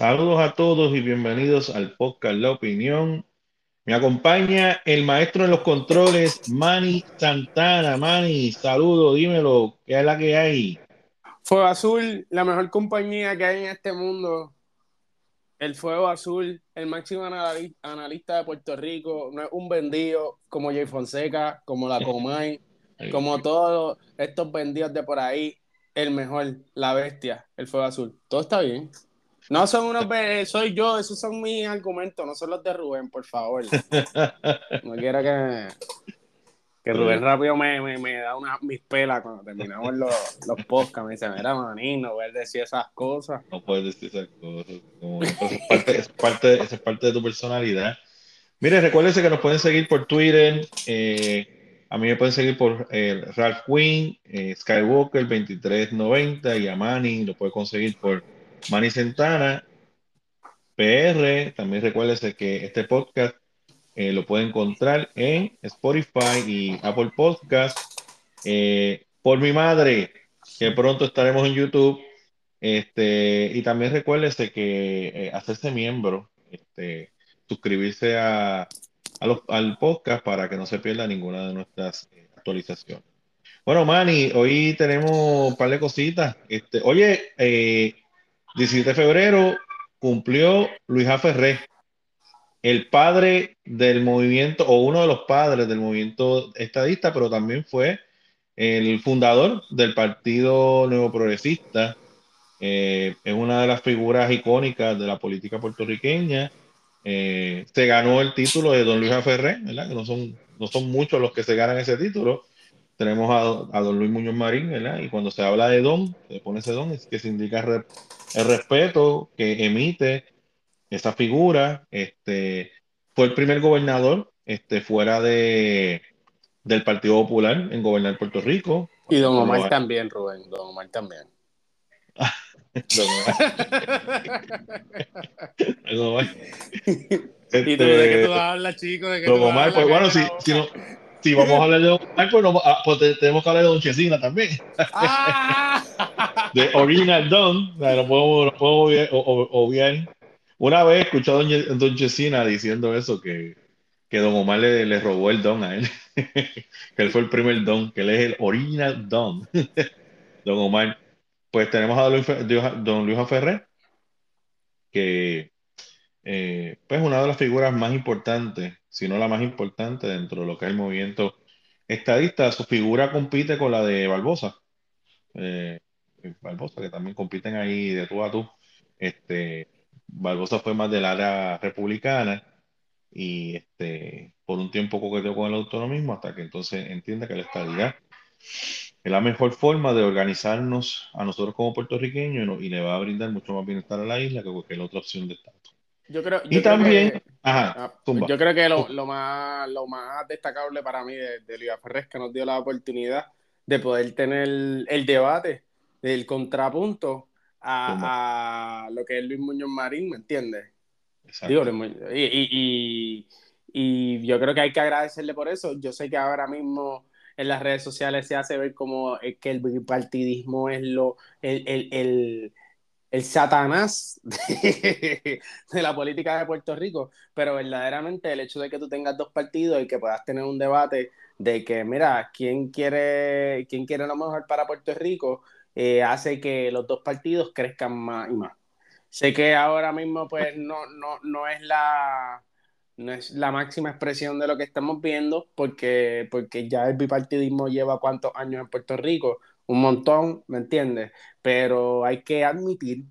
Saludos a todos y bienvenidos al podcast La Opinión. Me acompaña el maestro en los controles, Manny Santana. Manny, saludos, dímelo, ¿qué es la que hay? Fuego Azul, la mejor compañía que hay en este mundo. El Fuego Azul, el máximo analista de Puerto Rico, no es un vendido como Jay Fonseca, como la Comay, como todos estos vendidos de por ahí. El mejor, la bestia, el Fuego Azul. Todo está bien. No son unos, soy yo, esos son mis argumentos, no son los de Rubén, por favor. No quiero que, que Rubén rápido me, me, me da una, mis pelas cuando terminamos los, los podcasts. Me dice, mira, manín, no puedes decir esas cosas. No puedes decir esas cosas. es, parte, es, parte, es parte de tu personalidad. Mire, recuérdense que nos pueden seguir por Twitter. Eh, a mí me pueden seguir por eh, Ralph Quinn, eh, Skywalker 2390 y a Manny lo puede conseguir por Manny Santana, PR. También recuérdese que este podcast eh, lo puede encontrar en Spotify y Apple Podcast. Eh, por mi madre, que pronto estaremos en YouTube. Este, y también recuérdese que eh, hacerse miembro, este, suscribirse a, al podcast para que no se pierda ninguna de nuestras actualizaciones. Bueno, Manny, hoy tenemos un par de cositas. Este, oye, 17 de febrero cumplió Luis A. El padre del movimiento, o uno de los padres del movimiento estadista, pero también fue el fundador del Partido Nuevo Progresista. Eh, es una de las figuras icónicas de la política puertorriqueña. Eh, se ganó el título de Don Luis A. ¿verdad? Que no son, no son muchos los que se ganan ese título. Tenemos a, a Don Luis Muñoz Marín, ¿verdad? Y cuando se habla de Don, se pone ese Don, es que se indica el respeto que emite esa figura. Este, fue el primer gobernador este, fuera de, del Partido Popular en gobernar Puerto Rico. Y don Omar también, Rubén, don Omar también. don Omar. ¿Y tú de tú este, hablas, chico? ¿De qué don Omar, pues bueno, si, si, no, si vamos a hablar de Don Omar, pues, no, ah, pues tenemos que hablar de Don Chesina también. Ah. de Original Don, no puedo, no puedo obviar, Una vez escuché a Don, Don Chesina diciendo eso, que, que Don Omar le, le, robó el don a él. que él fue el primer don, que él es el Original Don. don Omar. Pues tenemos a Don, don Luis Ferrer, que eh, pues una de las figuras más importantes, si no la más importante dentro de lo que es el movimiento estadista. Su figura compite con la de Barbosa. Eh, Barbosa, que también compiten ahí de tú a tú. Este, Barbosa fue más del área republicana y este, por un tiempo coqueteó con el autonomismo hasta que entonces entiende que la estadidad es la mejor forma de organizarnos a nosotros como puertorriqueños y, le va a brindar mucho más bienestar a la isla que cualquier otra opción de estatus. Yo creo, y también, ah, yo creo que lo, más, lo más destacable para mí de, de Liga Ferrer es que nos dio la oportunidad de poder tener el debate del contrapunto a, lo que es Luis Muñoz Marín, ¿me entiendes? y, y, yo creo que hay que agradecerle por eso. Yo sé que ahora mismo en las redes sociales se hace ver como que el bipartidismo es lo, el, el, el, el satanás de, la política de Puerto Rico, pero verdaderamente el hecho de que tú tengas dos partidos y que puedas tener un debate de que, mira, ¿quién quiere, quién quiere lo mejor para Puerto Rico? Eh, hace que los dos partidos crezcan más y más. Sé que ahora mismo pues no, no, no, es la, no es la máxima expresión de lo que estamos viendo porque, porque ya el bipartidismo lleva cuántos años en Puerto Rico, un montón, ¿me entiendes? Pero hay que admitir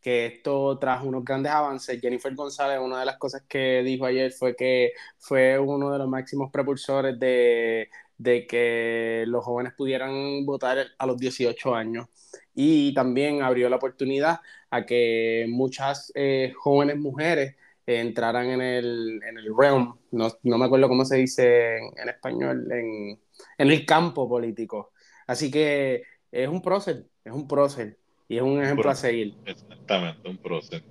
que esto trajo unos grandes avances. Jennifer González, una de las cosas que dijo ayer fue que fue uno de los máximos propulsores de, de que los jóvenes pudieran votar a los 18 años. Y también abrió la oportunidad a que muchas eh, jóvenes mujeres entraran en el, en el realm, no, no, me acuerdo cómo se dice en, español, en, en, el campo político. Así que es un prócer, es un prócer y es un ejemplo a seguir. Exactamente, un prócer.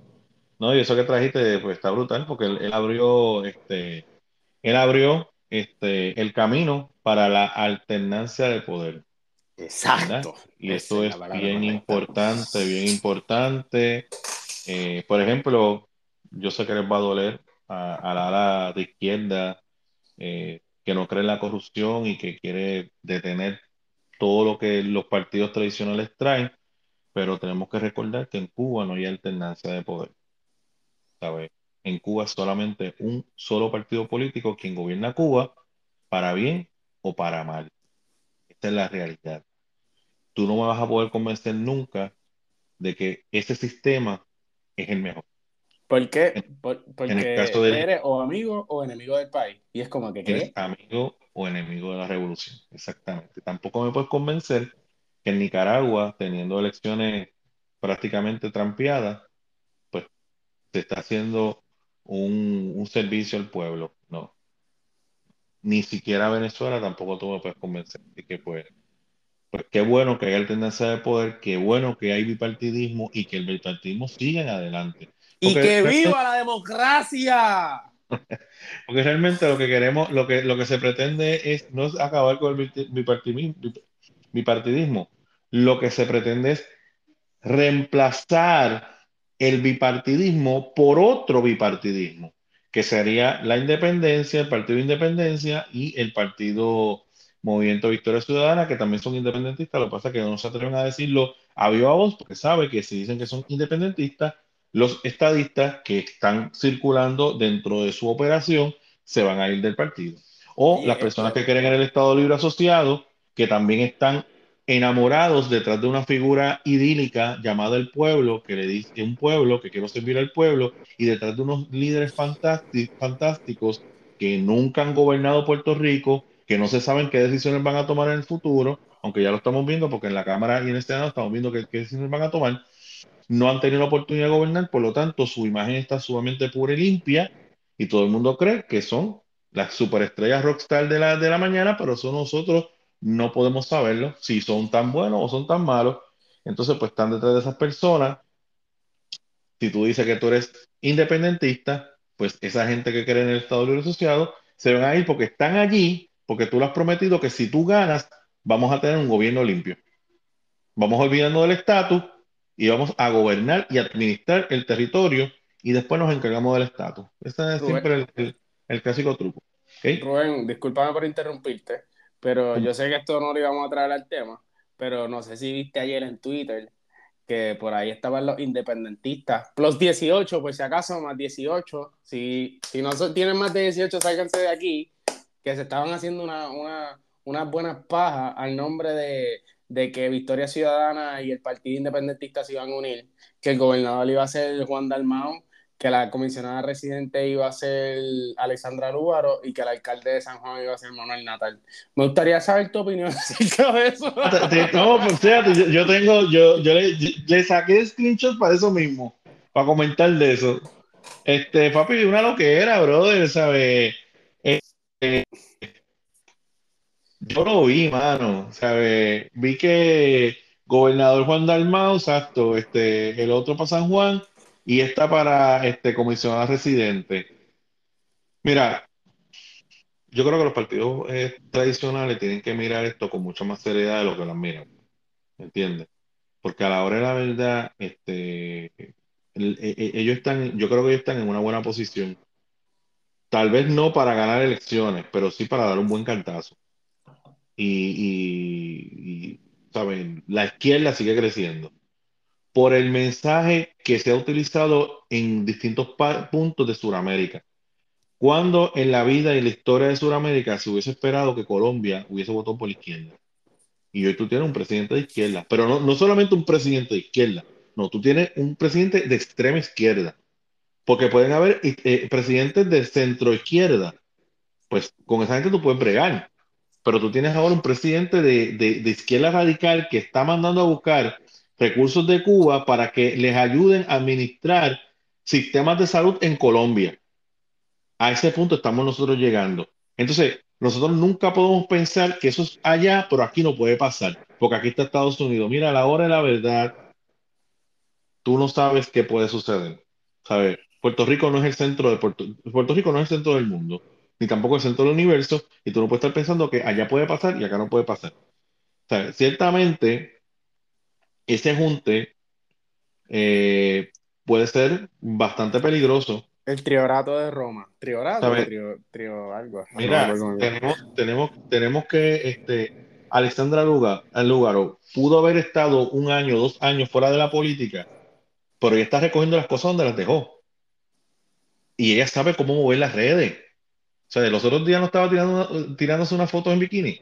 No, y eso que trajiste pues está brutal porque él, él abrió este él abrió este, el camino para la alternancia de poder. Exacto. Y eso es bien importante, bien importante. Eh, por ejemplo, yo sé que les va a doler a, a la ala de izquierda eh, que no cree en la corrupción y que quiere detener todo lo que los partidos tradicionales traen, pero tenemos que recordar que en Cuba no hay alternancia de poder. En Cuba es solamente un solo partido político quien gobierna Cuba para bien o para mal. Esta es la realidad. Tú no me vas a poder convencer nunca de que ese sistema es el mejor. ¿Por qué? En, el porque caso del eres o amigo o enemigo del país. Y es como que, eres ¿qué? amigo o enemigo de la revolución. Exactamente. Tampoco me puedes convencer que en Nicaragua, teniendo elecciones prácticamente trampeadas, pues se está haciendo un, un servicio al pueblo. No. Ni siquiera Venezuela tampoco tú me puedes convencer. Así que pues, pues qué bueno que hay alternancia de poder, qué bueno que hay bipartidismo y que el bipartidismo siga en adelante. ¡Y que viva la democracia! porque realmente lo que queremos, lo que, lo que se pretende es no es acabar con el biparti- bipartidismo, bipartidismo. Lo que se pretende es reemplazar el bipartidismo por otro bipartidismo, que sería la independencia, el Partido de Independencia y el Partido Movimiento Victoria Ciudadana, que también son independentistas. Lo que pasa es que no se atreven a decirlo a viva voz, porque sabe que si dicen que son independentistas, los estadistas que están circulando dentro de su operación se van a ir del partido. O las personas que creen en el Estado Libre Asociado, que también están enamorados detrás de una figura idílica llamada el pueblo, que le dice un pueblo que quiero servir al pueblo, y detrás de unos líderes fantásticos, fantásticos que nunca han gobernado Puerto Rico, que no se saben qué decisiones van a tomar en el futuro, aunque ya lo estamos viendo, porque en la Cámara y en el Senado estamos viendo qué, qué decisiones van a tomar, no han tenido la oportunidad de gobernar, por lo tanto su imagen está sumamente pura y limpia, y todo el mundo cree que son las superestrellas rockstar de la, de la mañana, pero son nosotros no podemos saberlo si son tan buenos o son tan malos. Entonces, pues están detrás de esas personas. Si tú dices que tú eres independentista, pues esa gente que cree en el Estado Libre Asociado se van a ir porque están allí, porque tú le has prometido que si tú ganas, vamos a tener un gobierno limpio. Vamos olvidando del estatus y vamos a gobernar y administrar el territorio y después nos encargamos del estatus. Ese es Rubén, siempre el, el- el clásico truco. ¿ok? Rubén, discúlpame por interrumpirte, pero yo sé que esto no lo íbamos a traer al tema, pero no sé si viste ayer en Twitter que por ahí estaban los independentistas, plus 18, por si acaso, más 18. Si, si no son- tienen más de 18, sálganse de aquí, que se estaban haciendo una, una, unas buenas pajas al nombre de, de que Victoria Ciudadana y el Partido Independentista se iban a unir, que el gobernador iba a ser Juan Dalmau, que la comisionada residente iba a ser Alexandra Lúbaro y que el alcalde de San Juan iba a ser Manuel Natal. Me gustaría saber tu opinión acerca de eso. No, pues fíjate, yo, yo tengo, yo, yo le, le saqué screenshot para eso mismo, para comentar de eso. Este, papi, una loquera, brother, ¿sabes? Eh, eh, yo lo vi, mano, ¿sabes? Vi que gobernador Juan Dalmau, exacto, este, el otro para San Juan y esta para este comisionado residente. Mira, yo creo que los partidos eh, tradicionales tienen que mirar esto con mucha más seriedad de lo que las miran, ¿entiendes? Porque a la hora de la verdad, este, e- e- ellos están, yo creo que ellos están en una buena posición. Tal vez no para ganar elecciones, pero sí para dar un buen cantazo. Y, y, y, ¿saben? La izquierda sigue creciendo. Por el mensaje que se ha utilizado en distintos puntos de Sudamérica. Cuando en la vida y la historia de Sudamérica se hubiese esperado que Colombia hubiese votado por la izquierda? Y hoy tú tienes un presidente de izquierda, pero no, no solamente un presidente de izquierda, no, tú tienes un presidente de extrema izquierda, porque pueden haber eh, presidentes de centro izquierda, pues con esa gente tú puedes bregar, pero tú tienes ahora un presidente de, de, izquierda radical que está mandando a buscar recursos de Cuba para que les ayuden a administrar sistemas de salud en Colombia. A ese punto estamos nosotros llegando. Entonces, nosotros nunca podemos pensar que eso es allá, pero aquí no puede pasar, porque aquí está Estados Unidos. Mira, a la hora de la verdad, tú no sabes qué puede suceder. ¿Sabes? Puerto Rico no es el centro de Puerto, Puerto Rico no es el centro del mundo, ni tampoco el centro del universo, y tú no puedes estar pensando que allá puede pasar y acá no puede pasar. Ciertamente, ese junte, eh, puede ser bastante peligroso. El triorato de Roma. Triorato, trio, trio, algo. Mira, tenemos, tenemos, tenemos que este, Alexandra Lugaro pudo haber estado un año, dos años fuera de la política, pero ella está recogiendo las cosas donde las dejó. Y ella sabe cómo mover las redes. O sea, los otros días no estaba tirándose unas fotos en bikini.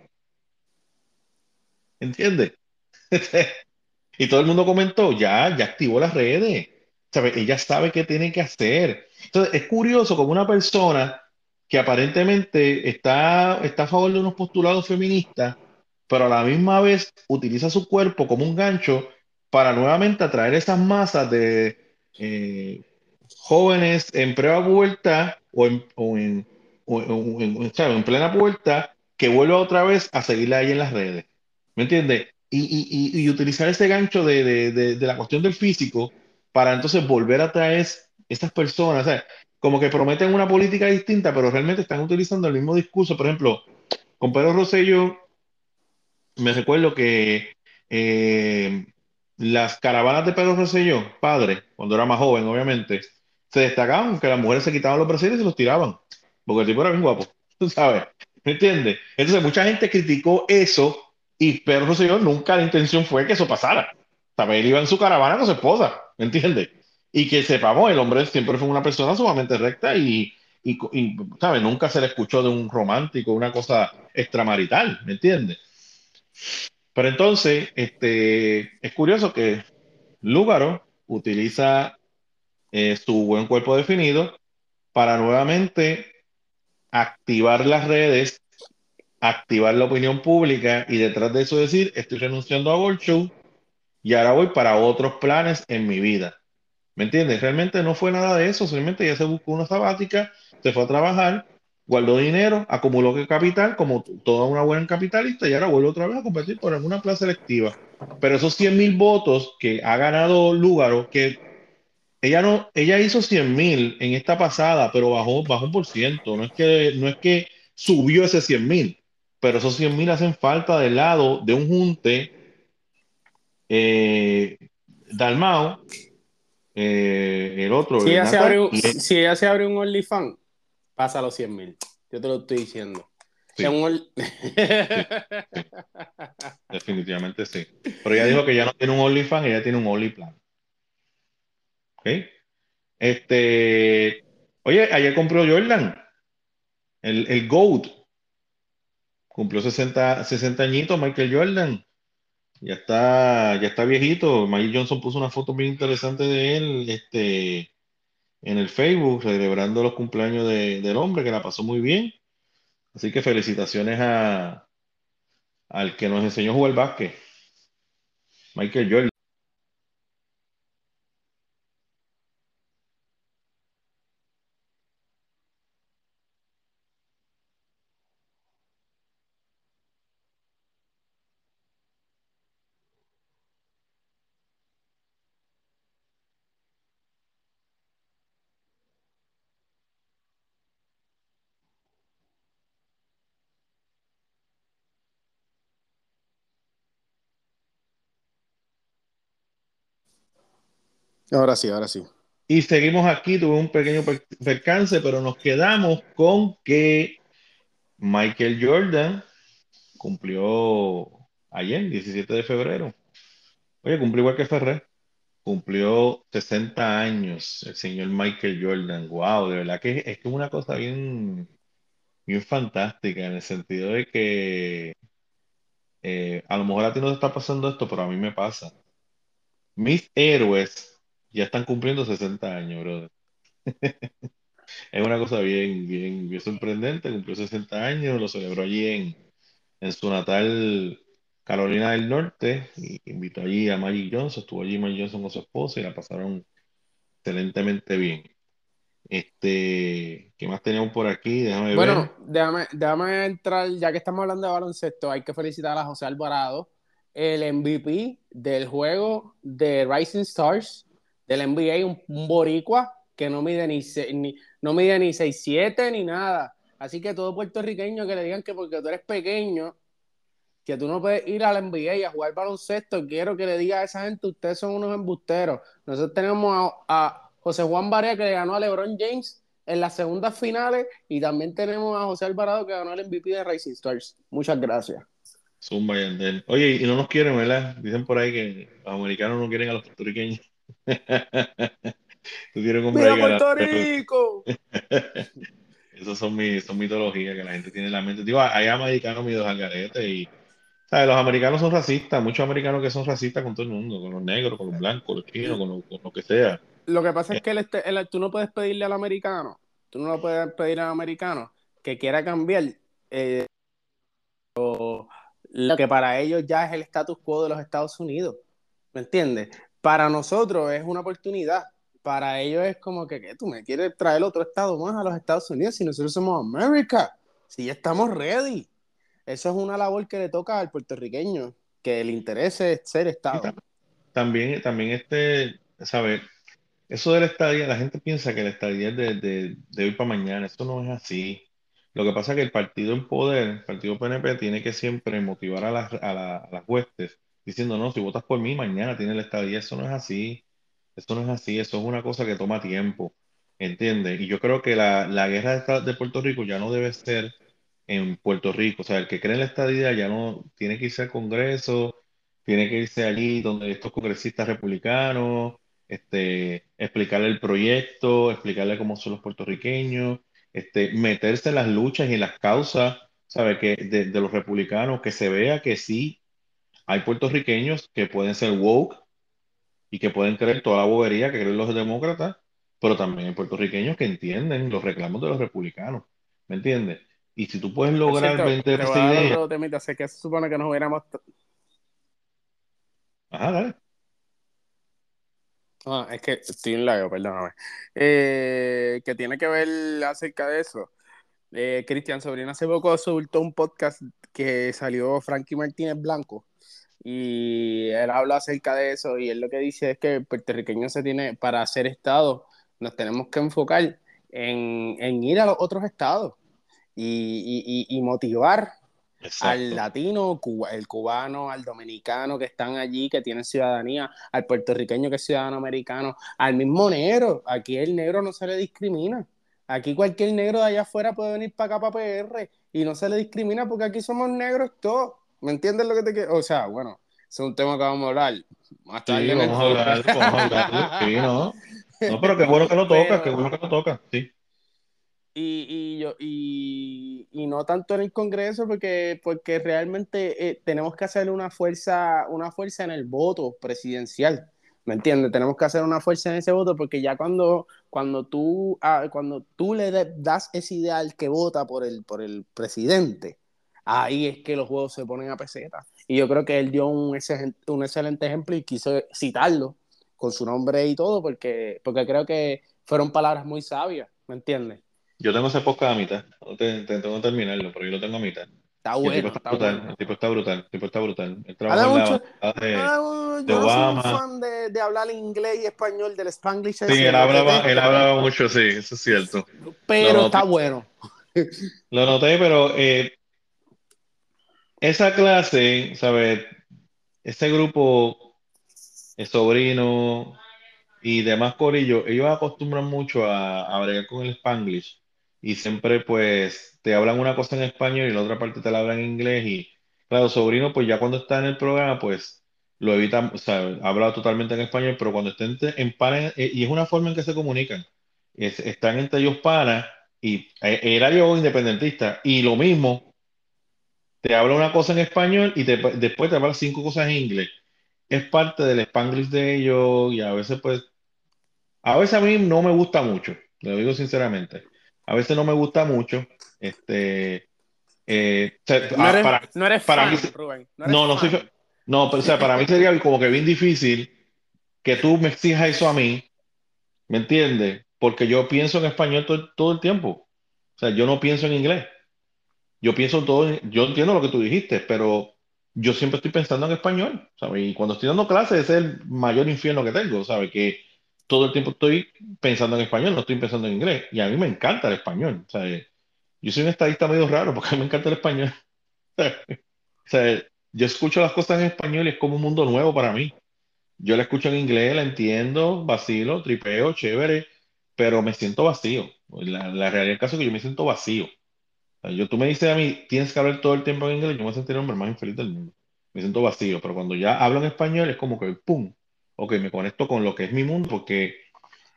¿Entiendes? y todo el mundo comentó, ya, ya activó las redes. ¿Sabe? Ella sabe qué tiene que hacer. Entonces, es curioso como una persona que aparentemente está, está a favor de unos postulados feministas, pero a la misma vez utiliza su cuerpo como un gancho para nuevamente atraer esas masas de eh, jóvenes en prueba pubertad o en, o en, en, plena pubertad que vuelva otra vez a seguirla ahí en las redes. ¿Me entiendes? Y, y, y, utilizar ese gancho de, de, de, la cuestión del físico para entonces volver a traer estas personas. Como que prometen una política distinta, pero realmente están utilizando el mismo discurso. Por ejemplo, con Pedro Rosselló, me recuerdo que eh, las caravanas de Pedro Rosselló, padre, cuando era más joven, obviamente, se destacaban que las mujeres se quitaban los brasiles y los tiraban, porque el tipo era bien guapo, tú sabes, ¿me entiendes? Entonces mucha gente criticó eso y Pedro Rosselló nunca la intención fue que eso pasara. ¿Sabes? Él iba en su caravana con su esposa, ¿me entiendes? Y que sepamos, el hombre siempre fue una persona sumamente recta y, y, ¿sabes? Nunca se le escuchó de un romántico, una cosa extramarital, ¿me entiendes? Pero entonces, este, es curioso que Lúgaro utiliza eh, su buen cuerpo definido para nuevamente activar las redes, activar la opinión pública y detrás de eso decir, estoy renunciando a Gold Show y ahora voy para otros planes en mi vida. ¿Me entiendes? Realmente no fue nada de eso, simplemente ya se buscó una sabática, se fue a trabajar, guardó dinero, acumuló capital como toda una buena capitalista y ahora vuelve otra vez a competir por alguna plaza electiva. Pero esos 100 mil votos que ha ganado Lúgaro, que ella no, ella hizo 100 mil en esta pasada, pero bajó, bajó un por ciento. No es que, no es que subió ese 100 mil, pero esos 100 mil hacen falta del lado de un junte eh, Dalmao, eh, el otro. Si ella, se abre un, si ella se abre un OnlyFans, pasa los 100 mil. Yo te lo estoy diciendo. Definitivamente sí. Pero ella dijo que ya no tiene un OnlyFans, ella tiene un OnlyPlan. Este, oye, ayer compró Jordan, el, el GOAT. Cumplió 60, 60 añitos Michael Jordan. Ya está, ya está viejito. Mike Johnson puso una foto bien interesante de él este, en el Facebook, celebrando los cumpleaños del hombre, que la pasó muy bien. Así que felicitaciones a, al que nos enseñó a jugar básquet, Michael Jordan. Ahora sí, ahora sí. Y seguimos aquí, tuve un pequeño percance, pero nos quedamos con que Michael Jordan cumplió ayer, 17 de febrero. Oye, cumplió igual que Ferrer. Cumplió 60 años el señor Michael Jordan. Wow, de verdad que es, que una cosa bien, bien fantástica en el sentido de que eh, a lo mejor a ti no te está pasando esto, pero a mí me pasa. Mis héroes ya están cumpliendo 60 años, brother. Es una cosa bien, bien, bien sorprendente. Cumplió 60 años, lo celebró allí en, su natal Carolina del Norte. Y invitó allí a Magic Johnson. Estuvo allí Magic Johnson con su esposa y la pasaron excelentemente bien. Este, ¿qué más teníamos por aquí? Déjame bueno, Déjame, déjame entrar, ya que estamos hablando de baloncesto, hay que felicitar a José Alvarado, el MVP del juego de Rising Stars del NBA, un, boricua que no mide ni, ni no mide ni 6'7 ni nada. Así que todo puertorriqueño que le digan que porque tú eres pequeño, que tú no puedes ir a la NBA a jugar baloncesto. Quiero que le diga a esa gente, ustedes son unos embusteros. Nosotros tenemos a, José Juan Barea que le ganó a LeBron James en las segundas finales y también tenemos a José Alvarado que ganó el MVP de Racing Stars. Muchas gracias. Zumba Oye, y no nos quieren, ¿verdad? Dicen por ahí que los americanos no quieren a los puertorriqueños. Tú quieres comprar Puerto Rico! Esas son, mi, son mitologías que la gente tiene en la mente. Digo, hay americanos miedos al garete y ¿sabes? los americanos son racistas, muchos americanos que son racistas con todo el mundo, con los negros, con los blancos, con los chinos, con lo, que sea. Lo que pasa es que este, tú no puedes pedirle al americano, tú no lo puedes pedir al americano que quiera cambiar eh, lo que para ellos ya es el status quo de los Estados Unidos. ¿Me entiendes? Para nosotros es una oportunidad. Para ellos es como que, ¿qué? tú me quieres traer otro estado más a los Estados Unidos si nosotros somos América, si ya estamos ready. Eso es una labor que le toca al puertorriqueño, que le interese ser estado. También, también este, ¿sabes? Eso de la estadía, la gente piensa que la estadía es de, de, hoy para mañana. Eso no es así. Lo que pasa es que el partido en poder, el partido PNP, tiene que siempre motivar a las, a, las huestes diciendo, no, si votas por mí, mañana tiene la estadía. Eso no es así. Eso no es así. Eso es una cosa que toma tiempo. ¿Entiendes? Y yo creo que la, la guerra de, de, Puerto Rico ya no debe ser en Puerto Rico. O sea, el que cree en la estadía ya no tiene que irse al Congreso, tiene que irse allí donde estos congresistas republicanos, este, explicarle el proyecto, explicarle cómo son los puertorriqueños este, meterse en las luchas y en las causas, ¿sabe? Que de, los republicanos, que se vea que sí hay puertorriqueños que pueden ser woke y que pueden creer toda la bobería que creen los demócratas, pero también hay puertorriqueños que entienden los reclamos de los republicanos, ¿me entiendes? Y si tú puedes lograr vender esa idea... sé que se supone que nos hubiéramos... Ajá, dale. Ah, es que estoy en lago, perdóname. Eh, que tiene que ver acerca de eso. Eh, Cristian Sobrino hace poco soltó un podcast que salió Frankie Martínez Blanco y él habla acerca de eso y él lo que dice es que el puertorriqueño se tiene, para ser Estado, nos tenemos que enfocar en, en ir a los otros estados y, y, y motivar al latino, el cubano, al dominicano que están allí, que tienen ciudadanía, al puertorriqueño que es ciudadano americano, al mismo negro. Aquí el negro no se le discrimina. Aquí cualquier negro de allá afuera puede venir para acá, para PR, y no se le discrimina porque aquí somos negros todos. ¿Me entiendes lo que te quiero? O sea, bueno, es un tema que vamos a hablar más tarde. vamos, a hablar, vamos a hablar, sí, ¿no? No, pero qué bueno que lo toca, qué bueno que lo toca, sí. Y, y, yo, y, y, no tanto en el Congreso, porque, porque realmente eh, tenemos que hacer una fuerza, una fuerza en el voto presidencial. ¿Me entiendes? Tenemos que hacer una fuerza en ese voto porque ya cuando, cuando, tú, ah, cuando tú le das ese ideal que vota por el, por el presidente, ahí es que los juegos se ponen a peseta. Y yo creo que él dio un, un excelente ejemplo y quiso citarlo con su nombre y todo porque, porque creo que fueron palabras muy sabias, ¿me entiendes? Yo tengo ese podcast a mitad. Tengo que terminarlo, pero yo lo tengo a mitad. Está bueno. El tipo está, brutal, bueno. el tipo está brutal, el tipo está brutal. El trabajo mucho, de, de yo Obama. soy un fan de, de, hablar inglés y español, del Spanglish. Sí, él hablaba, él hablaba mucho, sí, eso es cierto. Pero está bueno. Lo noté, pero eh, esa clase, ¿sabes? Ese grupo, el sobrino y demás corillos, ellos acostumbran mucho a, a bregar con el Spanglish y siempre pues te hablan una cosa en español y la otra parte te la hablan en inglés y claro, sobrino pues ya cuando está en el programa pues lo evita, o sea, habla totalmente en español, pero cuando estén en pana, eh, y es una forma en que se comunican, están entre ellos panas y el área independentista y lo mismo, te habla una cosa en español y después te habla cinco cosas en inglés. Es parte del spanglish de ellos y a veces pues, a veces a mí no me gusta mucho, lo digo sinceramente a veces no me gusta mucho. Este, eh, no, eres, para, no eres para fan, mí, Rubén. No, no, soy, no, pero o sea, para mí sería como que bien difícil que tú me exijas eso a mí, ¿me entiendes? Porque yo pienso en español todo, todo, el tiempo. O sea, yo no pienso en inglés. Yo pienso todo, yo entiendo lo que tú dijiste, pero yo siempre estoy pensando en español, ¿sabes? Y cuando estoy dando clases, ese es el mayor infierno que tengo, ¿sabes? Que todo el tiempo estoy pensando en español, no estoy pensando en inglés. Y a mí me encanta el español. Sea, yo soy un estadista medio raro porque a mí me encanta el español. o sea, yo escucho las cosas en español y es como un mundo nuevo para mí. Yo la escucho en inglés, la entiendo, vacilo, tripeo, chévere, pero me siento vacío. La, la realidad del caso es que yo me siento vacío. Yo, tú me dices a mí, tienes que hablar todo el tiempo en inglés, yo me sentiría el hombre más infeliz del mundo. Me siento vacío, pero cuando ya hablo en español es como que, ¡pum! Ok, me conecto con lo que es mi mundo, porque,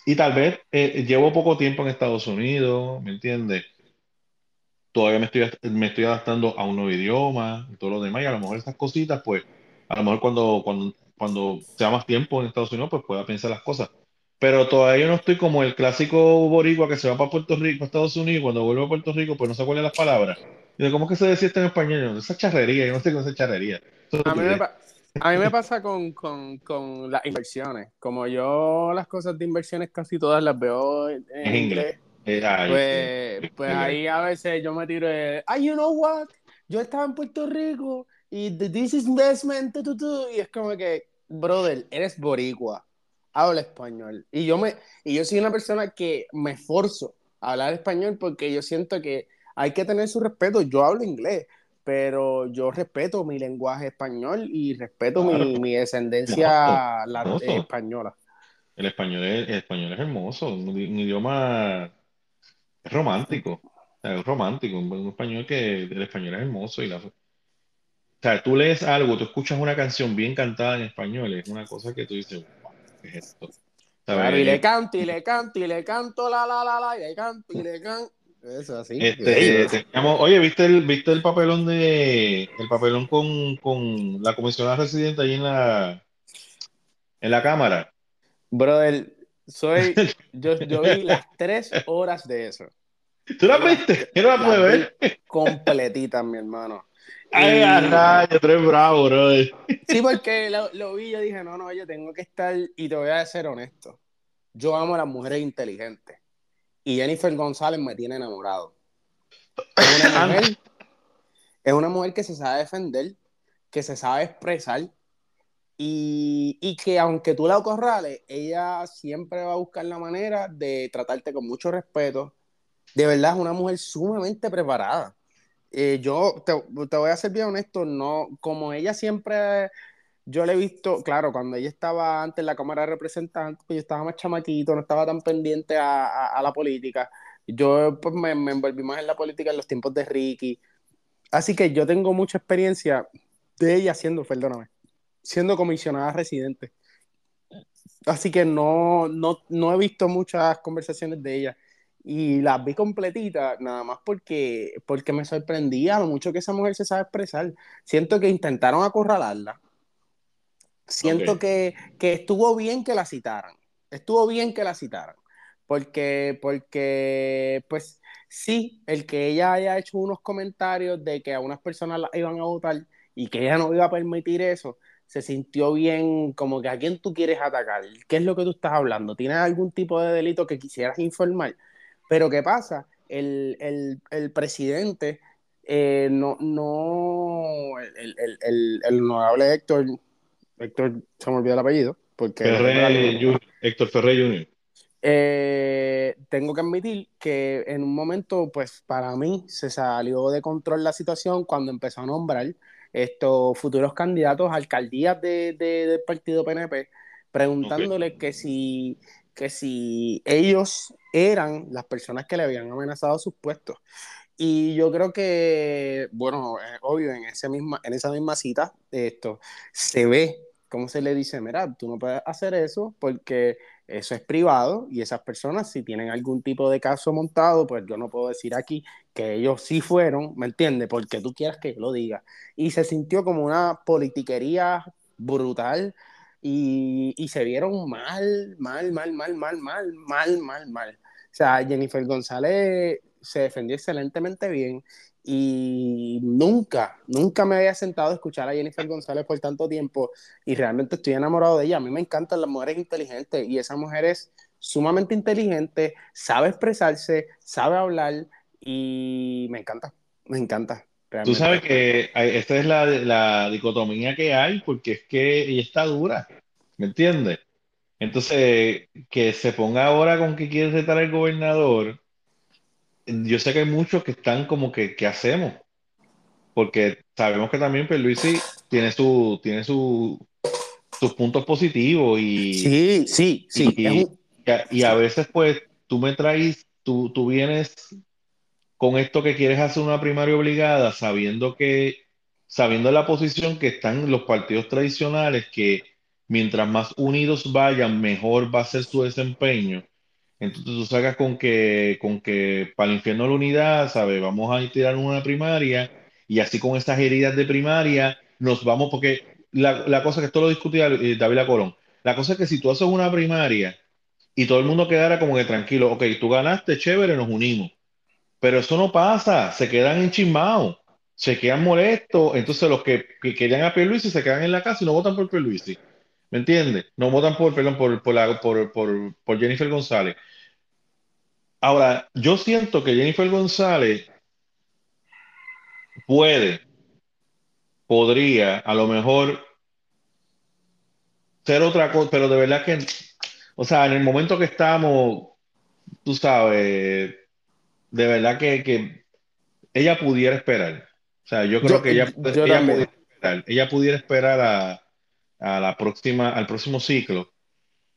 y tal vez eh, llevo poco tiempo en Estados Unidos, ¿me entiendes? Todavía me estoy, me estoy adaptando a un nuevo idioma y todo lo demás, y a lo mejor estas cositas, pues, a lo mejor cuando, cuando, cuando sea más tiempo en Estados Unidos, pues pueda pensar las cosas. Pero todavía no estoy como el clásico boricua que se va para Puerto Rico, Estados Unidos, cuando vuelve a Puerto Rico, pues no se acuerdan las palabras. Y ¿cómo es que se decía esto en español? Esa charrería, yo no sé qué es esa charrería. A mí me, a mí me pasa con, con, con las inversiones. Como yo las cosas de inversiones casi todas las veo en, en inglés. Eh, pues, pues ahí a veces yo me tiro de, ah, you know what, yo estaba en Puerto Rico y this is investment, tu, tu", y es como que, brother, eres boricua, habla español. Y yo, me, y yo soy una persona que me esforzo a hablar español porque yo siento que hay que tener su respeto. Yo hablo inglés, pero yo respeto mi lenguaje español y respeto Claro. mi, mi descendencia la- eh, española. El español es, el español es hermoso, un, un idioma romántico. O sea, es romántico, un, un español que el español es hermoso y la, o sea, tú lees algo, tú escuchas una canción bien cantada en español, es una cosa que tú dices, ¿qué es esto? Y le canto, y le canto, y le canto, la, la, la, la, y le canto, y le canto. Eso así. Este, teníamos- oye, ¿viste el, viste el papelón de el papelón con, con la comisionada residente ahí en la en la cámara? Brother, soy, yo, yo vi las tres horas de eso, ¿Tú la viste? Yo no la pude ver. completitas, mi hermano. Ay, eres bravo, brother. Sí, porque lo, lo vi y yo dije, no, no, yo tengo que estar, y te voy a ser honesto, yo amo a las mujeres inteligentes, y Jennifer González me tiene enamorado. Es una mujer, es una mujer que se sabe defender, que se sabe expresar, y, y que aunque tú la acorrales, ella siempre va a buscar la manera de tratarte con mucho respeto. De verdad, es una mujer sumamente preparada. Eh, yo te, te voy a ser bien honesto, no, como ella siempre, yo le he visto, claro, cuando ella estaba antes en la Cámara de Representantes, pues yo estaba más chamaquito, no estaba tan pendiente a, a- a la política. Yo pues me, me envolví más en la política en los tiempos de Ricky. Así que yo tengo mucha experiencia de ella siendo, perdóname, siendo comisionada residente. Así que no, no, no he visto muchas conversaciones de ella. Y las vi completitas, nada más porque, porque me sorprendía lo mucho que esa mujer se sabe expresar. Siento que intentaron acorralarla. Siento que, que estuvo bien que la citaran. Estuvo bien que la citaran. Porque, porque, pues, sí, el que ella haya hecho unos comentarios de que a unas personas la iban a votar y que ella no iba a permitir eso, se sintió bien como que a quién tú quieres atacar, qué es lo que tú estás hablando, tienes algún tipo de delito que quisieras informar. Pero ¿qué pasa? El, el, el presidente, eh, no, no, el, el, el, el honorable Héctor, Héctor, se me olvidó el apellido, porque... Ferré, Jr., Héctor Ferré Jr. Eh, tengo que admitir que en un momento, pues para mí se salió de control la situación cuando empezó a nombrar estos futuros candidatos a alcaldías de, de- del partido PNP, preguntándole que, si, que si ellos eran las personas que le habían amenazado sus puestos. Y yo creo que, bueno, es obvio, en, ese misma, en esa misma cita, esto se ve cómo se le dice, mira, tú no puedes hacer eso porque eso es privado y esas personas si tienen algún tipo de caso montado, pues yo no puedo decir aquí que ellos sí fueron, ¿me entiendes? Porque tú quieras que yo lo diga. Y se sintió como una politiquería brutal y, y se vieron mal, mal, mal, mal, mal, mal, mal, mal, mal. O sea, Jennifer González se defendió excelentemente bien y nunca, nunca me había sentado a escuchar a Jennifer González por tanto tiempo y realmente estoy enamorado de ella. A mí me encantan las mujeres inteligentes y esa mujer es sumamente inteligente, sabe expresarse, sabe hablar y me encanta, me encanta. Tú realmente. sabes que esta es la, la dicotomía que hay, porque es que ella está dura, ¿me entiendes? Entonces, que se ponga ahora con que quiere retar al gobernador, yo sé que hay muchos que están como que, ¿qué hacemos? porque sabemos que también Pierluisi tiene su, tiene su, sus puntos positivos y, sí, sí, sí. Y, y, a, veces pues tú me traes, tú, tú vienes con esto que quieres hacer una primaria obligada, sabiendo que, sabiendo la posición que están los partidos tradicionales, que mientras más unidos vayan, mejor va a ser su desempeño. Entonces tú sacas con que, con que para el infierno la unidad, ¿sabes? Vamos a tirar una primaria y así con estas heridas de primaria nos vamos, porque la, la cosa que esto lo discutía eh, David Colón, la cosa es que si tú haces una primaria y todo el mundo quedara como que tranquilo, ok, tú ganaste, chévere, nos unimos. Pero eso no pasa, se quedan enchismados, se quedan molestos, entonces los que, querían a Pierluisi se quedan en la casa y no votan por Pierluisi. ¿Me entiendes? No votan por, perdón, por, por, por, por Jennifer González. Ahora, yo siento que Jennifer González puede, podría, a lo mejor ser otra cosa, pero de verdad que, o sea, en el momento que estamos, tú sabes, de verdad que, ella pudiera esperar. O sea, yo creo que ella, pudiera esperar, ella pudiera esperar a, a, la próxima, al próximo ciclo.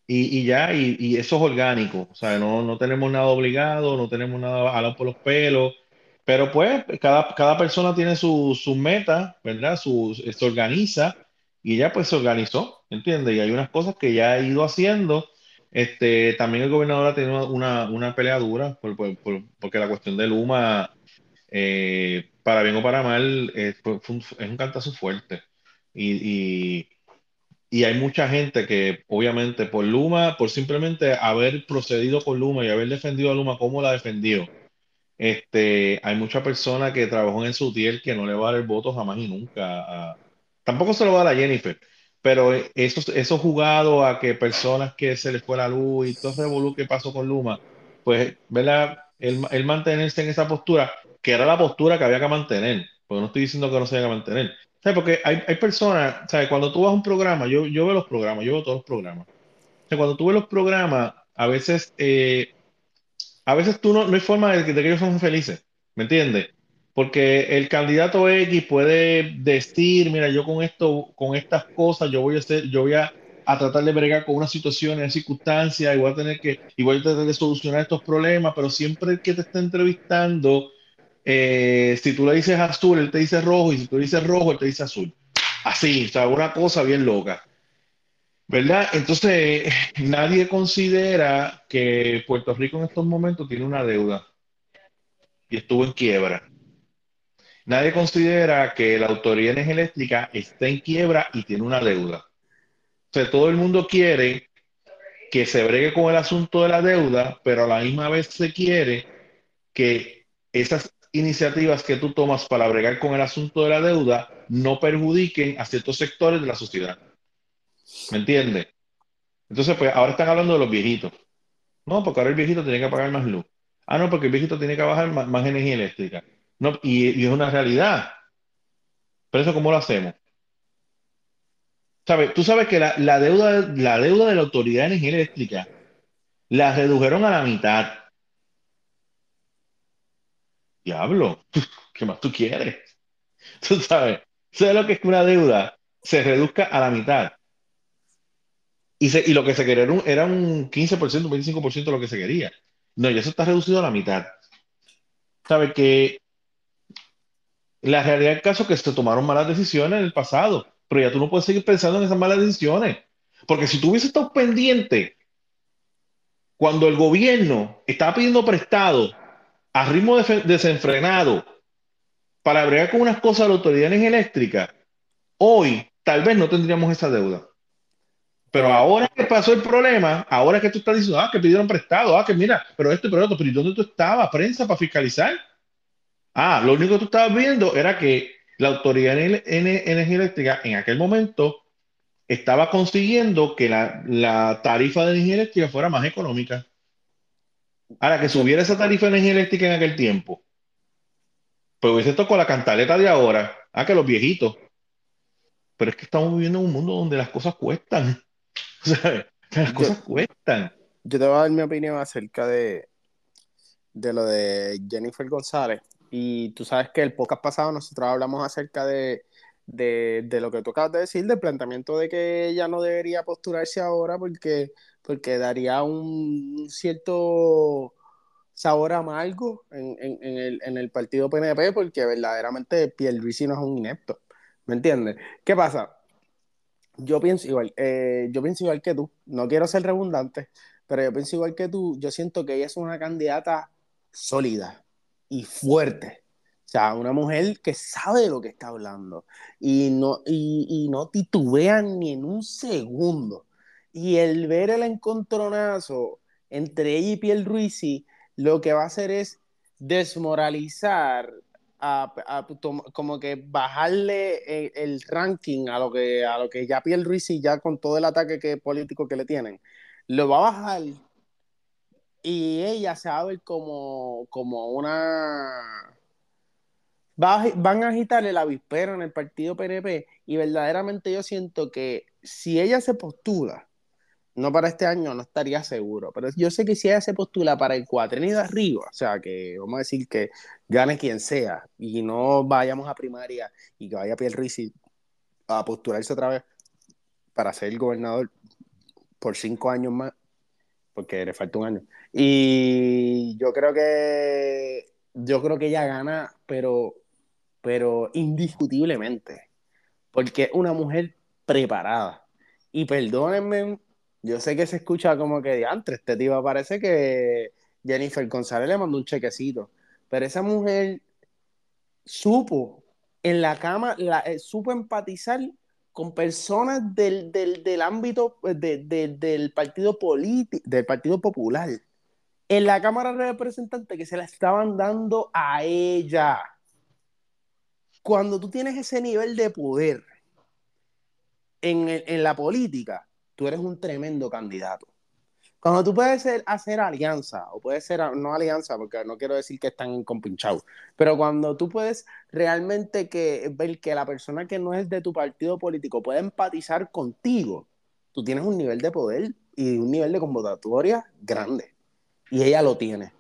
Y, y ya, y, y, eso es orgánico. O sea, no, no tenemos nada obligado, no tenemos nada jalado por los pelos. Pero pues, cada, cada persona tiene sus su metas, ¿verdad? Su, se organiza y ya pues se organizó, ¿entiendes? Y hay unas cosas que ya ha ido haciendo este, también el gobernador ha tenido una, una pelea dura porque la cuestión de Luma, eh, para bien o para mal, es un, cantazo fuerte. Y, y, hay mucha gente que, obviamente, por Luma, por simplemente haber procedido con Luma y haber defendido a Luma como la defendió, este, hay mucha persona que trabajó en su tier que no le va a dar el voto jamás y nunca. tampoco se lo va a dar a Jennifer pero eso, eso jugado a que personas que se les fue la luz y todo ese revolú que pasó con Luma, pues, ¿verdad? El, mantenerse en esa postura, que era la postura que había que mantener, porque no estoy diciendo que no se haya que mantener. ¿Sabes? Porque hay, hay personas, ¿sabes? Cuando tú vas a un programa, yo, yo veo los programas, yo veo todos los programas. O sea, cuando tú ves los programas, a veces, eh, a veces tú no, no hay forma de de que ellos son felices, ¿me entiendes? Porque el candidato X puede decir, mira, yo con esto, con estas cosas, yo voy a hacer, yo voy a, tratar de bregar con una situación, en circunstancias, y voy a tener que, y voy a tratar de solucionar estos problemas, pero siempre que te está entrevistando, eh, si tú le dices azul, él te dice rojo, y si tú dices rojo, él te dice azul. Así, o sea, una cosa bien loca. ¿Verdad? Entonces, nadie considera que Puerto Rico en estos momentos tiene una deuda y estuvo en quiebra. Nadie considera que la Autoridad Eléctrica está en quiebra y tiene una deuda. O sea, todo el mundo quiere que se bregue con el asunto de la deuda, pero a la misma vez se quiere que esas iniciativas que tú tomas para bregar con el asunto de la deuda no perjudiquen a ciertos sectores de la sociedad. ¿Me entiendes? Entonces, pues ahora están hablando de los viejitos. No, porque ahora el viejito tiene que pagar más luz. Ah, no, porque el viejito tiene que bajar más energía eléctrica. No, y, es una realidad. Pero eso, ¿cómo lo hacemos? Tú sabes que la, deuda, la deuda de la Autoridad de Energía Eléctrica la redujeron a la mitad. Diablo, ¿qué más tú quieres? Tú sabes, ¿sabes lo que es que una deuda se reduzca a la mitad? Y, y lo que se quería era un, 15%, un 25% de lo que se quería. No, ya eso está reducido a la mitad. ¿Sabes que la realidad del caso es que se tomaron malas decisiones en el pasado, pero ya tú no puedes seguir pensando en esas malas decisiones. Porque si tú hubieses estado pendiente cuando el gobierno estaba pidiendo prestado a ritmo desenfrenado para bregar con unas cosas de la autoridad eléctrica, hoy tal vez no tendríamos esa deuda. Pero ahora que pasó el problema, ahora que tú estás diciendo, ah, que pidieron prestado, ah, que mira, pero esto pero otro, pero ¿y dónde tú estabas, prensa, para fiscalizar? Ah, lo único que tú estabas viendo era que la Autoridad de Energía Eléctrica en aquel momento estaba consiguiendo que la, tarifa de energía eléctrica fuera más económica. Ahora, que subiera esa tarifa de energía eléctrica en aquel tiempo, pues hubiese con la cantaleta de ahora, ah, que los viejitos. Pero es que estamos viviendo en un mundo donde las cosas cuestan. O sea, las cosas cuestan. Yo te voy a dar mi opinión acerca de, de lo de Jennifer González Y tú sabes que el podcast pasado nosotros hablamos acerca de, de, lo que tú acabas de decir, del planteamiento de que ella no debería postularse ahora porque, porque daría un cierto sabor amargo en, en, en, el, en el partido PNP porque verdaderamente Pierluisi no es un inepto. ¿Me entiendes? ¿Qué pasa? Yo pienso igual, eh, yo pienso igual que tú. No quiero ser redundante, pero yo pienso igual que tú. Yo siento que ella es una candidata sólida y fuerte. O sea, una mujer que sabe de lo que está hablando y no, y, y no titubea ni en un segundo. Y el ver el encontronazo entre ella y Pierluisi lo que va a hacer es desmoralizar, a, a, como que bajarle el, el, ranking a lo que a lo que ya Pierluisi ya con todo el ataque que, político que le tienen, lo va a bajar y ella se va a ver como, como una... Va van a agitarle la vispera en el partido PNP y verdaderamente yo siento que si ella se postula no para este año, no estaría seguro. Pero yo sé que si ella se postula para el cuatrenio de arriba, o sea, que vamos a decir que gane quien sea y no vayamos a primaria y que vaya Pierre a postularse otra vez para ser el gobernador por cinco años más, porque le falta un año. Y yo creo que yo creo que ella gana, pero, pero indiscutiblemente, porque es una mujer preparada. Y perdónenme yo sé que se escucha como que antes, este tipo parece que Jennifer González le mandó un chequecito, pero esa mujer supo en la cama, eh, supo empatizar con personas del, del, del ámbito eh, de, del partido político, del Partido Popular, en la Cámara de Representantes que se la estaban dando a ella. Cuando tú tienes ese nivel de poder en, la política, tú eres un tremendo candidato. Cuando tú puedes hacer alianza, o puedes ser, no alianza, porque no quiero decir que están compinchados, pero cuando tú puedes realmente que, ver que la persona que no es de tu partido político puede empatizar contigo, tú tienes un nivel de poder y un nivel de convocatoria grande. Y ella lo tiene.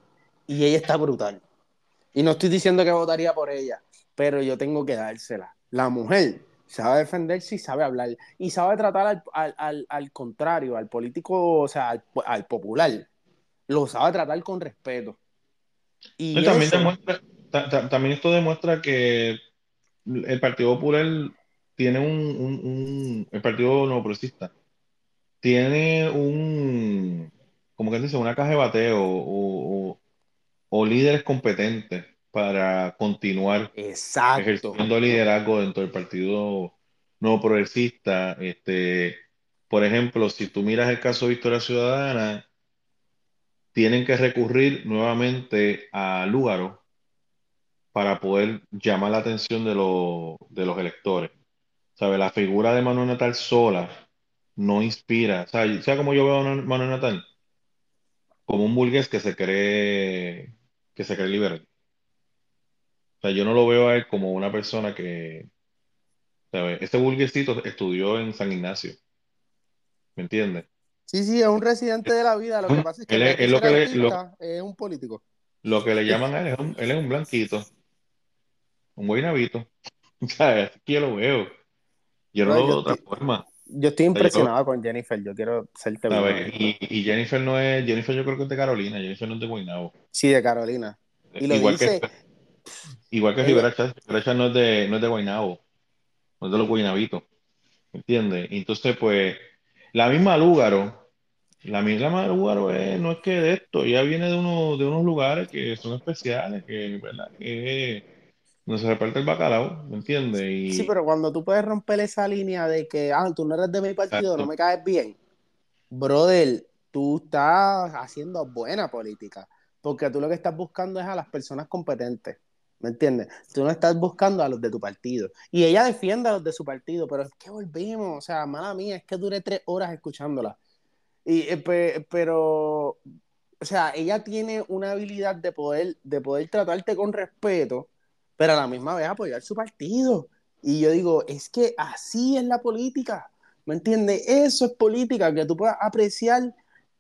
Y ella está brutal. Y no estoy diciendo que votaría por ella, pero yo tengo que dársela. La mujer sabe defenderse y sabe hablar. Y sabe tratar al, al, al, al contrario, al político, o sea, al, popular. Lo sabe tratar con respeto. Y también, demuestra, también esto demuestra que el Partido Popular tiene un, un, un el Partido No Progresista tiene un, como que dice, una caja de bateo o, o, o líderes competentes para continuar Exacto. ejerciendo liderazgo dentro del Partido Nuevo Progresista. Este, por ejemplo, si tú miras el caso de Victoria Ciudadana, tienen que recurrir nuevamente a Lúgaro para poder llamar la atención de, de los electores. ¿Sabe? La figura de Manuel Natal sola no inspira. ¿Sabe, ¿Sabe cómo yo veo a Manuel Natal? Como un burgués que se cree que se cree liberal. O sea, yo no lo veo a él como una persona que, ¿sabes? Este burguesito estudió en San Ignacio. ¿Me entiendes? Sí, sí, es un residente de la vida. Lo que pasa es que, él es, es lo que le, lo, es un político. Lo que le llaman a él es un, él es un blanquito, un guaynabito. ¿Sabes? Aquí yo lo veo. Yo no, no lo veo de otra forma. Yo estoy impresionado yo, con Jennifer. Yo quiero ser y, y, Jennifer no es, Jennifer yo creo que es de Carolina. Jennifer no es de Guaynabo. Sí, de Carolina. Y lo Igual dice, que Igual que Rivera Chávez, no es de, no es de Guaynabo, no es de los Guaynabitos, ¿entiendes? Entonces, pues, la misma Lúgaro, la misma Lúgaro es, no es que de esto, ya viene de, uno, de unos lugares que son especiales, que, ¿verdad? Que donde se reparte el bacalao, ¿me entiendes? Y... Sí, pero cuando tú puedes romper esa línea de que, ah, tú no eres de mi partido, Exacto. no me caes bien, brother, tú estás haciendo buena política, porque tú lo que estás buscando es a las personas competentes. ¿Me entiendes? Tú no estás buscando a los de tu partido. Y ella defiende a los de su partido, pero es que volvemos, o sea, mala mía, es que duré tres horas escuchándola. Y, eh, pero, o sea, ella tiene una habilidad de poder, de poder tratarte con respeto, pero a la misma vez apoyar su partido. Y yo digo, es que así es la política, ¿me entiendes? Eso es política, que tú puedas apreciar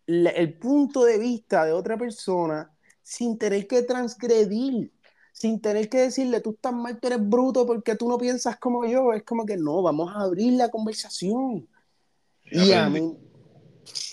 el punto de vista de otra persona sin tener que transgredir sin tener que decirle, tú estás mal, tú eres bruto porque tú no piensas como yo. Es como que no, vamos a abrir la conversación. Y a mí,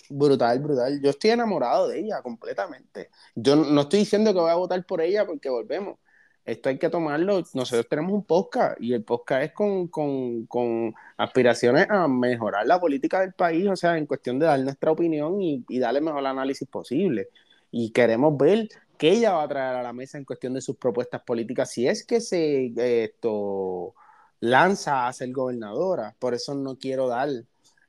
brutal, brutal. Yo estoy enamorado de ella completamente. Yo no estoy diciendo que voy a votar por ella porque volvemos. Esto hay que tomarlo. Nosotros tenemos un podcast y el podcast es con, con, con aspiraciones a mejorar la política del país, o sea, en cuestión de dar nuestra opinión y, y darle mejor análisis posible. Y queremos ver qué ella va a traer a la mesa en cuestión de sus propuestas políticas, si es que se esto lanza a ser gobernadora. Por eso no quiero dar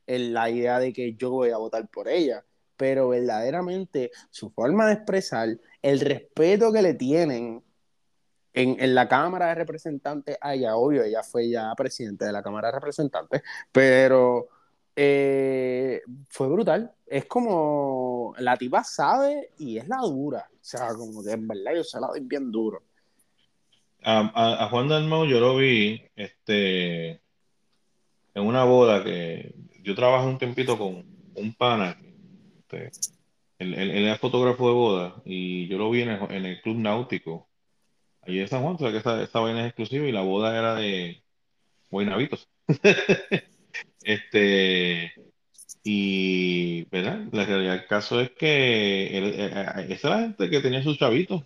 la idea de que yo voy a votar por ella, pero verdaderamente su forma de expresar, el respeto que le tienen en, en, la Cámara de Representantes a ella, obvio, ella fue ya presidente de la Cámara de Representantes, pero eh, fue brutal. Es como la tipa sabe y es la dura. O sea, como que en verdad yo se la doy bien duro. A, a, Juan Dalmau yo lo vi este, en una boda que yo trabajé un tiempito con un pana. Este, él, él, es fotógrafo de boda y yo lo vi en en el Club Náutico. Allí en San Juan, o sea que esta, esta vaina es exclusiva y la boda era de Guaynabitos. Este, y, ¿verdad? La realidad del caso es que él- eh, eh, esa es la gente que tenía sus chavitos.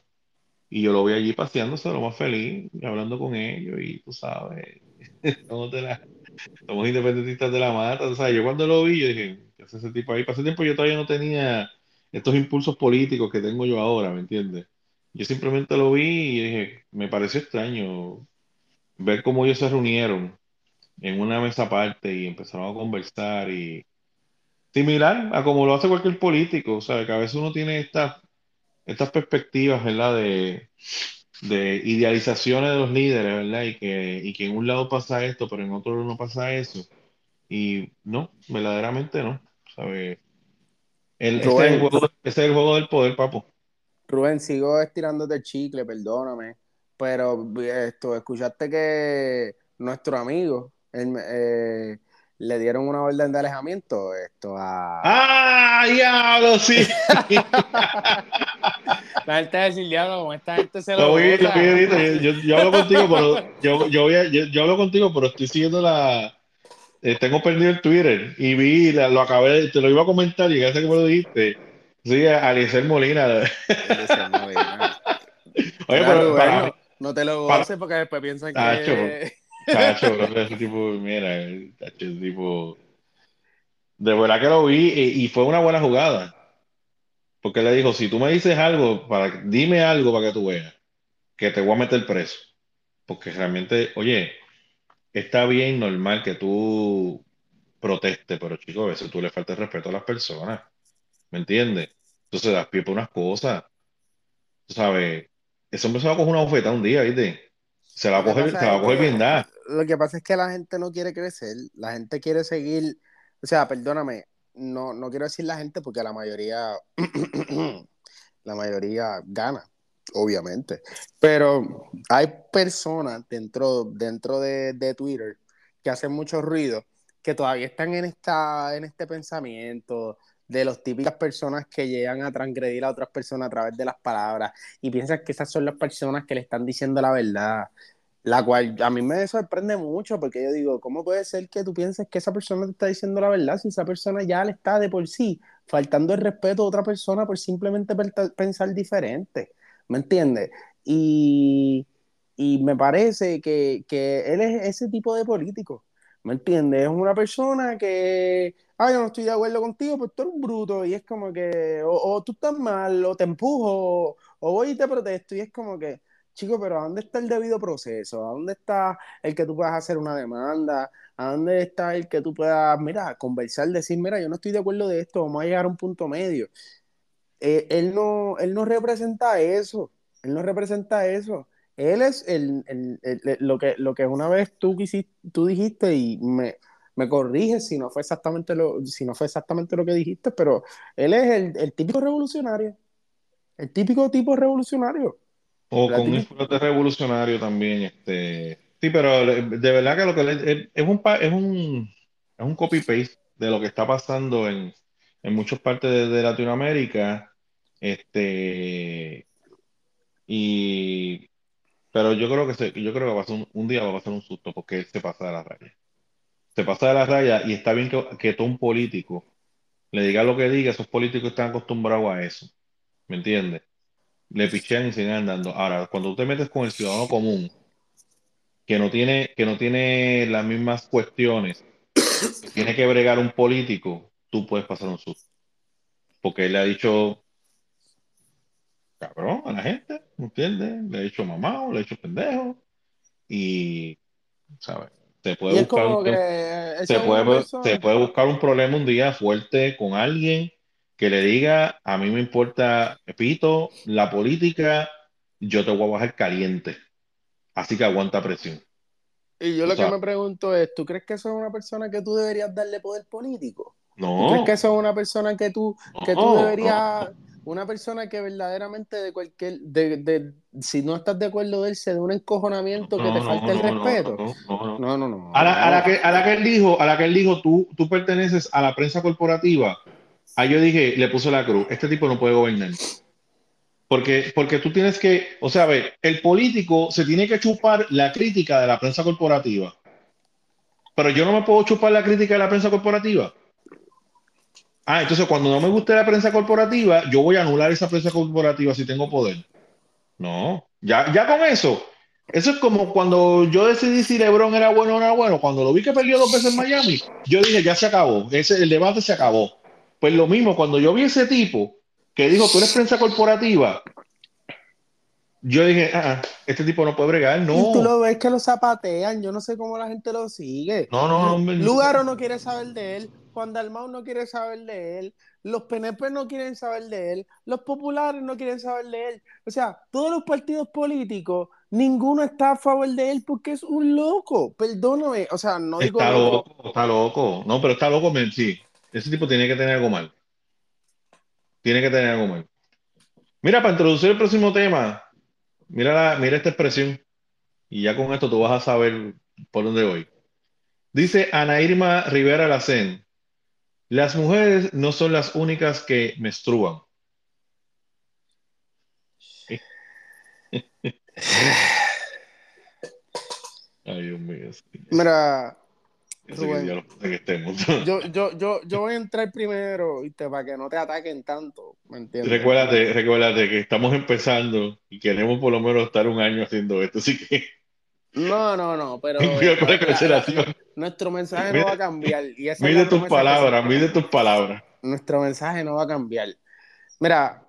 Y yo lo vi allí paseándose lo más feliz, hablando con ellos, y tú sabes, somos, de independentistas de la mata. O yo cuando lo vi, yo dije, ¿qué hace ese tipo ahí? Pasé tiempo yo todavía no tenía estos impulsos políticos que tengo yo ahora, ¿me entiendes? Yo simplemente lo vi y dije, me pareció extraño ver cómo ellos se reunieron en una mesa aparte y empezaron a conversar y similar a como lo hace cualquier político, o sea, que a veces uno tiene estas estas perspectivas, ¿verdad? De, de idealizaciones de los líderes, ¿verdad? Y que, y que en un lado pasa esto, pero en otro no pasa eso. Y no, verdaderamente no, ¿sabes? El, ese, es el juego, ese es el juego del poder, papo. Rubén, sigo estirándote el chicle, perdóname, pero esto, escuchaste que nuestro amigo él, eh, le dieron una orden de alejamiento esto a... ¡Ah, diablo, sí! la gente de decir, diablo, como esta gente se lo... lo, vi, lo vi, yo, yo, hablo contigo, pero yo, yo, voy a, yo, yo, hablo contigo, pero estoy siguiendo la... Eh, tengo perdido el Twitter y vi, la, lo acabé, te lo iba a comentar y gracias que me lo dijiste. Sí, Alicer Molina. Alicer Molina. Oye, pero, para, no, no, te lo goces porque después piensan Tacho, que... Tacho, bro, ese tipo, mira, tacho, ese tipo... De verdad que lo vi y, y, fue una buena jugada. Porque le dijo, si tú me dices algo, para, dime algo para que tú veas, que te voy a meter preso. Porque realmente, oye, está bien normal que tú protestes, pero chico, a veces tú le faltas respeto a las personas. ¿Me entiendes? Entonces das pie por unas cosas. Tú sabes, ese hombre se va a coger una bofeta un día, ¿viste? Se la va a coger, se va a coger bien dada. Lo que pasa es que la gente no quiere crecer, la gente quiere seguir, o sea, perdóname, no, no quiero decir la gente porque la mayoría, la mayoría gana, obviamente, pero hay personas dentro, dentro de, de Twitter que hacen mucho ruido, que todavía están en, esta, en este pensamiento de las típicas personas que llegan a transgredir a otras personas a través de las palabras y piensan que esas son las personas que le están diciendo la verdad, la cual a mí me sorprende mucho porque yo digo, ¿cómo puede ser que tú pienses que esa persona te está diciendo la verdad si esa persona ya le está de por sí faltando el respeto a otra persona por simplemente pensar diferente? ¿Me entiendes? Y, y me parece que, que él es ese tipo de político. ¿Me entiendes? Es una persona que, ah, yo no estoy de acuerdo contigo, pues tú eres un bruto, y es como que, o, tú estás mal, o te empujo, o, voy y te protesto, y es como que, chico, pero ¿a dónde está el debido proceso? ¿A dónde está el que tú puedas hacer una demanda? ¿A dónde está el que tú puedas, mira, conversar, decir, mira, yo no estoy de acuerdo de esto, vamos a llegar a un punto medio? Eh, él, no, él no representa eso, él no representa eso él es el, el, el, lo, que, lo que una vez tú, quisiste, tú dijiste y me, me corriges si no fue exactamente lo, si no fue exactamente lo que dijiste, pero él es el, típico revolucionario, el típico tipo revolucionario. O con un flote revolucionario también, este, sí, pero de verdad que lo que le, es un es un es un copy paste de lo que está pasando en, en muchas partes de, de Latinoamérica, este, y Pero yo creo que se, yo creo que va a ser un, día va a pasar un susto porque él se pasa de la raya. Se pasa de la raya y está bien que, que todo un político le diga lo que diga, esos políticos están acostumbrados a eso. ¿Me entiendes? Le pichean y siguen andando. Ahora, cuando tú te metes con el ciudadano común, que no tiene, que no tiene las mismas cuestiones, que tiene que bregar un político, tú puedes pasar un susto. Porque él le ha dicho cabrón a la gente, ¿me entiendes? Le ha dicho mamá o le ha dicho pendejo. Y, ¿sabes? Se puede, buscar, un- una puede, se puede buscar un problema un día fuerte con alguien que le diga, a mí me importa, repito, la política, yo te voy a bajar caliente. Así que aguanta presión. Y yo O lo sea- que me pregunto es, ¿tú crees que eso es una persona que tú deberías darle poder político? ¿Tú No, crees que eso es una persona que tú, que tú no, deberías, una persona que verdaderamente de cualquier, de, de- si no estás de acuerdo de él, se dé un encojonamiento que no, te no, falte el no, no, respeto? no, no, no. No, no, no. A la, a la que, a la que él dijo, a la que él dijo, tú, tú perteneces a la prensa corporativa. Ahí yo dije, le puso la cruz, este tipo no puede gobernar. Porque, porque tú tienes que, o sea, a ver, el político se tiene que chupar la crítica de la prensa corporativa. Pero yo no me puedo chupar la crítica de la prensa corporativa. Ah, entonces cuando no me guste la prensa corporativa, yo voy a anular esa prensa corporativa si tengo poder. No, ya, ya con eso. Eso es como cuando yo decidí si LeBron era bueno o no era bueno. Cuando lo vi que perdió dos veces en Miami, yo dije, ya se acabó. Ese, el debate se acabó. Pues lo mismo, cuando yo vi ese tipo que dijo, tú eres prensa corporativa, yo dije, ah, ah, este tipo no puede bregar. No, Y tú lo ves que lo zapatean, yo no sé cómo la gente lo sigue. no, no, no. Lugaro no quiere saber de él, Juan Dalmau no quiere saber de él, los PNP no quieren saber de él, los populares no quieren saber de él. O sea, todos los partidos políticos, ninguno está a favor de él porque es un loco. Perdóname, o sea, no digo Está loco. loco, está loco. No, pero está loco, sí. Ese tipo tiene que tener algo mal. Tiene que tener algo mal. Mira, para introducir el próximo tema, mira, la- mira esta expresión. Y ya con esto tú vas a saber por dónde voy. Dice Ana Irma Rivera Lacén. Las mujeres no son las únicas que menstruan. Ay, Dios mío. Mira, Rubén. yo, yo, yo, yo voy a entrar primero, ¿viste? Para que no te ataquen tanto, ¿me entiendes? Recuérdate, recuérdate que estamos empezando y queremos por lo menos estar un año haciendo esto, así que No, no, no, pero la la- nuestro mensaje Mide- no va a cambiar. Y esa Mide tus palabras, mide tus palabras. nuestro mensaje no va a cambiar. Mira,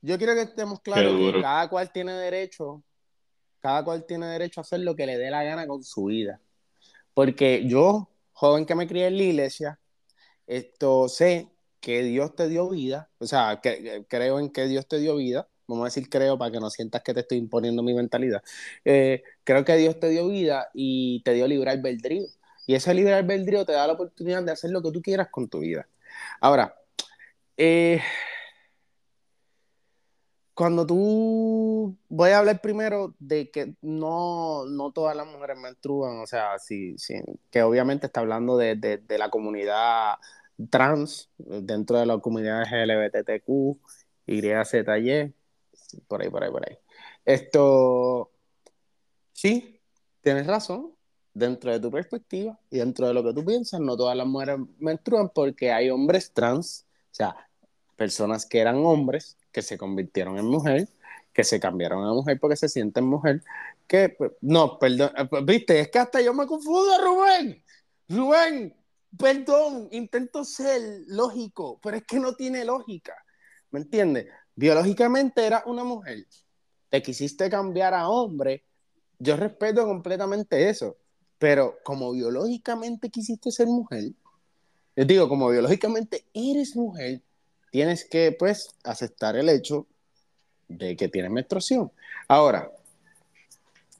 yo quiero que estemos claros que cada cual tiene derecho, cada cual tiene derecho a hacer lo que le dé la gana con su vida. Porque yo, joven que me crié en la iglesia, esto sé que Dios te dio vida, o sea, que, que- creo en que Dios te dio vida, vamos a decir creo para que no sientas que te estoy imponiendo mi mentalidad. Eh, creo que Dios te dio vida y te dio libre albedrío. Y ese libre albedrío te da la oportunidad de hacer lo que tú quieras con tu vida. Ahora, eh, cuando tú, voy a hablar primero de que no, no todas las mujeres menstruan, o sea, sí, sí, que obviamente está hablando de, de- la comunidad trans, dentro de la comunidad LGBTQ, YZY, por ahí, por ahí, por ahí. Esto, sí, tienes razón, dentro de tu perspectiva y dentro de lo que tú piensas, no todas las mujeres menstruan porque hay hombres trans, o sea, personas que eran hombres, que se convirtieron en mujer, que se cambiaron a mujer porque se sienten mujer, que, pues, no, perdón, eh, pues, viste, es que hasta yo me confundo, Rubén, Rubén, perdón, intento ser lógico, pero es que no tiene lógica, ¿me entiendes? Biológicamente era una mujer, te quisiste cambiar a hombre, yo respeto completamente eso, pero como biológicamente quisiste ser mujer, les digo, como biológicamente eres mujer, tienes que, pues, aceptar el hecho de que tienes menstruación. Ahora,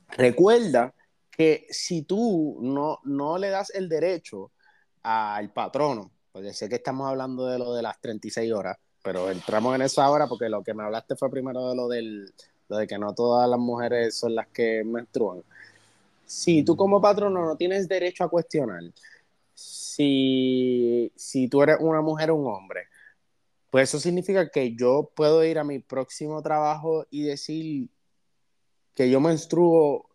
recuerda que si tú no, no le das el derecho al patrono, porque sé que estamos hablando de lo de las 36 horas, pero entramos en eso ahora porque lo que me hablaste fue primero de lo, del, lo de que no todas las mujeres son las que menstruan. Si tú como patrono no tienes derecho a cuestionar si, si tú eres una mujer o un hombre, pues eso significa que yo puedo ir a mi próximo trabajo y decir que yo menstruo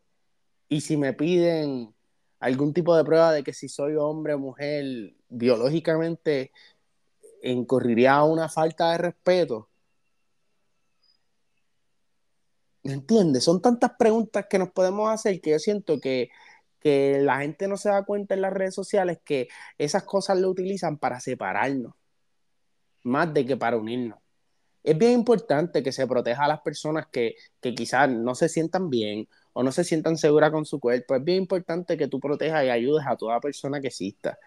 y si me piden algún tipo de prueba de que si soy hombre o mujer biológicamente incurriría una falta de respeto. ¿Me entiendes? Son tantas preguntas que nos podemos hacer que yo siento que, que la gente no se da cuenta en las redes sociales que esas cosas lo utilizan para separarnos, más de que para unirnos. Es bien importante que se proteja a las personas que, que quizás no se sientan bien o no se sientan seguras con su cuerpo. Es bien importante que tú protejas y ayudes a toda persona que exista.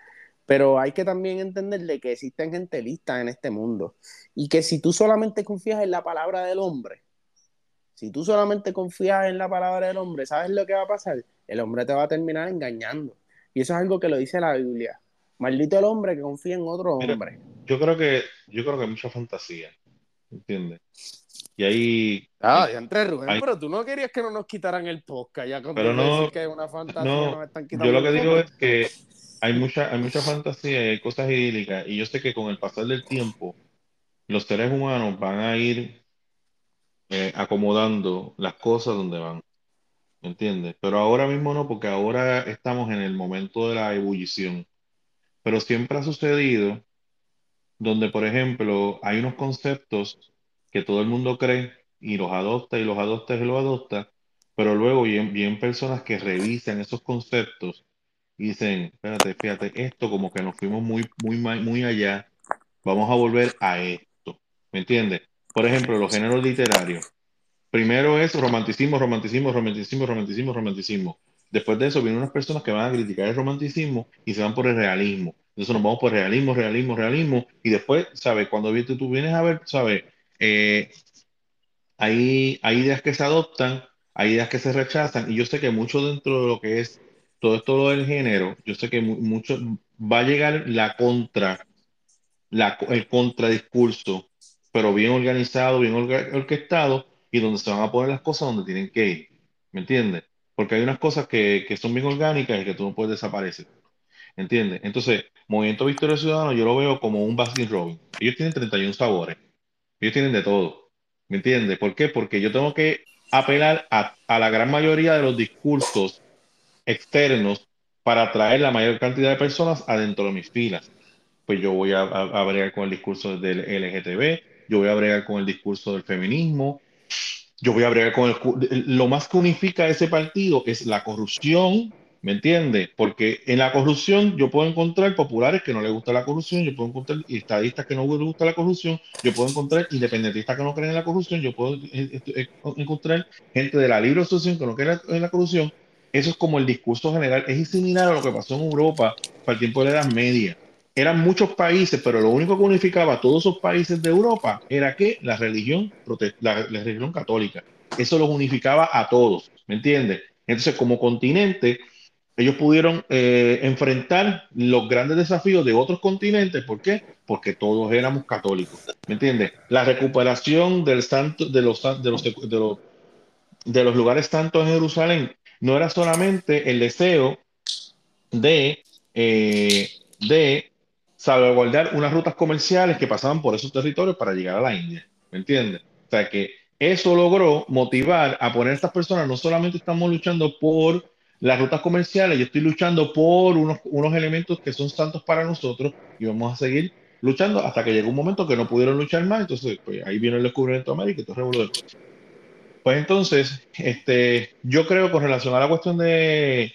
Pero hay que también entender de que existen gente lista en este mundo y que si tú solamente confías en la palabra del hombre, si tú solamente confías en la palabra del hombre, ¿sabes lo que va a pasar? El hombre te va a terminar engañando. Y eso es algo que lo dice la Biblia. Maldito el hombre que confía en otro hombre. yo creo que yo creo que hay mucha fantasía, ¿entiendes? Y ahí. Ah, ya entre Rubén, pero tú no querías que no nos quitaran el podcast. Ya pero no, que es una fantasía, no, están quitando. Yo lo que digo es que hay mucha, hay mucha fantasía y hay cosas idílicas. Y yo sé que con el pasar del tiempo, los seres humanos van a ir eh, acomodando las cosas donde van. ¿Me entiendes? Pero ahora mismo no, porque ahora estamos en el momento de la ebullición. Pero siempre ha sucedido donde, por ejemplo, hay unos conceptos que todo el mundo cree y los adopta y los adopta y los adopta, pero luego vienen personas que revisan esos conceptos y dicen, espérate, fíjate, esto como que nos fuimos muy, muy, muy allá, vamos a volver a esto. ¿Me entiendes? Por ejemplo, los géneros literarios. Primero es romanticismo, romanticismo, romanticismo, romanticismo, romanticismo. Después de eso vienen unas personas que van a criticar el romanticismo y se van por el realismo. Entonces nos vamos por realismo, realismo, realismo. Y después, ¿sabes? Cuando tú vienes a ver, ¿sabes? Eh, hay, hay ideas que se adoptan, hay ideas que se rechazan. Y yo sé que mucho dentro de lo que es todo esto lo del género, yo sé que mucho va a llegar la contra, el contradiscurso, pero bien organizado, bien orquestado, y donde se van a poner las cosas donde tienen que ir. ¿Me entiendes? Porque hay unas cosas que, que son bien orgánicas y que tú no puedes desaparecer. ¿Entiendes? Entonces, Movimiento Victoria Ciudadano yo lo veo como un Baskin Robin. Ellos tienen 31 sabores. Ellos tienen de todo. ¿Me entiendes? ¿Por qué? Porque yo tengo que apelar a la gran mayoría de los discursos externos para atraer la mayor cantidad de personas adentro de mis filas. Pues yo voy a, a, bregar con el discurso del LGTB, yo voy a bregar con el discurso del feminismo, yo voy a bregar con el... Lo más que unifica ese partido es la corrupción, ¿Me entiendes? Porque en la corrupción yo puedo encontrar populares que no les gusta la corrupción, yo puedo encontrar estadistas que no les gusta la corrupción, yo puedo encontrar independentistas que no creen en la corrupción, yo puedo eh, eh, encontrar gente de la libre asociación que no cree en la corrupción. Eso es como el discurso general. Es similar a lo que pasó en Europa para el tiempo de la Edad Media. Eran muchos países, pero lo único que unificaba a todos esos países de Europa era que la religión, la religión católica. Eso los unificaba a todos, ¿me entiendes? Entonces, como continente, ellos pudieron eh, enfrentar los grandes desafíos de otros continentes. ¿Por qué? Porque todos éramos católicos. ¿Me entiendes? La recuperación del santo, de, los, de, los, de, los, lugares santos en Jerusalén no era solamente el deseo de, eh, de salvaguardar unas rutas comerciales que pasaban por esos territorios para llegar a la India. ¿Me entiendes? O sea que eso logró motivar a poner a estas personas, no solamente estamos luchando por las rutas comerciales, yo estoy luchando por unos, unos elementos que son santos para nosotros y vamos a seguir luchando hasta que llegó un momento que no pudieron luchar más, entonces pues, ahí viene el descubrimiento de América y todo Pues entonces, este, yo creo con relación a la cuestión de,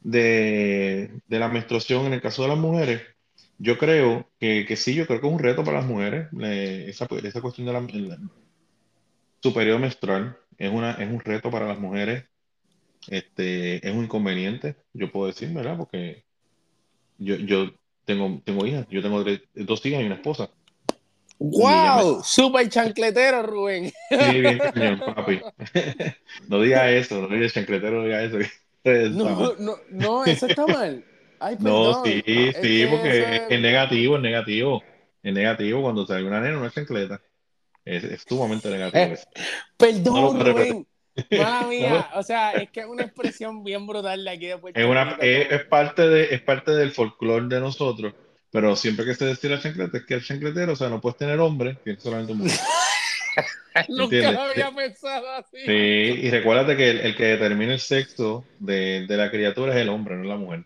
de, de, la menstruación en el caso de las mujeres, yo creo que, que sí, yo creo que es un reto para las mujeres, esa, esa, cuestión de la, la superior menstrual es, una, es un reto para las mujeres este, es un inconveniente, yo puedo decir, ¿verdad? Porque yo, yo tengo, tengo hijas, yo tengo dos hijas y una esposa. ¡Wow! Súper chancletero, Rubén. Sí, bien papi. no diga eso, no diga chancletero, no diga eso. No, no, no, eso está mal. Ay, no, sí, sí, porque es... negativo, es negativo. Es negativo cuando sale una nena, no es chancleta. Es, es sumamente negativo. Eh, perdón, Rubén. Mala mía, o sea, es que es una expresión bien brutal de aquí de Puerto es, una, es, parte de, es parte del folclore de nosotros, pero siempre que se decide el chanclete es que el chancletero, o sea, no puedes tener hombre, tienes solamente un mujer. Nunca lo había pensado así. Sí, y recuérdate que el, que determina el sexo de, de, la criatura es el hombre, no la mujer.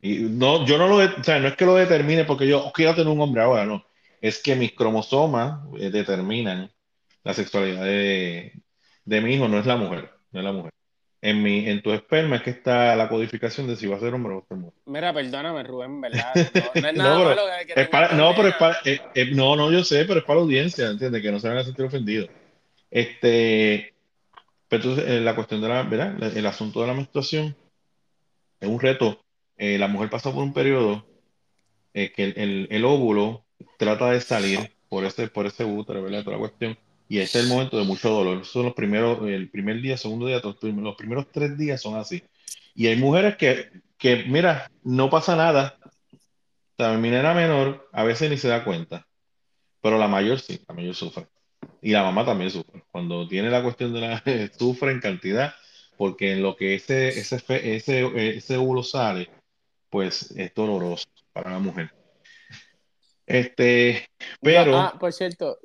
Y no, yo no lo, o sea, no es que lo determine porque yo quiero tener un hombre ahora, no. Es que mis cromosomas eh, determinan la sexualidad de, de mi hijo, no es la mujer, no es la mujer en, mi, en tu esperma es que está la codificación de si va a ser hombre o mujer. Mira, perdóname, Rubén, ¿verdad? No, es nada no, pero, no, pero es para, eh, eh, no, no, yo sé, pero es para la audiencia, ¿entiendes? Que no se van a sentir ofendidos. Este, pero entonces, eh, la cuestión de la, ¿verdad? El asunto de la menstruación es un reto. la mujer pasa por un periodo que el, el, el, óvulo trata de salir por ese, por ese útero, ¿verdad? Toda la cuestión y ese es el momento de mucho dolor. Son los primeros, el primer día, segundo día, los primeros tres días son así. Y hay mujeres que, que mira, no pasa nada. Mi nena menor a veces ni se da cuenta, pero la mayor sí, la mayor sufre. Y la mamá también sufre. Cuando tiene la cuestión de la sufre en cantidad, porque en lo que ese, ese, ese, ese óvulo sale, pues es doloroso para la mujer. Este, pero. Ah, por cierto,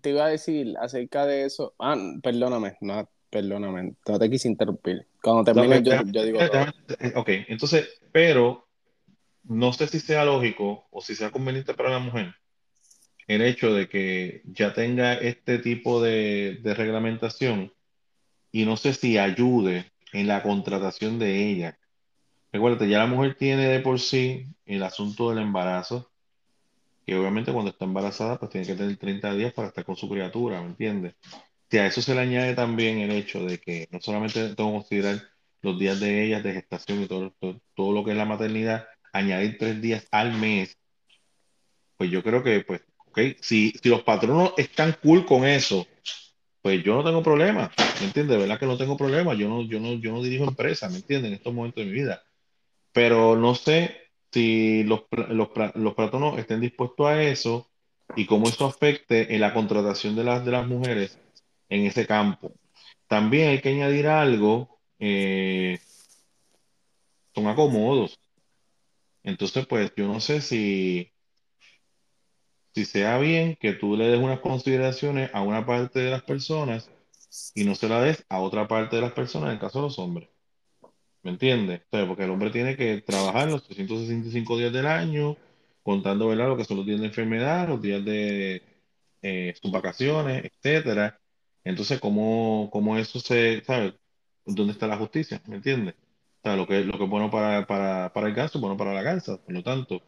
te iba a decir acerca de eso. Ah, perdóname, no, perdóname, no te quise interrumpir. Cuando termine, yo, digo. ok, entonces, pero no sé si sea lógico o si sea conveniente para la mujer el hecho de que ya tenga este tipo de, de reglamentación y no sé si ayude en la contratación de ella. Recuerda, ya la mujer tiene de por sí el asunto del embarazo, que obviamente cuando está embarazada, pues tiene que tener 30 días para estar con su criatura, ¿me entiendes? Si a eso se le añade también el hecho de que no solamente tengo que considerar los días de ellas de gestación y todo, todo, lo que es la maternidad, añadir tres días al mes, pues yo creo que, pues, ok, si, si los patronos están cool con eso, pues yo no tengo problema, ¿me entiendes? ¿Verdad que no tengo problema? Yo no, yo no, yo no dirijo empresa, ¿me entiendes? En estos momentos de mi vida. Pero no sé si los, los, los estén dispuestos a eso y cómo eso afecte en la contratación de las, de las mujeres en ese campo. También hay que añadir algo, eh, son acomodos. Entonces, pues yo no sé si, si sea bien que tú le des unas consideraciones a una parte de las personas y no se la des a otra parte de las personas, en el caso de los hombres. ¿Me entiendes? porque el hombre tiene que trabajar los 365 días del año, contando, ¿verdad? Lo que son los días de enfermedad, los días de eh, sus vacaciones, etcétera. Entonces, ¿cómo, cómo eso se, ¿sabes? ¿Dónde está la justicia? ¿Me entiendes? O sea, lo que, lo que es bueno para, para, para el ganso es bueno para la gansa. Por lo tanto,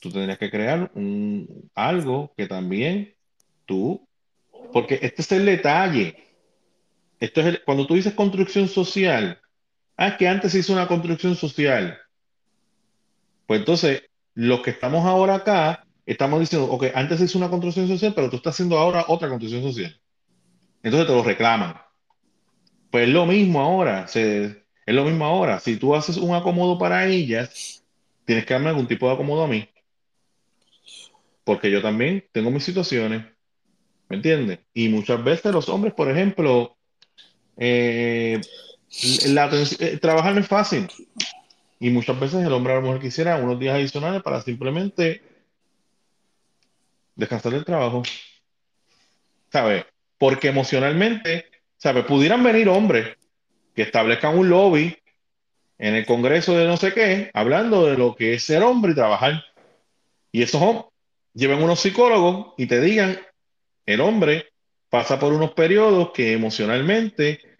tú tendrías que crear un, algo que también tú, porque este es el detalle. Esto es el, cuando tú dices construcción social, Ah, que antes se hizo una construcción social. Pues entonces, los que estamos ahora acá, estamos diciendo, ok, antes se hizo una construcción social, pero tú estás haciendo ahora otra construcción social. Entonces te lo reclaman. Pues es lo mismo ahora, es lo mismo ahora. Si tú haces un acomodo para ellas, tienes que darme algún tipo de acomodo a mí. Porque yo también tengo mis situaciones, ¿me entiendes? Y muchas veces los hombres, por ejemplo, eh, la, eh, trabajar no es fácil. Y muchas veces el hombre a la mujer quisiera unos días adicionales para simplemente descansar del trabajo. ¿Sabes? Porque emocionalmente, ¿sabes? Pudieran venir hombres que establezcan un lobby en el Congreso de no sé qué, hablando de lo que es ser hombre y trabajar. Y esos lleven unos psicólogos y te digan, el hombre pasa por unos periodos que emocionalmente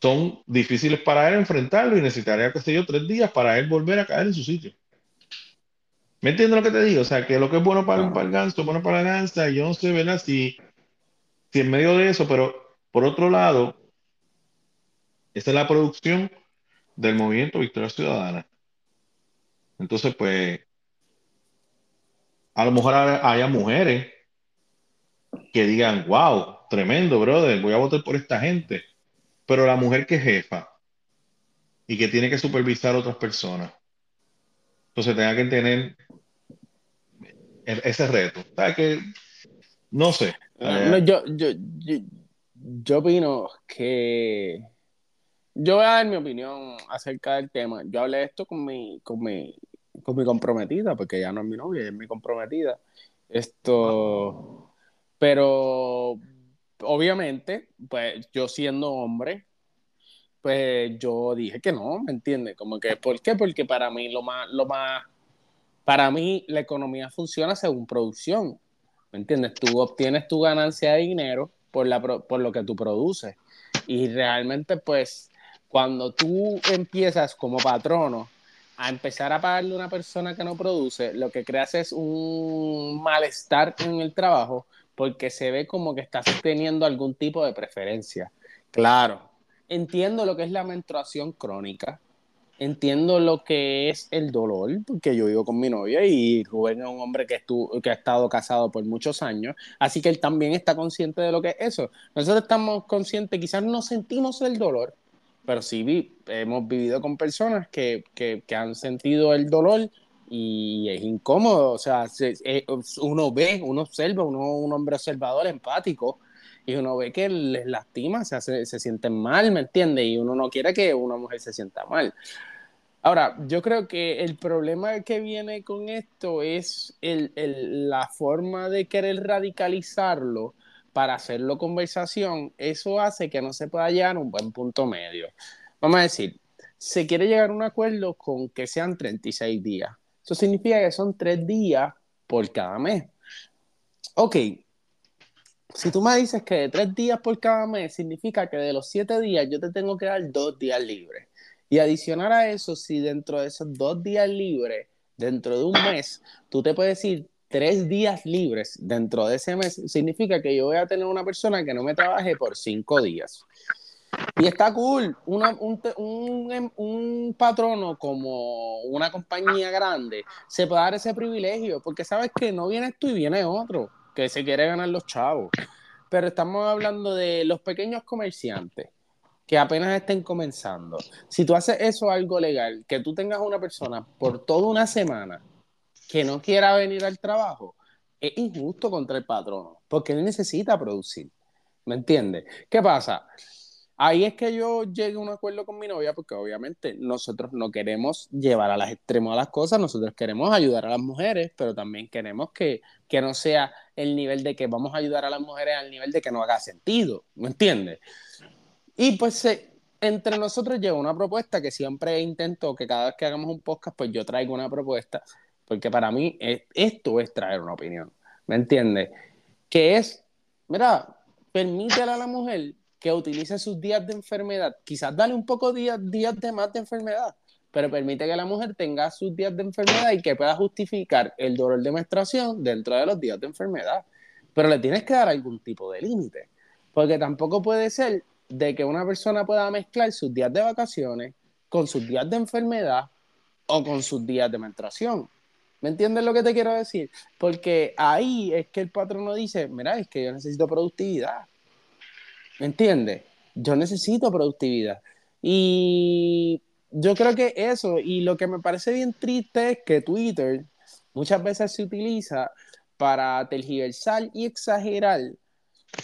son difíciles para él enfrentarlo y necesitaría, qué sé yo, tres días para él volver a caer en su sitio. ¿Me entiendes lo que te digo? O sea, que lo que es bueno para, el ganso es bueno para la gansa, y yo no sé, ¿verdad? Si, si en medio de eso, pero por otro lado, esta es la producción del movimiento Victoria Ciudadana. Entonces, pues, a lo mejor haya mujeres que digan, wow, tremendo, brother, voy a votar por esta gente. Pero la mujer que es jefa y que tiene que supervisar a otras personas, entonces tenga que tener e-, ese reto. que no sé. Eh, yo, yo, yo, opino que yo voy a dar mi opinión acerca del tema. Yo hablé esto con mi, con mi, con mi comprometida, porque ya no es mi novia, es mi comprometida. Esto, pero obviamente, pues yo siendo hombre, pues yo dije que no, ¿me entiendes? Como que, ¿por qué? Porque para mí lo más, lo más, para mí la economía funciona según producción, ¿me entiendes? Tú obtienes tu ganancia de dinero por, la, por lo que tú produces y realmente pues cuando tú empiezas como patrono a empezar a pagarle a una persona que no produce, lo que creas es un malestar en el trabajo porque se ve como que estás teniendo algún tipo de preferencia. Claro, entiendo lo que es la menstruación crónica, entiendo lo que es el dolor, porque yo vivo con mi novia y Rubén es un hombre que, estuvo, que ha estado casado por muchos años, así que él también está consciente de lo que es eso. Nosotros estamos conscientes, quizás no sentimos el dolor, pero sí hemos vivido con personas que, que, que, han sentido el dolor y es incómodo, o sea, eh, uno ve, uno observa, uno un hombre observador, empático, y uno ve que les lastima, se, se sienten mal, ¿me entiendes? Y uno no quiere que una mujer se sienta mal. Ahora, yo creo que el problema que viene con esto es el, el, la forma de querer radicalizarlo para hacerlo conversación, eso hace que no se pueda llegar a un buen punto medio. Vamos a decir, se quiere llegar a un acuerdo con que sean 36 días. Eso significa que son 3 días por cada mes. Ok, si tú me dices que de 3 días por cada mes significa que de los 7 días yo te tengo que dar 2 días libres. Y adicionar a eso, si dentro de esos 2 días libres, dentro de un mes, tú te puedes ir tres días libres dentro de ese mes, significa que yo voy a tener una persona que no me trabaje por cinco días. Y está cool. un, un, patrono como una compañía grande se puede dar ese privilegio, porque sabes que no vienes tú y viene otro, que se quiere ganar los chavos. Pero estamos hablando de los pequeños comerciantes que apenas estén comenzando. Si tú haces eso algo legal, que tú tengas una persona por toda una semana que no quiera venir al trabajo, es injusto contra el patrono, porque él necesita producir. ¿Me entiendes? ¿Qué pasa? Ahí es que yo llegué a un acuerdo con mi novia, porque obviamente nosotros no queremos llevar a las extremos las cosas, nosotros queremos ayudar a las mujeres, pero también queremos que, que no sea el nivel de que vamos a ayudar a las mujeres al nivel de que no haga sentido, ¿me entiendes? Y pues entre nosotros llegó una propuesta que siempre intento que cada vez que hagamos un podcast, pues yo traigo una propuesta porque para mí esto es traer una opinión, ¿me entiendes? Que es, mira, permítele a la mujer que utilice sus días de enfermedad, quizás dale un poco días, días de más de enfermedad, pero permite que la mujer tenga sus días de enfermedad y que pueda justificar el dolor de menstruación dentro de los días de enfermedad. Pero le tienes que dar algún tipo de límite, porque tampoco puede ser de que una persona pueda mezclar sus días de vacaciones con sus días de enfermedad o con sus días de menstruación. ¿Me entiendes lo que te quiero decir? Porque ahí es que el patrono dice, mira, es que yo necesito productividad. ¿Me entiendes? Yo necesito productividad. Y yo creo que eso, y lo que me parece bien triste es que Twitter muchas veces se utiliza para tergiversar y exagerar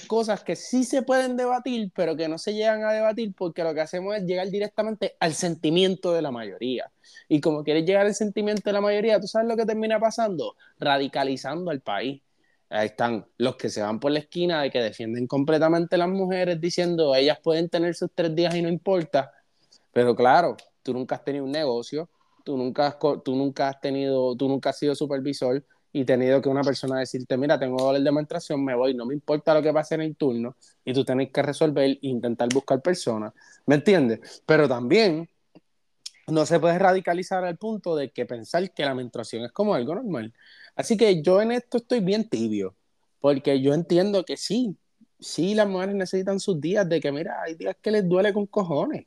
cosas que sí se pueden debatir, pero que no se llegan a debatir porque lo que hacemos es llegar directamente al sentimiento de la mayoría. Y como quieres llegar al sentimiento de la mayoría, ¿tú sabes lo que termina pasando? Radicalizando al país. Ahí están los que se van por la esquina de que defienden completamente las mujeres diciendo ellas pueden tener sus tres días y no importa. Pero claro, tú nunca has tenido un negocio, tú nunca has, tú nunca has tenido, tú nunca has sido supervisor, y tenido que una persona decirte, mira, tengo dolor de demostración, me voy, no me importa lo que pase en el turno, y tú tenés que resolver e intentar buscar personas, ¿me entiendes? Pero también no se puede radicalizar al punto de que pensar que la menstruación es como algo normal. Así que yo en esto estoy bien tibio, porque yo entiendo que sí, sí las mujeres necesitan sus días de que, mira, hay días que les duele con cojones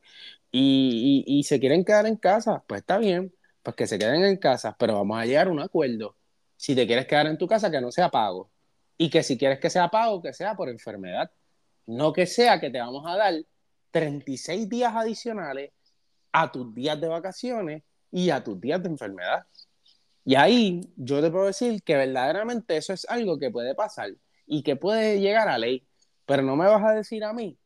y, y, se quieren quedar en casa, pues está bien, pues que se queden en casa, pero vamos a llegar a un acuerdo si te quieres quedar en tu casa, que no sea pago. Y que si quieres que sea pago, que sea por enfermedad. No que sea que te vamos a dar 36 días adicionales a tus días de vacaciones y a tus días de enfermedad. Y ahí yo te puedo decir que verdaderamente eso es algo que puede pasar y que puede llegar a ley. Pero no me vas a decir a mí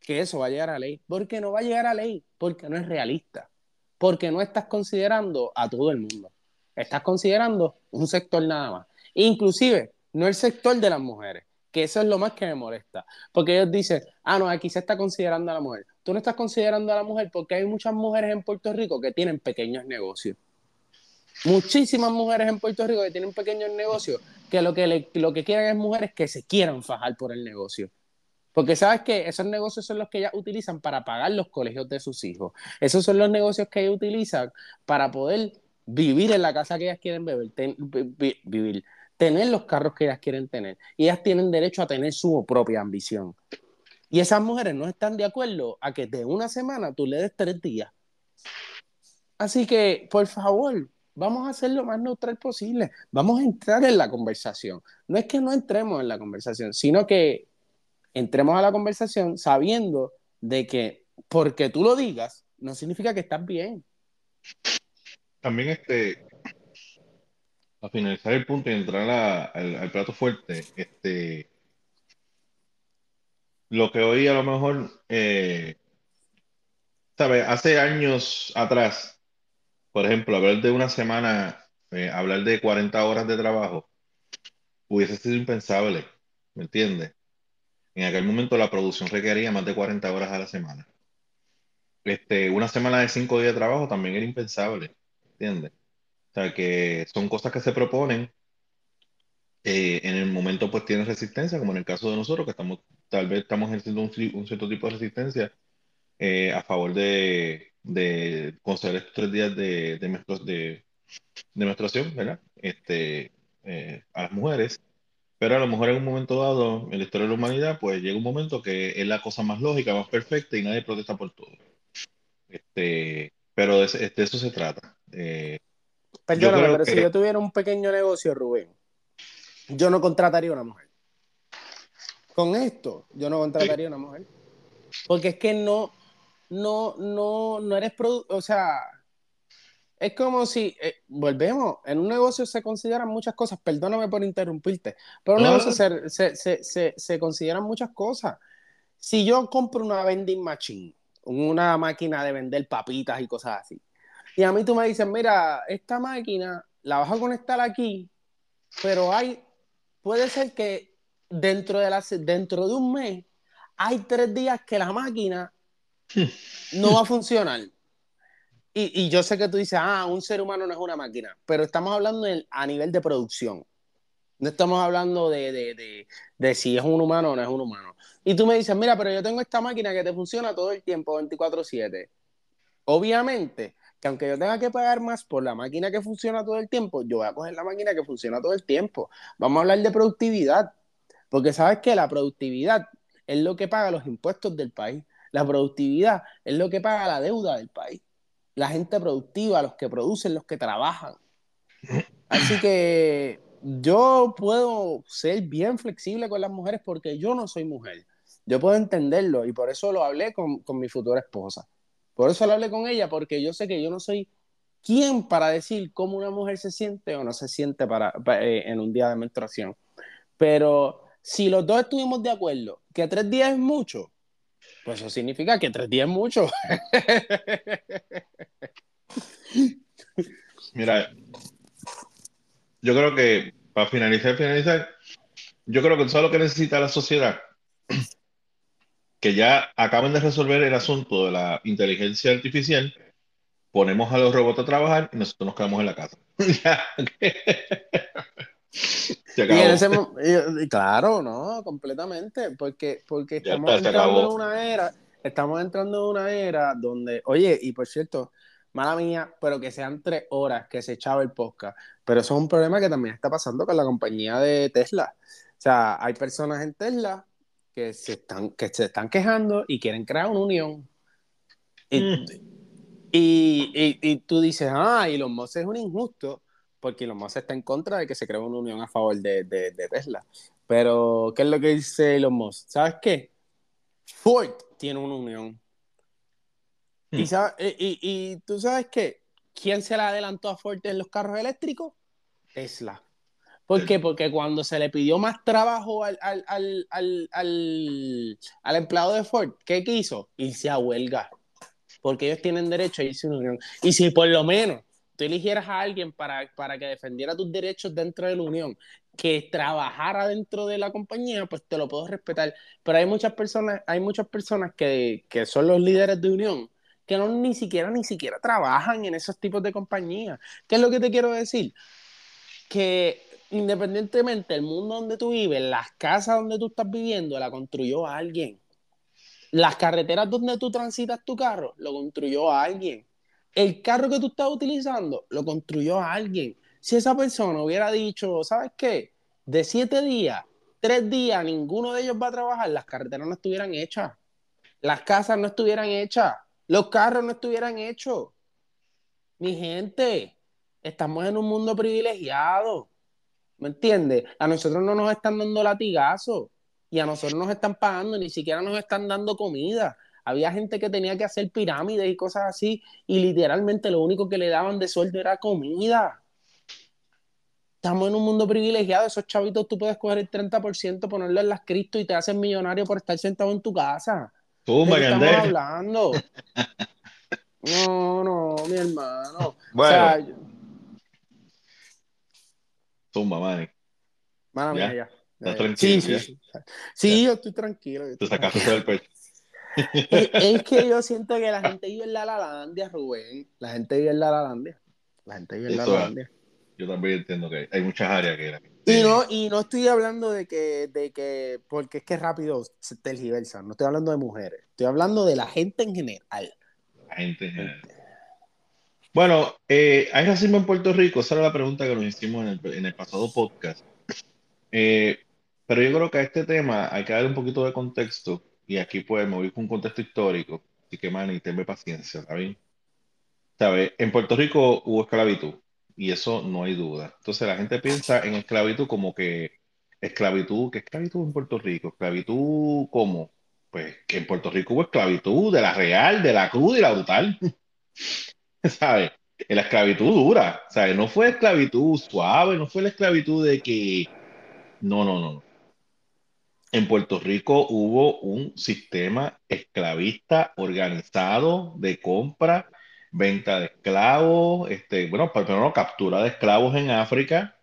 que eso va a llegar a ley, porque no va a llegar a ley, porque no es realista, porque no estás considerando a todo el mundo. estás considerando un sector nada más. Inclusive, no el sector de las mujeres, que eso es lo más que me molesta. Porque ellos dicen, ah, no, aquí se está considerando a la mujer. Tú no estás considerando a la mujer porque hay muchas mujeres en Puerto Rico que tienen pequeños negocios. Muchísimas mujeres en Puerto Rico que tienen pequeños negocios que lo que, lo que quieren es mujeres que se quieran fajar por el negocio. Porque sabes que esos negocios son los que ellas utilizan para pagar los colegios de sus hijos. Esos son los negocios que ellas utilizan para poder vivir en la casa que ellas quieren vivir, tener los carros que ellas quieren tener. Y ellas tienen derecho a tener su propia ambición. Y esas mujeres no están de acuerdo a que de una semana tú le des tres días. Así que, por favor, vamos a hacer lo más neutral posible. Vamos a entrar en la conversación. No es que no entremos en la conversación, sino que entremos a la conversación sabiendo de que porque tú lo digas, no significa que estás bien. También este, a finalizar el punto y entrar al, plato fuerte, este, lo que hoy a lo mejor, eh, ¿sabes? Hace años atrás, por ejemplo, hablar de una semana, eh, hablar de 40 horas de trabajo, hubiese sido impensable, ¿me entiendes? En aquel momento la producción requería más de 40 horas a la semana. Este, una semana de 5 días de trabajo también era impensable, ¿entiendes? O sea, que son cosas que se proponen. Eh, en el momento pues tienen resistencia, como en el caso de nosotros, que estamos, tal vez estamos ejerciendo un, cierto tipo de resistencia eh, a favor de, de conceder estos tres días de, de, menstruación, ¿verdad? Este, eh, a las mujeres. Pero a lo mejor en un momento dado, en la historia de la humanidad, pues llega un momento que es la cosa más lógica, más perfecta y nadie protesta por todo. Este, pero de, eso se trata. Eh, Perdóname, pero si yo tuviera un pequeño negocio, Rubén, yo no contrataría a una mujer. Con esto, yo no contrataría a una mujer. Porque es que no, no, no, no eres producto, o sea, es como si, eh, volvemos, en un negocio se consideran muchas cosas, perdóname por interrumpirte, pero en un negocio se, se, se, se, consideran muchas cosas. Si yo compro una vending machine, una máquina de vender papitas y cosas así, y a mí tú me dices, mira, esta máquina la vas a conectar aquí, pero hay, puede ser que dentro de, la, dentro de un mes hay tres días que la máquina no va a funcionar. Y, yo sé que tú dices, ah, un ser humano no es una máquina, pero estamos hablando a nivel de producción. No estamos hablando de, si es un humano o no es un humano. Y tú me dices, mira, pero yo tengo esta máquina que te funciona todo el tiempo, 24/7. Obviamente, que aunque yo tenga que pagar más por la máquina que funciona todo el tiempo, yo voy a coger la máquina que funciona todo el tiempo. Vamos a hablar de productividad, porque sabes que la productividad es lo que paga los impuestos del país. La productividad es lo que paga la deuda del país. La gente productiva, los que producen, los que trabajan. Así que yo puedo ser bien flexible con las mujeres porque yo no soy mujer. Yo puedo entenderlo y por eso lo hablé con, mi futura esposa. Por eso lo hablé con ella porque yo sé que yo no soy quien para decir cómo una mujer se siente o no se siente para, eh, en un día de menstruación. Pero si los dos estuvimos de acuerdo que tres días es mucho, pues eso significa que tres días es mucho. Mira, yo creo que para finalizar, finalizar, yo creo que eso es lo que necesita la sociedad. Que ya acaben de resolver el asunto de la inteligencia artificial, ponemos a los robots a trabajar y nosotros nos quedamos en la casa. claro, no, completamente, porque, porque estamos entrando en una era, estamos entrando en una era donde, oye, y por cierto, mala mía, pero que sean tres horas que se echaba el podcast, pero eso es un problema que también está pasando con la compañía de Tesla. O sea, hay personas en Tesla que se están, que se están quejando y quieren crear una unión. Y, mm. y, y, tú dices, ah, y los Musk es un injusto porque Elon Musk está en contra de que se cree una unión a favor de, de, Tesla. Pero, ¿qué es lo que dice Elon Musk? ¿Sabes qué? Ford tiene una unión. Y, hmm. y, y, tú sabes qué? ¿Quién se la adelantó a Ford en los carros eléctricos? Tesla. ¿Por qué? Porque cuando se le pidió más trabajo al, al, al, al, al empleado de Ford, ¿qué quiso? Irse a huelga. Porque ellos tienen derecho a irse a una unión. Y si por lo menos tú eligieras a alguien para, para que defendiera tus derechos dentro de la unión, que trabajara dentro de la compañía, pues te lo puedo respetar. Pero hay muchas personas, hay muchas personas que, que son los líderes de unión que no ni siquiera ni siquiera trabajan en esos tipos de compañías. ¿Qué es lo que te quiero decir? Que independientemente del mundo donde tú vives, las casas donde tú estás viviendo la construyó alguien. Las carreteras donde tú transitas tu carro lo construyó alguien. El carro que tú estás utilizando lo construyó alguien. Si esa persona hubiera dicho, ¿sabes qué? De siete días, tres días, ninguno de ellos va a trabajar, las carreteras no estuvieran hechas. Las casas no estuvieran hechas. Los carros no estuvieran hechos. Mi gente, estamos en un mundo privilegiado. ¿Me entiendes? A nosotros no nos están dando latigazos y a nosotros nos están pagando, ni siquiera nos están dando comida. Había gente que tenía que hacer pirámides y cosas así y literalmente lo único que le daban de sueldo era comida. Estamos en un mundo privilegiado. Esos chavitos tú puedes coger el 30%, ponerlo en las cripto y te hacen millonario por estar sentado en tu casa. Tú, ¿De qué estamos hablando? No, no, mi hermano. Bueno. O sea, Zumba, Manny. Mala Ya. mía, ya. ¿Estás Ya, tranquilo, Sí, sí, ya? sí. Sí, yo estoy tranquilo. yo Te estoy sacaste eso del pecho. Es, es que yo siento que la gente vive en la Lalandia, Rubén. La gente vive en la Lalandia. La gente vive en la. Lalandia. Yo también entiendo que hay muchas áreas que la Y no, y no estoy hablando de que, de que, porque es que rápido se tergiversa. No estoy hablando de mujeres. Estoy hablando de la gente en general. la gente en general. Bueno, eh, ¿hay racismo en Puerto Rico? Esa era la pregunta que nos hicimos en el, en el pasado podcast. Eh, pero yo creo que a este tema hay que darle un poquito de contexto y aquí pues me voy con un contexto histórico. Así que, man, tenme paciencia, ¿está bien? ¿Sabes? En Puerto Rico hubo esclavitud y eso no hay duda. Entonces la gente piensa en esclavitud como que esclavitud, ¿qué esclavitud en Puerto Rico? ¿Esclavitud cómo? Pues que en Puerto Rico hubo esclavitud de la real, de la cruda y la brutal. ¿Sabes? La esclavitud dura, ¿sabes? No fue esclavitud suave, no fue la esclavitud de que... No, no, no. No. En Puerto Rico hubo un sistema esclavista organizado de compra, venta de esclavos, este, bueno, primero captura de esclavos en África,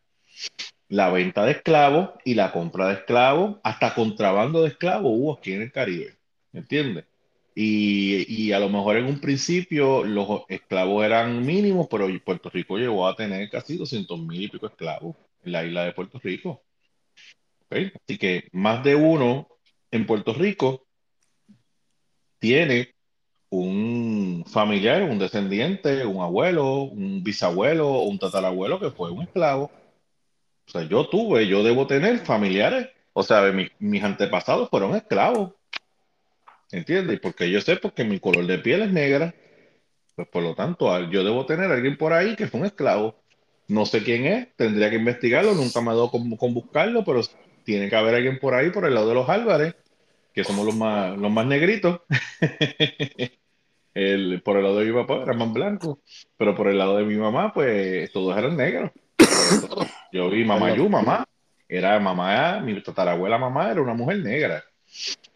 la venta de esclavos y la compra de esclavos, hasta contrabando de esclavos hubo aquí en el Caribe, ¿me entiendes? Y, y a lo mejor en un principio los esclavos eran mínimos, pero Puerto Rico llegó a tener casi 200 mil y pico esclavos en la isla de Puerto Rico. ¿Ok? Así que más de uno en Puerto Rico tiene un familiar, un descendiente, un abuelo, un bisabuelo un tatarabuelo que fue un esclavo. O sea, yo tuve, yo debo tener familiares. O sea, mi- mis antepasados fueron esclavos. ¿Entiendes? Porque yo sé, porque mi color de piel es negra. Pues por lo tanto, yo debo tener a alguien por ahí que fue un esclavo. No sé quién es, tendría que investigarlo, nunca me ha dado con, con buscarlo, pero tiene que haber alguien por ahí, por el lado de los Álvarez, que somos los más, los más negritos. El, por el lado de mi papá eran más blancos, pero por el lado de mi mamá, pues todos eran negros. Yo vi mamá Yu, mamá, era mamá, mi tatarabuela mamá era una mujer negra.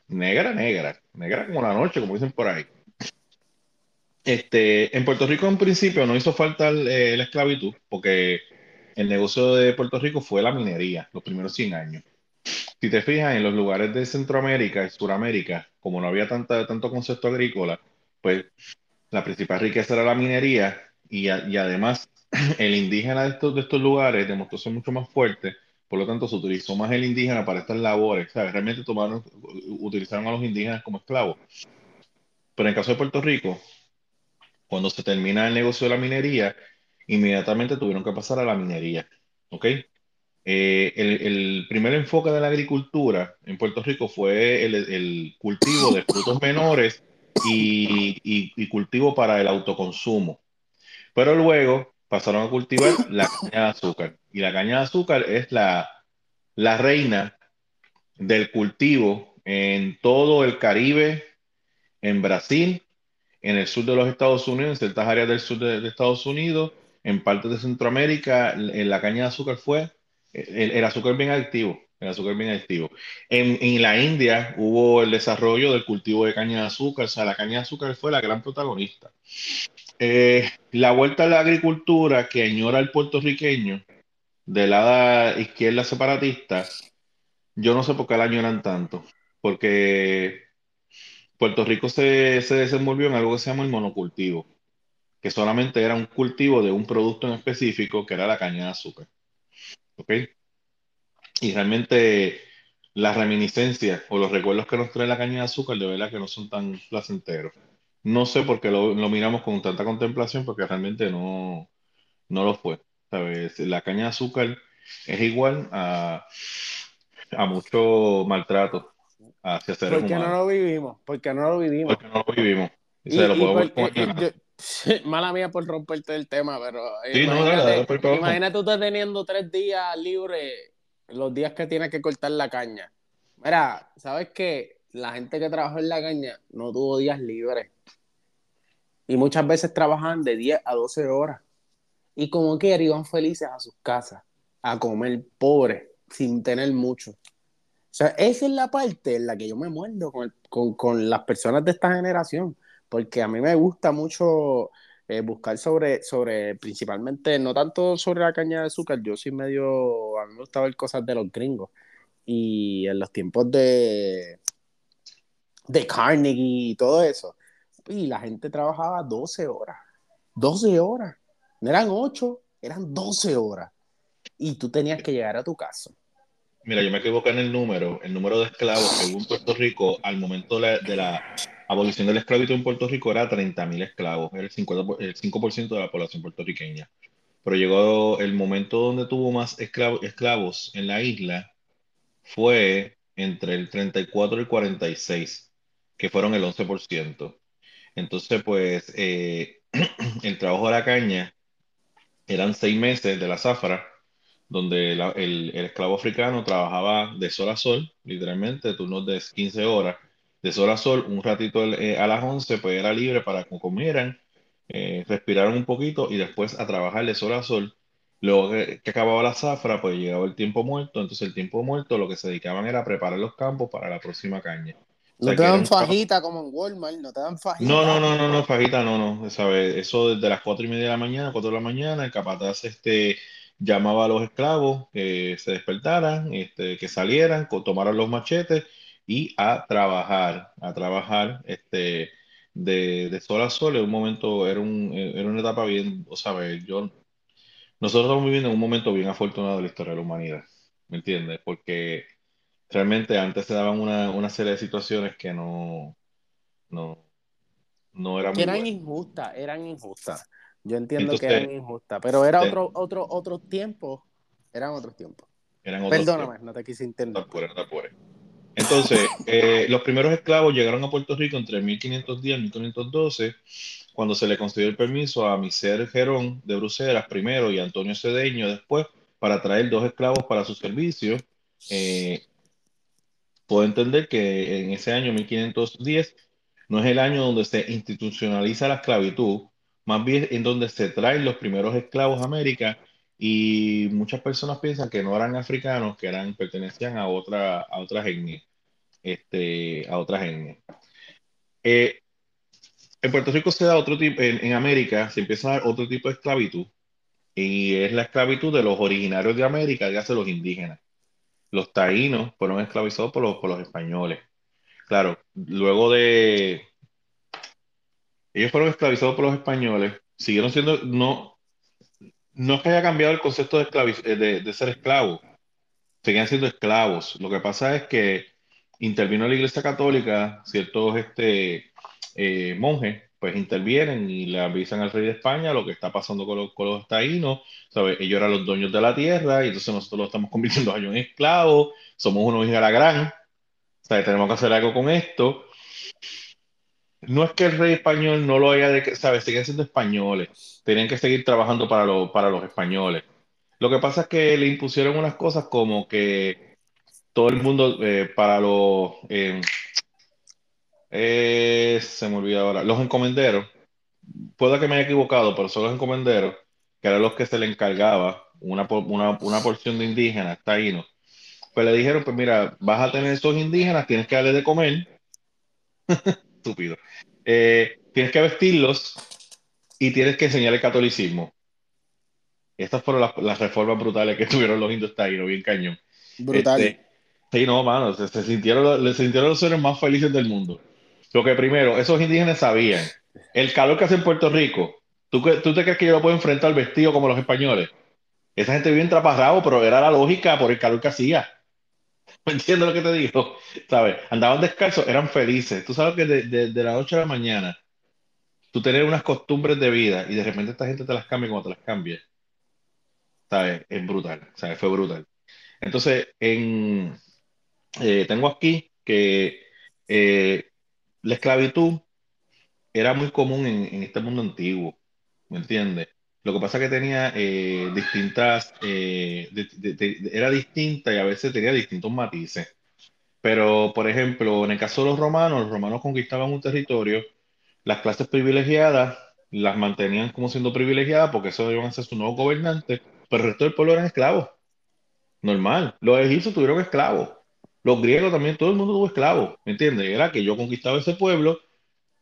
Negra, negra, negra como la noche, como dicen por ahí. Este, en Puerto Rico en principio no hizo falta eh, la esclavitud, porque el negocio de Puerto Rico fue la minería, los primeros 100 años. Si te fijas, en los lugares de Centroamérica y Suramérica, como no había tanto concepto agrícola, pues la principal riqueza era la minería y, además el indígena de estos, lugares demostró ser mucho más fuerte, por lo tanto se utilizó más el indígena para estas labores. Realmente tomaron, utilizaron a los indígenas como esclavos. Pero en el caso de Puerto Rico, cuando se termina el negocio de la minería, inmediatamente tuvieron que pasar a la minería, ¿ok? Eh, el, el primer enfoque de la agricultura en Puerto Rico fue el, el cultivo de frutos menores y, y- y cultivo para el autoconsumo. Pero luego pasaron a cultivar la caña de azúcar. Y la caña de azúcar es la, la reina del cultivo en todo el Caribe, en Brasil, en el sur de los Estados Unidos, en ciertas áreas del sur de, de Estados Unidos, en partes de Centroamérica, en la caña de azúcar fue el, azúcar bien activo, el azúcar bien en la India hubo el desarrollo del cultivo de caña de azúcar, o sea, la caña de azúcar fue la gran protagonista. Eh, la vuelta a la agricultura que añora el puertorriqueño de la izquierda separatista, yo no sé por qué la añoran tanto, porque Puerto Rico se, se desenvolvió en algo que se llama el monocultivo, que solamente era un cultivo de un producto en específico, que era la caña de azúcar. ¿Ok? Y realmente las reminiscencias o los recuerdos que nos trae la caña de azúcar, de verdad que no son tan placenteros. No sé por qué lo, lo miramos con tanta contemplación, porque realmente no, no lo fue. ¿sabes? La caña de azúcar es igual a, a mucho maltrato hacia seres Porque no humanos. lo vivimos, porque no lo vivimos. Porque no lo vivimos. Y Y- se lo y podemos por- poner acá. yo- mala mía por romperte el tema, pero Sí, no, dale, imagínate, imagínate tú estás teniendo tres días libres, los días que tienes que cortar la caña. Mira, ¿sabes qué? La gente que trabajó en la caña no tuvo días libres. Y muchas veces trabajaban de 10 a 12 horas. Y como quiera iban felices a sus casas, a comer pobres, sin tener mucho. O sea, esa es la parte en la que yo me muerdo con, el- con, con las personas de esta generación, porque a mí me gusta mucho eh, buscar sobre, sobre, principalmente, no tanto sobre la caña de azúcar, yo soy medio, a mí me gusta ver cosas de los gringos, y en los tiempos de, de Carnegie y todo eso, y la gente trabajaba 12 horas, 12 horas, no eran 8, eran 12 horas, y tú tenías que llegar a tu casa. Mira, yo me equivoqué en el número. El número de esclavos según Puerto Rico al momento de la, de la abolición de la esclavitud en Puerto Rico era 30.000 esclavos, el 50, por- el 5% de la población puertorriqueña. Pero llegó el momento donde tuvo más esclavo- esclavos en la isla, fue entre el 34 y el 46, que fueron el 11%. Entonces, pues, eh, el trabajo de la caña eran seis meses de la zafra, donde la- el, el esclavo africano trabajaba de sol a sol, literalmente, turnos de 15 horas, de sol a sol, un ratito eh, a las 11, pues era libre para que comieran, eh, respiraran un poquito y después a trabajar de sol a sol. Luego que, que acababa la zafra, pues llegaba el tiempo muerto, entonces el tiempo muerto lo que se dedicaban era a preparar los campos para la próxima caña. O No te dan un fajita como en Walmart, no te dan fajita. no, no, no, no, no, fajita, no, no, ¿sabes? Eso desde las cuatro y media de la mañana, cuatro de la mañana, el capataz este, llamaba a los esclavos que se despertaran, este, que salieran, tomaran los machetes y a trabajar, a trabajar, este, de, de sol a sol, en un momento, era, un, era una etapa bien, o sabes, yo, nosotros estamos viviendo en un momento bien afortunado de la historia de la humanidad, ¿me entiendes? Porque realmente antes se daban una, una serie de situaciones que no, no, no era que eran buenas. injustas, eran injustas. Yo entiendo que Entonces, eran injustas, pero era de- otro, otro, otros tiempos, eran otros tiempos. Eran otros Perdóname, no te quise tiempos. No te apures. Entonces, eh, los primeros esclavos llegaron a Puerto Rico entre 1510 y 1512, cuando se le concedió el permiso a Miser Gerón de Bruselas primero y Antonio Cedeño después para traer dos esclavos para su servicio. Eh, puedo entender que en ese año 1510 no es el año donde se institucionaliza la esclavitud, más bien en donde se traen los primeros esclavos a América y muchas personas piensan que no eran africanos, que eran, pertenecían a otra, a otras etnias, este, a otras etnias. Eh, en Puerto Rico se da otro tipo, en, en América se empieza a dar otro tipo de esclavitud y es la esclavitud de los originarios de América, dígase los indígenas. Los taínos fueron esclavizados por los, por los españoles. Claro, luego de... Ellos fueron esclavizados por los españoles, siguieron siendo... No, no es que haya cambiado el concepto de, esclavi- eh, de, de ser esclavo, seguían siendo esclavos. Lo que pasa es que intervino la Iglesia Católica, ciertos este, eh, monjes, pues intervienen y le avisan al rey de España lo que está pasando con los, con los taínos, ¿sabes? Ellos eran los dueños de la tierra y entonces nosotros los estamos convirtiendo a ellos en esclavos, somos unos hijos de la gran, ¿sabes? Tenemos que hacer algo con esto. No es que el rey español no lo haya, de, ¿sabes? Siguen siendo españoles, tenían que seguir trabajando para, los para los españoles. Lo que pasa es que le impusieron unas cosas como que todo el mundo, eh, para los, eh, eh, se me olvida ahora, los encomenderos, puede que me haya equivocado, pero son los encomenderos, que eran los que se le encargaba una, una, una porción de indígenas, taínos, pues le dijeron, pues mira, vas a tener esos indígenas, tienes que darles de comer, estúpido, Eh, tienes que vestirlos y tienes que enseñar el catolicismo. Estas fueron las, reformas brutales que tuvieron los indios taínos, bien cañón. Brutal. Este, sí, no, mano, se, sintieron, se sintieron los seres más felices del mundo. Lo que primero, esos indígenas sabían, el calor que hace en Puerto Rico, ¿tú, tú te crees que yo lo puedo enfrentar al vestido como los españoles? Esa gente vive traparrado, pero era la lógica por el calor que hacía. ¿Me entiendes lo que te digo? ¿Sabes? Andaban descalzos, eran felices. Tú sabes que de, de la noche a la mañana, tú tener unas costumbres de vida y de repente esta gente te las cambia como te las cambia. ¿Sabes? Es brutal. ¿Sabes? Fue brutal. Entonces, en, eh, tengo aquí que eh, la esclavitud era muy común en, este mundo antiguo, ¿me entiendes? Lo que pasa es que tenía eh, distintas, era distinta y a veces tenía distintos matices. Pero, por ejemplo, en el caso de los romanos, los romanos conquistaban un territorio, las clases privilegiadas las mantenían como siendo privilegiadas porque eso iban ser sus nuevos gobernantes, pero el resto del pueblo eran esclavos. Normal. Los egipcios tuvieron esclavos. Los griegos también, todo el mundo tuvo esclavos. ¿Me entiendes? Era que yo conquistaba ese pueblo,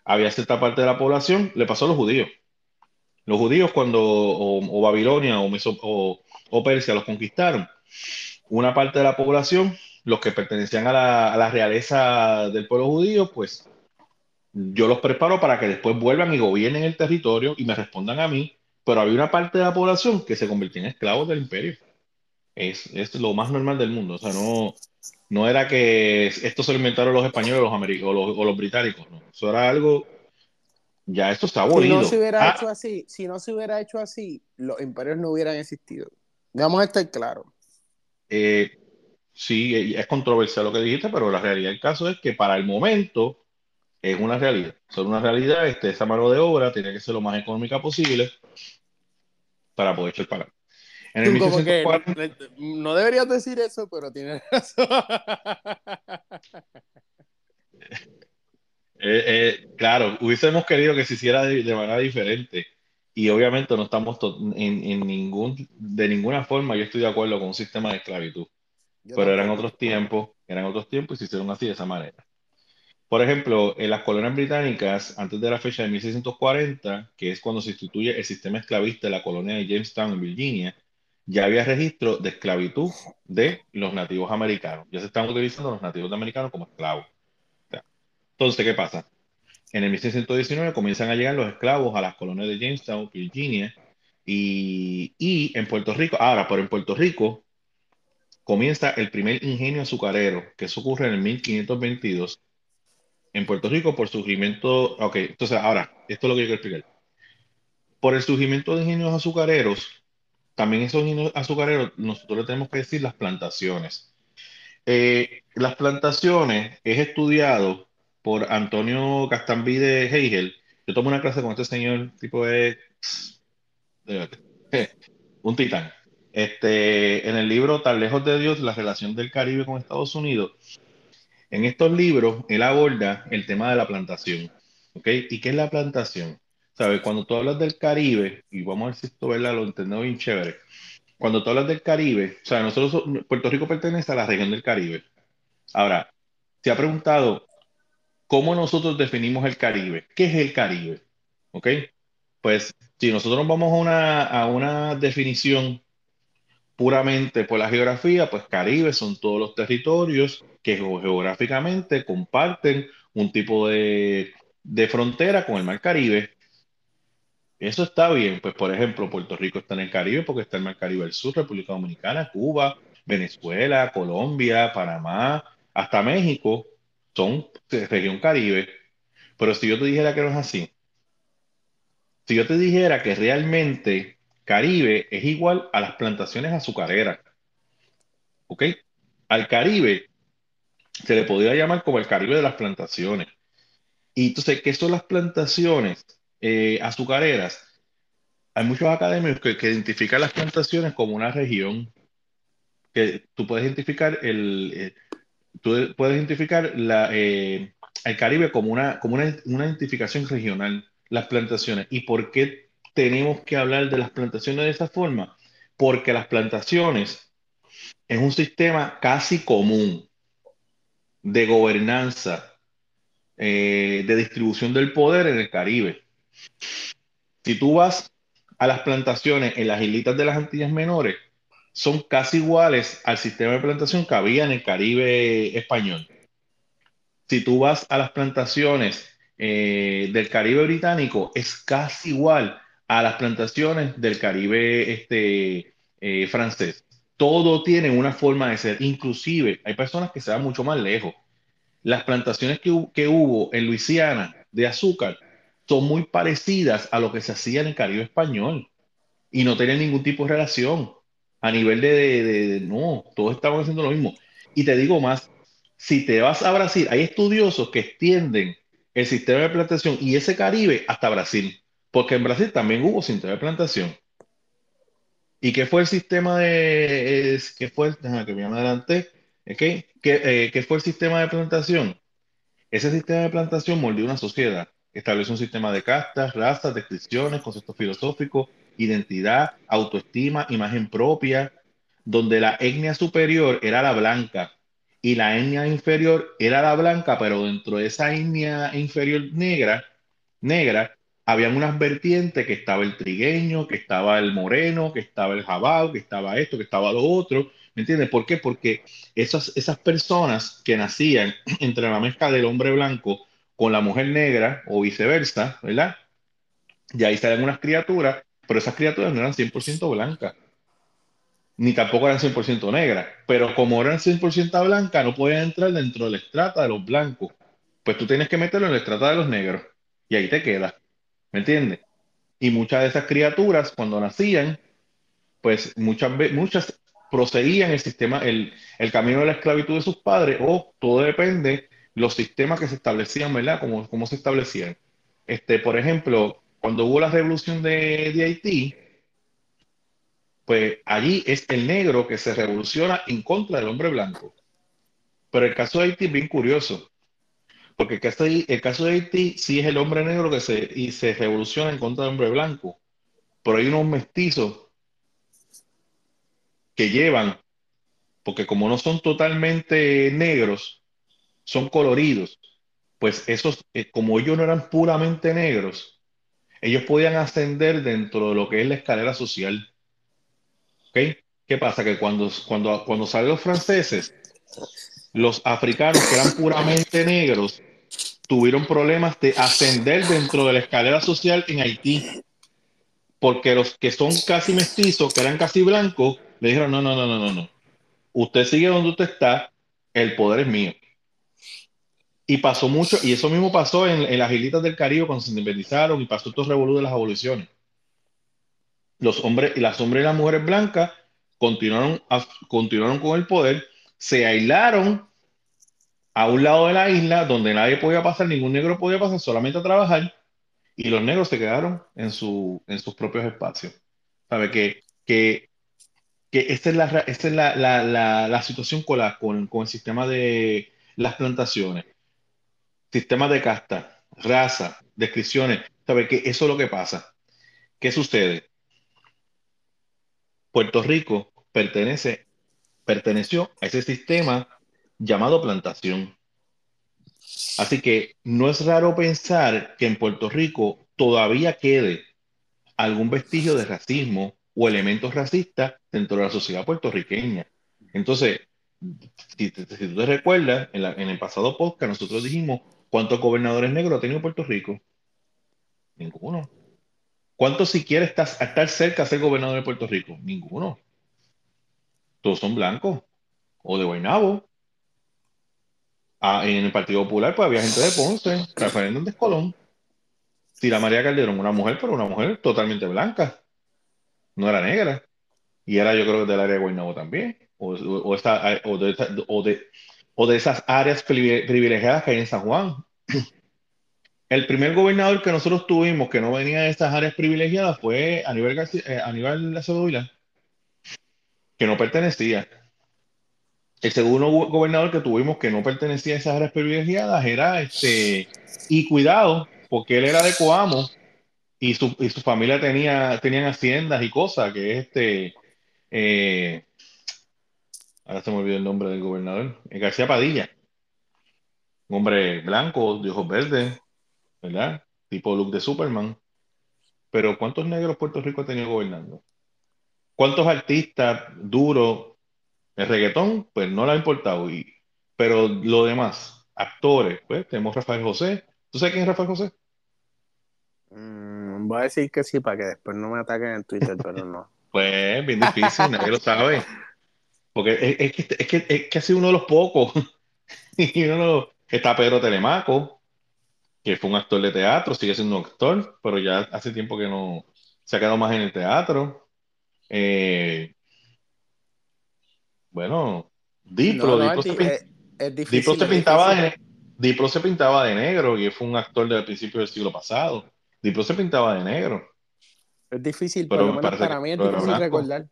había cierta parte de la población, le pasó a los judíos. Los judíos cuando o, Babilonia o, o, o, Persia los conquistaron, una parte de la población, los que pertenecían a la, a la realeza del pueblo judío, pues yo los preparo para que después vuelvan y gobiernen el territorio y me respondan a mí, pero había una parte de la población que se convirtió en esclavos del imperio. Es, es lo más normal del mundo. O sea, no, no era que esto se lo inventaron los españoles los americanos, o, los, británicos, no. Eso era algo. Ya esto está abolido. Si no se hubiera ah. hecho así, si no se hubiera hecho así, los imperios no hubieran existido. Vamos a estar claros. Eh, sí, es controversial lo que dijiste, pero la realidad del caso es que para el momento es una realidad. Son una realidad, este, esa mano de obra tiene que ser lo más económica posible para poder echar para no, deberías decir eso, pero tienes razón. Eh, eh, claro, hubiésemos querido que se hiciera de, manera diferente. Y obviamente no estamos en, ningún, de ninguna forma, yo estoy de acuerdo con un sistema de esclavitud. pero eran otros tiempos, eran otros tiempos y se hicieron así de esa manera. Por ejemplo, en las colonias británicas, antes de la fecha de 1640, que es cuando se instituye el sistema esclavista de la colonia de Jamestown en Virginia, ya había registro de esclavitud de los nativos americanos. Ya se están utilizando los nativos americanos como esclavos. Entonces, ¿qué pasa? En el 1619 comienzan a llegar los esclavos a las colonias de Jamestown, Virginia, y, y en Puerto Rico, ahora, por en Puerto Rico, comienza el primer ingenio azucarero, que eso ocurre en el 1522, en Puerto Rico por surgimiento, ok, entonces ahora, esto es lo que yo quiero explicar. Por el surgimiento de ingenios azucareros, también esos azucareros, nosotros le tenemos que decir las plantaciones. Eh, las plantaciones es estudiado por Antonio Castambide Hegel. Yo tomo una clase con este señor, tipo de... un titán. Este, en el libro Tan lejos de Dios, la relación del Caribe con Estados Unidos, en estos libros él aborda el tema de la plantación. ¿Ok? ¿Y qué es la plantación? ¿Sabes? Cuando tú hablas del Caribe, y vamos a ver si esto ¿verdad? lo entendemos bien chévere. Cuando tú hablas del Caribe, o sea, nosotros, Puerto Rico pertenece a la región del Caribe. Ahora, se ha preguntado cómo nosotros definimos el Caribe. ¿Qué es el Caribe? ¿Ok? Pues si nosotros vamos a una, a una definición puramente por la geografía, pues Caribe son todos los territorios que geográficamente comparten un tipo de, de frontera con el Mar Caribe. Eso está bien, pues por ejemplo, Puerto Rico está en el Caribe porque está el Mar Caribe del Sur, República Dominicana, Cuba, Venezuela, Colombia, Panamá, hasta México, son región Caribe. Pero si yo te dijera que no es así, si yo te dijera que realmente Caribe es igual a las plantaciones azucareras, ¿ok? Al Caribe se le podría llamar como el Caribe de las plantaciones. Y entonces, ¿qué son las plantaciones? Eh, azucareras, hay muchos académicos que, identifican las plantaciones como una región que tú puedes identificar el, eh, tú puedes identificar eh, el Caribe como una, como una, una, identificación regional, las plantaciones. ¿Y por qué tenemos que hablar de las plantaciones de esa forma? Porque las plantaciones es un sistema casi común de gobernanza, de distribución del poder en el Caribe. Si tú vas a las plantaciones en las islitas de las Antillas Menores, son casi iguales al sistema de plantación que había en el Caribe español. Si tú vas a las plantaciones eh, del Caribe británico, es casi igual a las plantaciones del Caribe este, eh, francés. Todo tiene una forma de ser. Inclusive hay personas que se van mucho más lejos. Las plantaciones que, que hubo en Luisiana de azúcar son muy parecidas a lo que se hacía en el Caribe español y no tenían ningún tipo de relación a nivel de, no, todos estaban haciendo lo mismo. Y te digo más, si te vas a Brasil, hay estudiosos que extienden el sistema de plantación y ese Caribe hasta Brasil, porque en Brasil también hubo sistema de plantación. ¿Y qué fue el sistema de, qué fue, que me adelante, ¿okay? ¿Qué, eh, ¿qué fue el sistema de plantación? Ese sistema de plantación moldeó una sociedad establece un sistema de castas, razas, descripciones, conceptos filosóficos, identidad, autoestima, imagen propia, donde la etnia superior era la blanca y la etnia inferior era la blanca, pero dentro de esa etnia inferior negra, negra, habían unas vertientes que estaba el trigueño, que estaba el moreno, que estaba el jabao, que estaba esto, que estaba lo otro. ¿Me entiendes? ¿Por qué? Porque esas, esas personas que nacían entre la mezcla del hombre blanco con la mujer negra o viceversa, ¿verdad? Y ahí salen unas criaturas, pero esas criaturas no eran 100% blancas, ni tampoco eran 100% negras, pero como eran 100% blancas, no podían entrar dentro de la estrata de los blancos. Pues tú tienes que meterlo en la estrata de los negros, y ahí te queda, ¿me entiendes? Y muchas de esas criaturas, cuando nacían, pues muchas, muchas proseguían el sistema, el, el camino de la esclavitud de sus padres, o todo depende los sistemas que se establecían, ¿verdad? Cómo, cómo se establecían. Este, por ejemplo, cuando hubo la revolución de, Haití, pues allí es el negro que se revoluciona en contra del hombre blanco. Pero el caso de Haití es bien curioso, porque el caso de, el caso de Haití sí es el hombre negro que se, y se revoluciona en contra del hombre blanco. Pero hay unos mestizos que llevan, porque como no son totalmente negros, son coloridos, pues esos, eh, como ellos no eran puramente negros, ellos podían ascender dentro de lo que es la escalera social. ¿Ok? ¿Qué pasa? Que cuando, cuando, cuando salen los franceses, los africanos que eran puramente negros tuvieron problemas de ascender dentro de la escalera social en Haití. Porque los que son casi mestizos, que eran casi blancos, le dijeron, no, no, no, no, no, no. Usted sigue donde usted está, el poder es mío. Y pasó mucho, y eso mismo pasó en, en las islitas del Caribe cuando se independizaron y pasó todo el revolú de las aboliciones. Los hombres las hombres y las mujeres blancas continuaron, a, continuaron con el poder, se aislaron a un lado de la isla donde nadie podía pasar, ningún negro podía pasar, solamente a trabajar, y los negros se quedaron en, su, en sus propios espacios. ¿Sabe? Que, que, que esta es la, esta es la, la, la, situación con, con, con el sistema de las plantaciones sistema de casta, raza, descripciones. ¿Sabe que Eso es lo que pasa. ¿Qué sucede? Puerto Rico pertenece, perteneció a ese sistema llamado plantación. Así que no es raro pensar que en Puerto Rico todavía quede algún vestigio de racismo o elementos racistas dentro de la sociedad puertorriqueña. Entonces, si, si tú te recuerdas, en, la, en, el pasado podcast nosotros dijimos ¿Cuántos gobernadores negros ha tenido Puerto Rico? Ninguno. ¿Cuántos siquiera estás a estar cerca de ser gobernador de Puerto Rico? Ninguno. Todos son blancos o de Guaynabo. Ah, en el Partido Popular pues había gente de Ponce, Rafael Hernández Colón. Tira María Calderón, una mujer, pero una mujer totalmente blanca. No era negra. Y era yo creo del área de Guaynabo también. O, o, o, de, de, o de esas áreas privilegiadas que hay en San Juan. El primer gobernador que nosotros tuvimos que no venía de estas áreas privilegiadas fue Aníbal, García, eh, Aníbal Acevedo que no pertenecía. El segundo gobernador que tuvimos que no pertenecía a esas áreas privilegiadas era este, y cuidado, porque él era de Coamo y su, y su familia tenía, tenían haciendas y cosas, que es este, eh, ahora se me olvidó el nombre del gobernador, eh, García Padilla, un hombre blanco, de ojos verdes, ¿verdad? Tipo look de Superman. pero ¿cuántos negros Puerto Rico ha tenido gobernando? ¿Cuántos artistas duros, el reggaetón, pues no le ha importado, y, pero lo demás, actores, pues tenemos Rafael José. ¿Tú sabes quién es Rafael José? Mm, voy a decir que sí para que después no me ataquen en Twitter, pero no. Pues bien difícil, nadie lo sabe. Porque es, que, es, que, es que ha sido uno de los pocos. y uno está Pedro Telemaco, que fue un actor de teatro, sigue siendo un actor, pero ya hace tiempo que no se ha quedado más en el teatro. Eh, bueno, Diplo, Diplo, se, pintaba de, Diplo se pintaba de negro y fue un actor del principio del siglo pasado. Diplo se pintaba de negro. Es difícil, pero para mí es difícil recordar.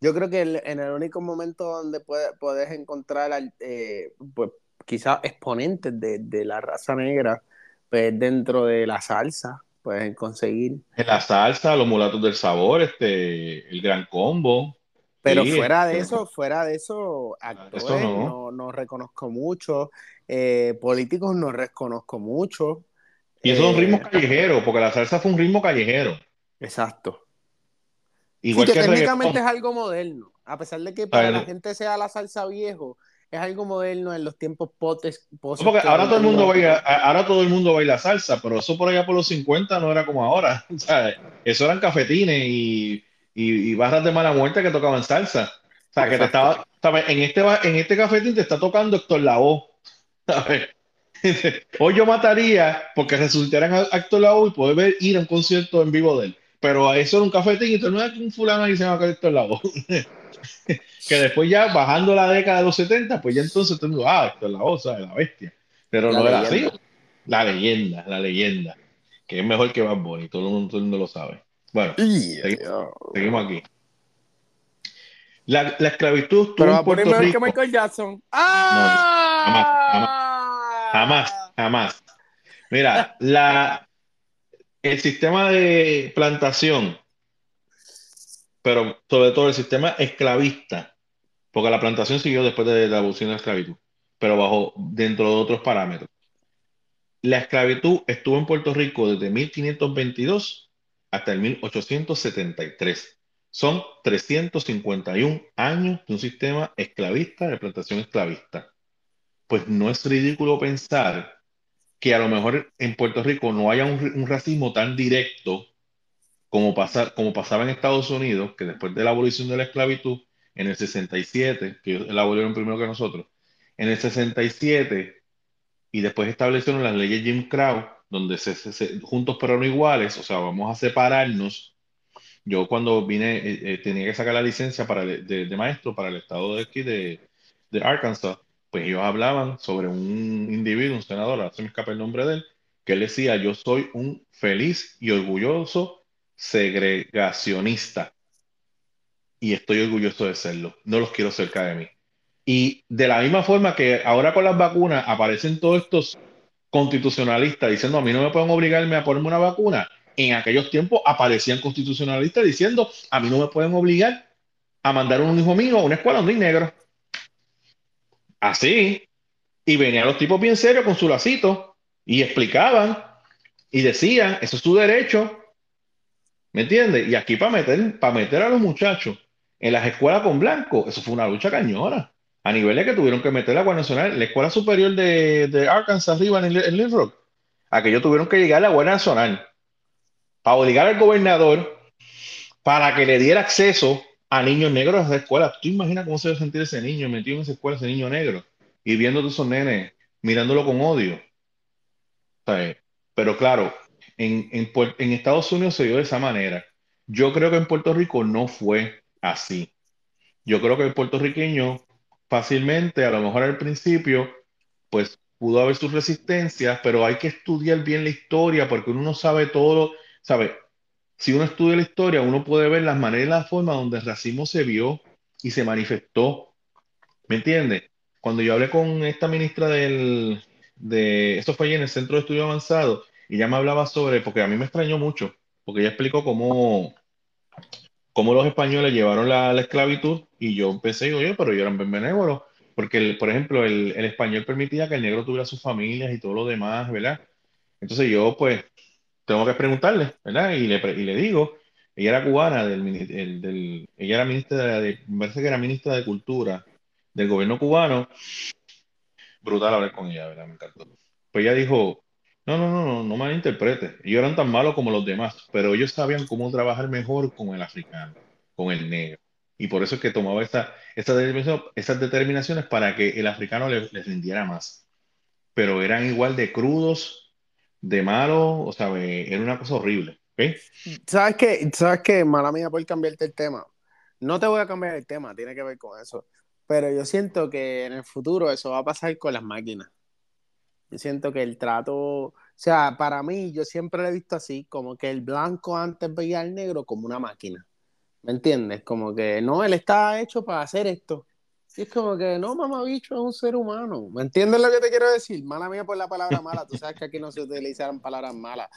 Yo creo que en el único momento donde puedes encontrar eh, pues, quizás exponentes de, la raza negra, pues dentro de la salsa, puedes conseguir. En la salsa, los mulatos del sabor, este, el gran combo. Pero fuera de este, eso, fuera de eso, actores no. reconozco mucho, eh, políticos no reconozco mucho. Y eso es un ritmo eh, callejero, porque la salsa fue un ritmo callejero. Exacto. Igual que, técnicamente es algo moderno. A pesar de que para la gente sea la salsa viejo, es algo moderno en los tiempos potes. porque ahora todo, el mundo baila, ahora todo el mundo baila salsa, pero eso por allá por los 50 no era como ahora. Eso eran cafetines y, y, barras de mala muerte que tocaban salsa. O sea, que te estaba, En, este, en este cafetín te está tocando Héctor Lavoe. Hoy yo mataría porque resucitaran a Héctor Lavoe y poder ver, ir a un concierto en vivo de él pero eso era un cafetín y no es un fulano ahí se llama Héctor Lavoe. que después ya bajando la década de los 70, pues ya entonces todo ah, Héctor Lavoe, ¿sabes? La bestia. Pero no era así. La leyenda, la leyenda. Que es mejor que Bad Bunny, todo el mundo, todo el mundo lo sabe. Bueno, seguimos, aquí. La, la esclavitud Pero en Puerto Rico. que Michael Jackson. ¡Ah! jamás, jamás, jamás. Mira, la, el sistema de plantación, pero sobre todo el sistema esclavista, porque la plantación siguió después de la abolición de la esclavitud, pero bajo dentro de otros parámetros. La esclavitud estuvo en Puerto Rico desde 1522 hasta el 1873. Son 351 años de un sistema esclavista, de plantación esclavista. Pues no es ridículo pensar que a lo mejor en Puerto Rico no haya un, racismo tan directo como, pasa, como pasaba en Estados Unidos, que después de la abolición de la esclavitud, en el 67, que ellos la abolieron primero que nosotros, en el 67, y después establecieron las leyes Jim Crow, donde se, juntos pero no iguales, o sea, vamos a separarnos. Yo cuando vine, eh, eh, tenía que sacar la licencia para de, maestro para el estado de aquí de Arkansas, pues ellos hablaban sobre un individuo, un senador, ahora se me escapa el nombre de él, que él decía, yo soy un feliz y orgulloso segregacionista. Y estoy orgulloso de serlo. No los quiero cerca de mí. Y de la misma forma que ahora con las vacunas aparecen todos estos constitucionalistas diciendo a mí no me pueden obligarme a ponerme una vacuna, en aquellos tiempos aparecían constitucionalistas diciendo a mí no me pueden obligar a mandar un hijo mío a una escuela donde hay negros. Así. Y venían los tipos bien serios con su lacito y explicaban y decían, eso es tu derecho. ¿Me entiendes? Y aquí para meter, para meter a los muchachos en las escuelas con blanco, eso fue una lucha cañona. A nivel de que tuvieron que meter la Guardia Nacional, la Escuela Superior de, Arkansas arriba en, en Little Rock, aquellos tuvieron que llegar a la Guardia Nacional para obligar al gobernador para que le diera acceso a niños negros a esa escuela. ¿Tú imaginas cómo se debe sentir ese niño metido en esa escuela, ese niño negro? Y viendo a esos nenes, mirándolo con odio. Pero claro, en, en, Estados Unidos se dio de esa manera. Yo creo que en Puerto Rico no fue así. Yo creo que el puertorriqueño fácilmente, a lo mejor al principio, pues pudo haber sus resistencias, pero hay que estudiar bien la historia porque uno no sabe todo, sabe, si uno estudia la historia, uno puede ver las maneras y las formas donde el racismo se vio y se manifestó. ¿Me entiendes? Cuando yo hablé con esta ministra del, de, esto fue allí en el Centro de Estudio Avanzado, y ella me hablaba sobre, porque a mí me extrañó mucho, porque ella explicó cómo, cómo los españoles llevaron la, esclavitud, y yo empecé, yo, pero yo era benévolo, porque, por ejemplo, el, el español permitía que el negro tuviera sus familias y todo lo demás, ¿verdad? Entonces yo, pues, tengo que preguntarle, ¿verdad? Y le, y le digo, ella era cubana, del, del, ella era ministra de, me parece que era ministra de Cultura del gobierno cubano. Brutal hablar con ella, ¿verdad? Me encantó. Pues ella dijo, no, no, no, no, no malinterprete. Ellos eran tan malos como los demás, pero ellos sabían cómo trabajar mejor con el africano, con el negro. Y por eso es que tomaba esta, esta esas determinaciones para que el africano les, les rindiera más. Pero eran igual de crudos, de malos, o sea, era una cosa horrible. ¿Sabes qué? ¿Sabes? Mala mía por cambiarte el tema. No te voy a cambiar el tema, tiene que ver con eso. Pero yo siento que en el futuro eso va a pasar con las máquinas. Yo siento que el trato, o sea, para mí, yo siempre lo he visto así, como que el blanco antes veía al negro como una máquina. ¿Me entiendes? Como que no, él está hecho para hacer esto. Y es como que no, mamá bicho es un ser humano. ¿Me entiendes lo que te quiero decir? Mala mía por la palabra mala. Tú sabes que aquí no se utilizan palabras malas.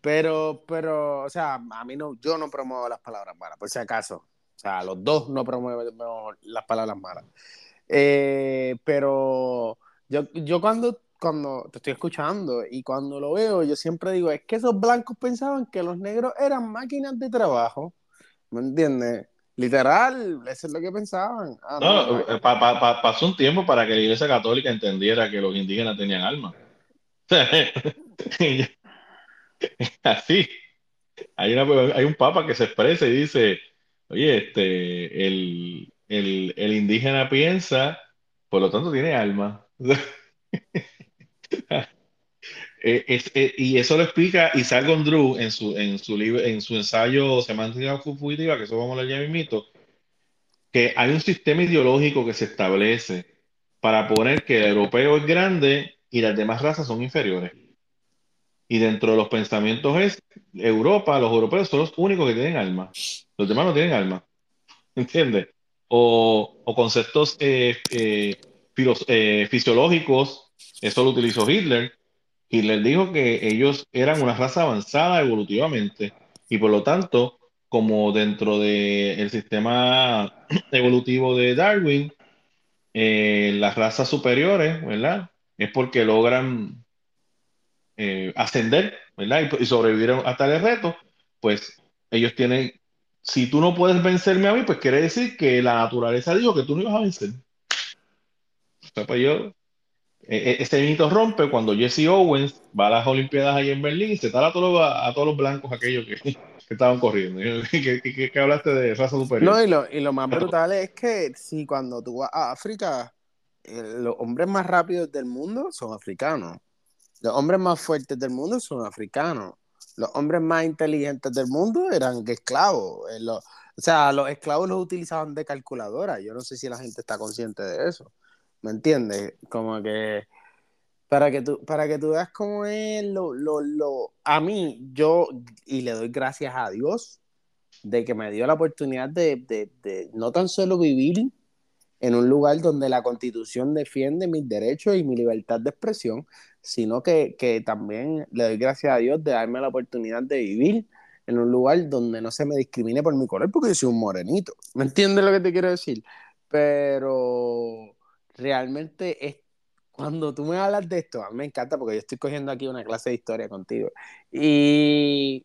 Pero, pero, o sea, a mí no, yo no promuevo las palabras malas, por si acaso. O sea, los dos no promueven las palabras malas. Eh, pero yo, yo cuando cuando te estoy escuchando y cuando lo veo, yo siempre digo, es que esos blancos pensaban que los negros eran máquinas de trabajo, ¿me entiendes? Literal, eso es lo que pensaban. Ah, no, eh, pasó un tiempo para que la Iglesia Católica entendiera que los indígenas tenían alma. Así. Hay, hay un papa que se expresa y dice, oye, este, el, el, el indígena piensa, por lo tanto tiene alma. Eh, eh, y eso lo explica Isaac Gondru en su, en su, en su ensayo Semántica Fugitiva, que eso vamos a leer ya mito que hay un sistema ideológico que se establece para poner que el europeo es grande y las demás razas son inferiores. Y dentro de los pensamientos es Europa, los europeos son los únicos que tienen alma. Los demás no tienen alma. ¿Entiendes? O, o, conceptos eh, fisiológicos eso lo utilizó Hitler. Hitler dijo que ellos eran una raza avanzada evolutivamente y por lo tanto, como dentro del sistema evolutivo de Darwin, eh, las razas superiores, ¿verdad? Es porque logran eh, ascender, ¿verdad? Y, sobrevivir hasta el reto, pues ellos tienen, si tú no puedes vencerme a mí, pues quiere decir que la naturaleza dijo que tú no ibas a vencer. O sea, pues yo ese mito rompe cuando Jesse Owens va a las Olimpiadas ahí en Berlín y se tala a todos, a, todos los blancos aquellos que, estaban corriendo. ¿Qué, hablaste de raza superior? No, y lo, y lo más brutal es que si cuando tú vas a África, eh, los hombres más rápidos del mundo son africanos. Los hombres más fuertes del mundo son africanos. Los hombres más inteligentes del mundo eran esclavos. Eh, o sea, los esclavos los utilizaban de calculadora. Yo no sé si la gente está consciente de eso. ¿Me entiendes? Como que para que tú, para que tú veas cómo es lo, lo, lo, a mí, yo, y le doy gracias a Dios de que me dio la oportunidad de, de, de no tan solo vivir en un lugar donde la constitución defiende mis derechos y mi libertad de expresión, sino que, que, también le doy gracias a Dios de darme la oportunidad de vivir en un lugar donde no se me discrimine por mi color, porque yo soy un morenito. ¿Me entiendes lo que te quiero decir? Pero realmente es, cuando tú me hablas de esto, a mí me encanta porque yo estoy cogiendo aquí una clase de historia contigo y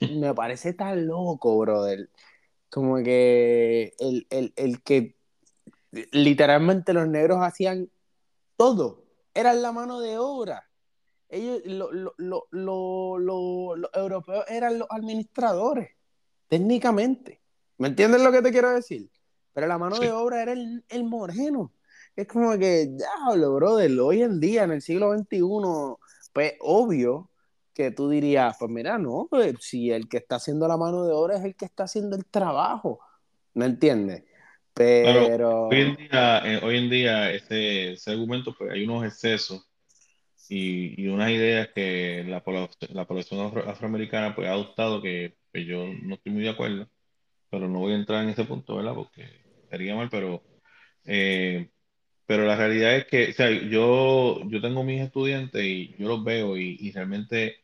me parece tan loco, brother. Como que el, el, el que literalmente los negros hacían todo, eran la mano de obra. Ellos, lo, lo, lo, los europeos eran los administradores, técnicamente. ¿Me entiendes lo que te quiero decir? Pero la mano de obra era el, el moreno es como que, diablo, brother, hoy en día, en el siglo XXI, pues obvio que tú dirías, pues mira, no, pues, si el que está haciendo la mano de obra es el que está haciendo el trabajo, ¿me entiendes? Pero... hoy en día, eh, hoy en día ese, ese, argumento, pues hay unos excesos y, y unas ideas que la, la población afroamericana pues, ha adoptado que, que, yo no estoy muy de acuerdo, pero no voy a entrar en ese punto, ¿verdad? Porque sería mal, pero eh, pero la realidad es que, o sea, yo, yo tengo mis estudiantes y yo los veo y, realmente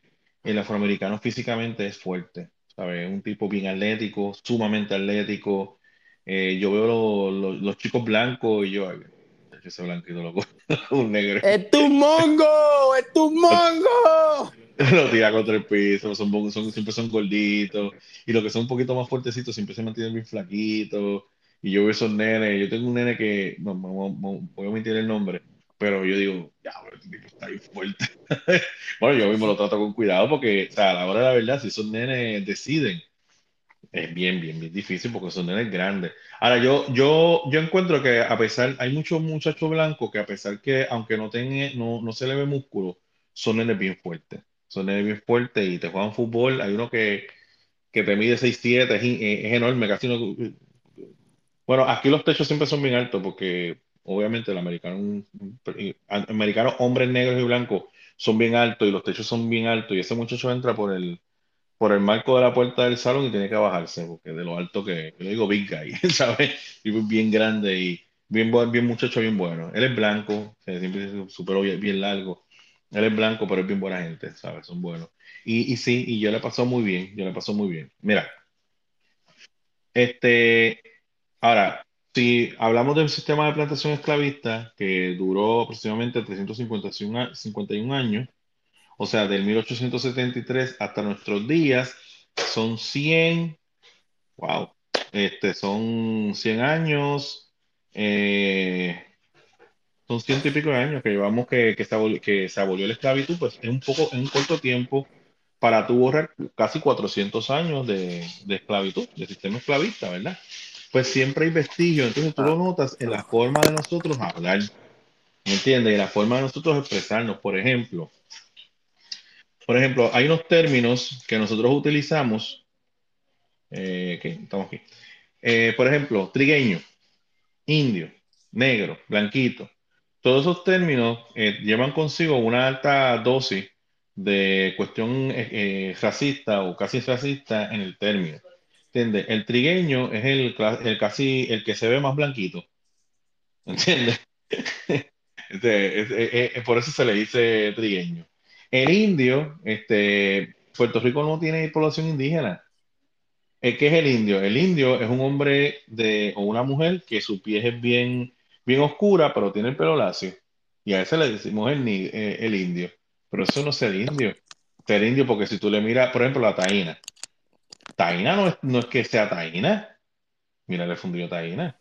el afroamericano físicamente es fuerte, ¿sabes? Un tipo bien atlético, sumamente atlético. Eh, yo veo los chicos blancos y yo, ese blanquito loco, un negro. ¡Es tu mongo! ¡Es tu mongo! lo tira contra el piso, son, son, siempre son gorditos, y los que son un poquito más fuertecitos siempre se mantienen bien flaquitos, y yo veo esos nenes, yo tengo un nene que, no, voy a omitir el nombre, pero yo digo, ya, este tipo está ahí fuerte. bueno, yo mismo lo trato con cuidado porque, o sea, a la hora de la verdad, si esos nenes deciden, es bien, bien, bien difícil porque son nenes grandes. Ahora, yo, yo, yo encuentro que a pesar, hay muchos muchachos blancos que a pesar que, aunque no, tenga, no, no se le ve músculo, son nenes bien fuertes son bien fuertes y te juegan fútbol. Hay uno que, que te mide 6'7, es, es enorme, casi no... Bueno, aquí los techos siempre son bien altos porque obviamente el americano, hombres negros y blancos son bien altos y los techos son bien altos y ese muchacho entra por el, por el marco de la puerta del salón y tiene que bajarse porque de lo alto que, yo digo big guy, ¿sabes? Y bien grande y bien, bien muchacho, bien bueno. Él es blanco, siempre es súper bien largo él es blanco, pero es bien buena gente, ¿sabes? Son buenos. Y, y sí, y yo le pasó muy bien, yo le pasó muy bien. Mira, este, ahora, si hablamos del sistema de plantación esclavista, que duró aproximadamente 351 años, o sea, del 1873 hasta nuestros días, son 100, wow, este, son 100 años, eh, son ciento y pico de años que llevamos que, que, se abolió, que se abolió la esclavitud, pues es un poco, en un corto tiempo, para tu borrar casi 400 años de, de, esclavitud, de sistema esclavista, ¿verdad? Pues siempre hay vestigios, entonces tú lo notas en la forma de nosotros hablar, ¿me entiendes? En la forma de nosotros expresarnos, por ejemplo. Por ejemplo, hay unos términos que nosotros utilizamos, eh, que estamos aquí. Eh, por ejemplo, trigueño, indio, negro, blanquito todos esos términos eh, llevan consigo una alta dosis de cuestión eh, eh, racista o casi racista en el término. El trigueño es el, el, casi el que se ve más blanquito. ¿Entiendes? Este, por eso se le dice trigueño. El indio, este, Puerto Rico no tiene población indígena. ¿Qué es el indio? El indio es un hombre de, o una mujer que su piel es bien bien oscura, pero tiene el pelo lacio. Y a ese le decimos el, eh, el indio. Pero eso no es el indio. Ser indio porque si tú le miras, por ejemplo, la taína. Taína no es, no es que sea taína. Mira el fundido taína.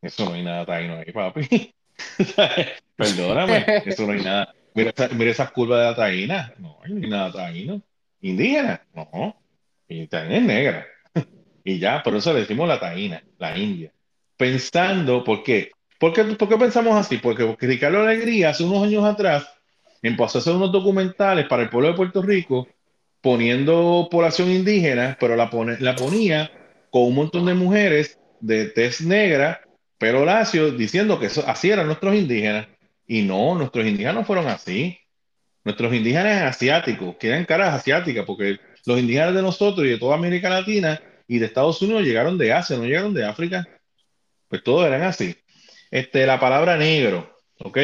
Eso no hay nada taíno ahí, papi. Perdóname, eso no hay nada. Mira, mira esas curvas de la taína. No, no hay nada taíno. Indígena, no. Y taína es negra. y ya, por eso le decimos la taína, la india. Pensando, ¿por qué? ¿Por qué, pensamos así? Porque, porque Ricardo Alegría hace unos años atrás empezó a hacer unos documentales para el pueblo de Puerto Rico poniendo población indígena, pero la, la ponía con un montón de mujeres de tez negra, pero lacio, diciendo que así eran nuestros indígenas. Y no, nuestros indígenas no fueron así. Nuestros indígenas asiáticos, que eran caras asiáticas, porque los indígenas de nosotros y de toda América Latina y de Estados Unidos llegaron de Asia, no llegaron de África. Pues todos eran así. Este, la palabra negro, ¿ok?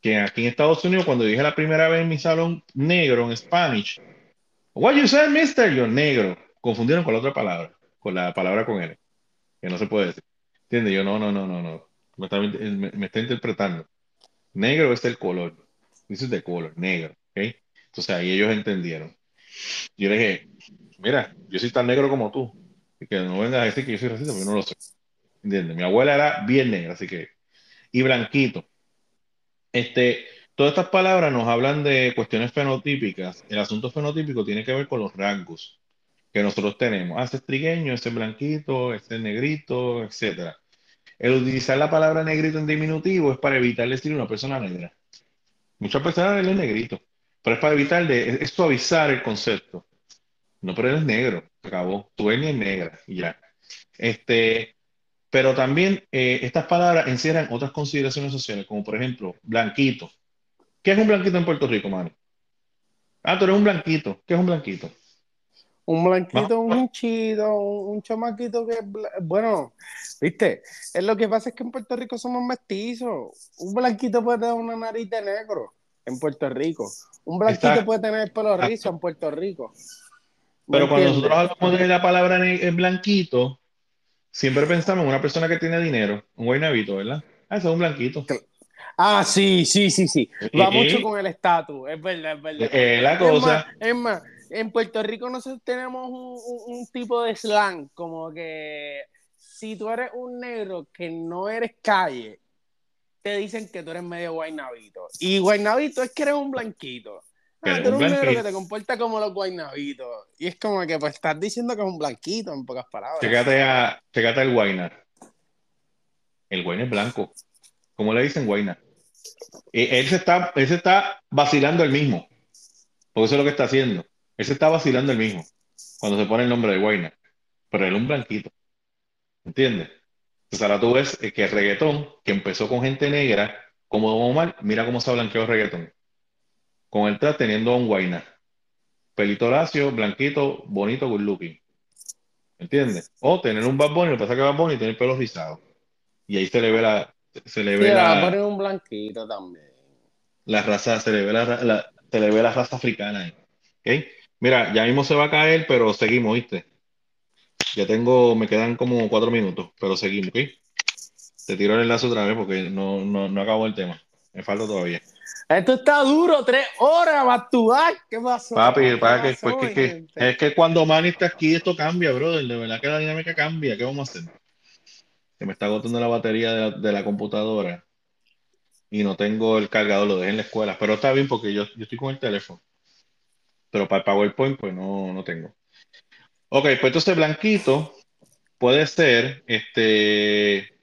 Que aquí en Estados Unidos, cuando dije la primera vez en mi salón negro en Spanish, what you say, mister? Yo, negro. Confundieron con la otra palabra, con la palabra con él, que no se puede decir. ¿Entiendes? Yo, no, no, no, no, no. Me está, me, está interpretando. Negro es el color. Dice de color, negro, ¿ok? Entonces ahí ellos entendieron. Yo le dije, mira, yo soy tan negro como tú. Y que no vengas a decir que yo soy racista, porque no lo soy. Mi abuela era bien negra, así que. Y blanquito. Este, todas estas palabras nos hablan de cuestiones fenotípicas. El asunto fenotípico tiene que ver con los rasgos que nosotros tenemos. Ah, ese es trigueño, ese es blanquito, ese es negrito, etc. El utilizar la palabra negrito en diminutivo es para evitar decir una persona negra. Muchas personas leen negrito, pero es para evitar, es suavizar el concepto. No, pero él es negro, acabó. Tú eres negra y ya. Este, pero también eh, estas palabras encierran otras consideraciones sociales, como por ejemplo, blanquito. ¿Qué es un blanquito en Puerto Rico, mano? Ah, tú eres un blanquito. ¿Qué es un blanquito? Un blanquito, un chido, un, chamaquito que, bueno, viste, es lo que pasa es que en Puerto Rico somos mestizos. Un blanquito puede tener una nariz de negro en Puerto Rico. Un blanquito puede tener el pelo rizo en Puerto Rico. Pero cuando nosotros hablamos de la palabra blanquito, siempre pensamos en una persona que tiene dinero, un guaynabito, ¿verdad? Ah, ese es un blanquito. Ah, sí, sí, sí, sí. Va mucho con el estatus, es verdad, es verdad. Es la cosa. Es más, en Puerto Rico nosotros tenemos un, tipo de slang, como que si tú eres un negro que no eres calle, te dicen que tú eres medio guaynabito. Y guaynabito es que eres un blanquito. Ah, tú eres un negro que te comporta como los guaynabitos. Y es como que pues estás diciendo que es un blanquito, en pocas palabras. Fíjate, a, el guayna. El guayna es blanco. ¿Cómo le dicen guayna? Eh, él, se está, él se está vacilando el mismo. Porque eso es lo que está haciendo. Él se está vacilando el mismo. Cuando se pone el nombre de guayna. Pero él es un blanquito. ¿Entiendes? Entonces ahora tú ves que el reggaetón, que empezó con gente negra, como Don Omar, mira cómo se ha blanqueado el reggaetón. Con el tras teniendo un guayna. Pelito lacio, blanquito, bonito, good looking. ¿Entiendes? O tener un Bad Bunny, lo que pasa que Bad Bunny tiene el pelo rizado. Y ahí se le ve la. Se le ve la. poner un blanquito también. La raza, se le ve la, se le ve la raza africana. ¿Ok? Mira, ya mismo se va a caer, pero seguimos, ¿viste? Ya tengo, me quedan como cuatro minutos, pero seguimos, ¿ok? Te tiro el enlace otra vez porque no, no, no acabo el tema. Me falta todavía. Esto está duro, tres horas, Batuac. ¿Qué pasó? Papi, para que, pues, que, es que cuando Manny está aquí, esto cambia, brother. De verdad que la dinámica cambia. ¿Qué vamos a hacer? Que me está agotando la batería de la, de la computadora y no tengo el cargador, lo dejé en la escuela. Pero está bien porque yo, yo estoy con el teléfono. Pero para el PowerPoint, pues no, no tengo. Ok, pues entonces blanquito puede ser este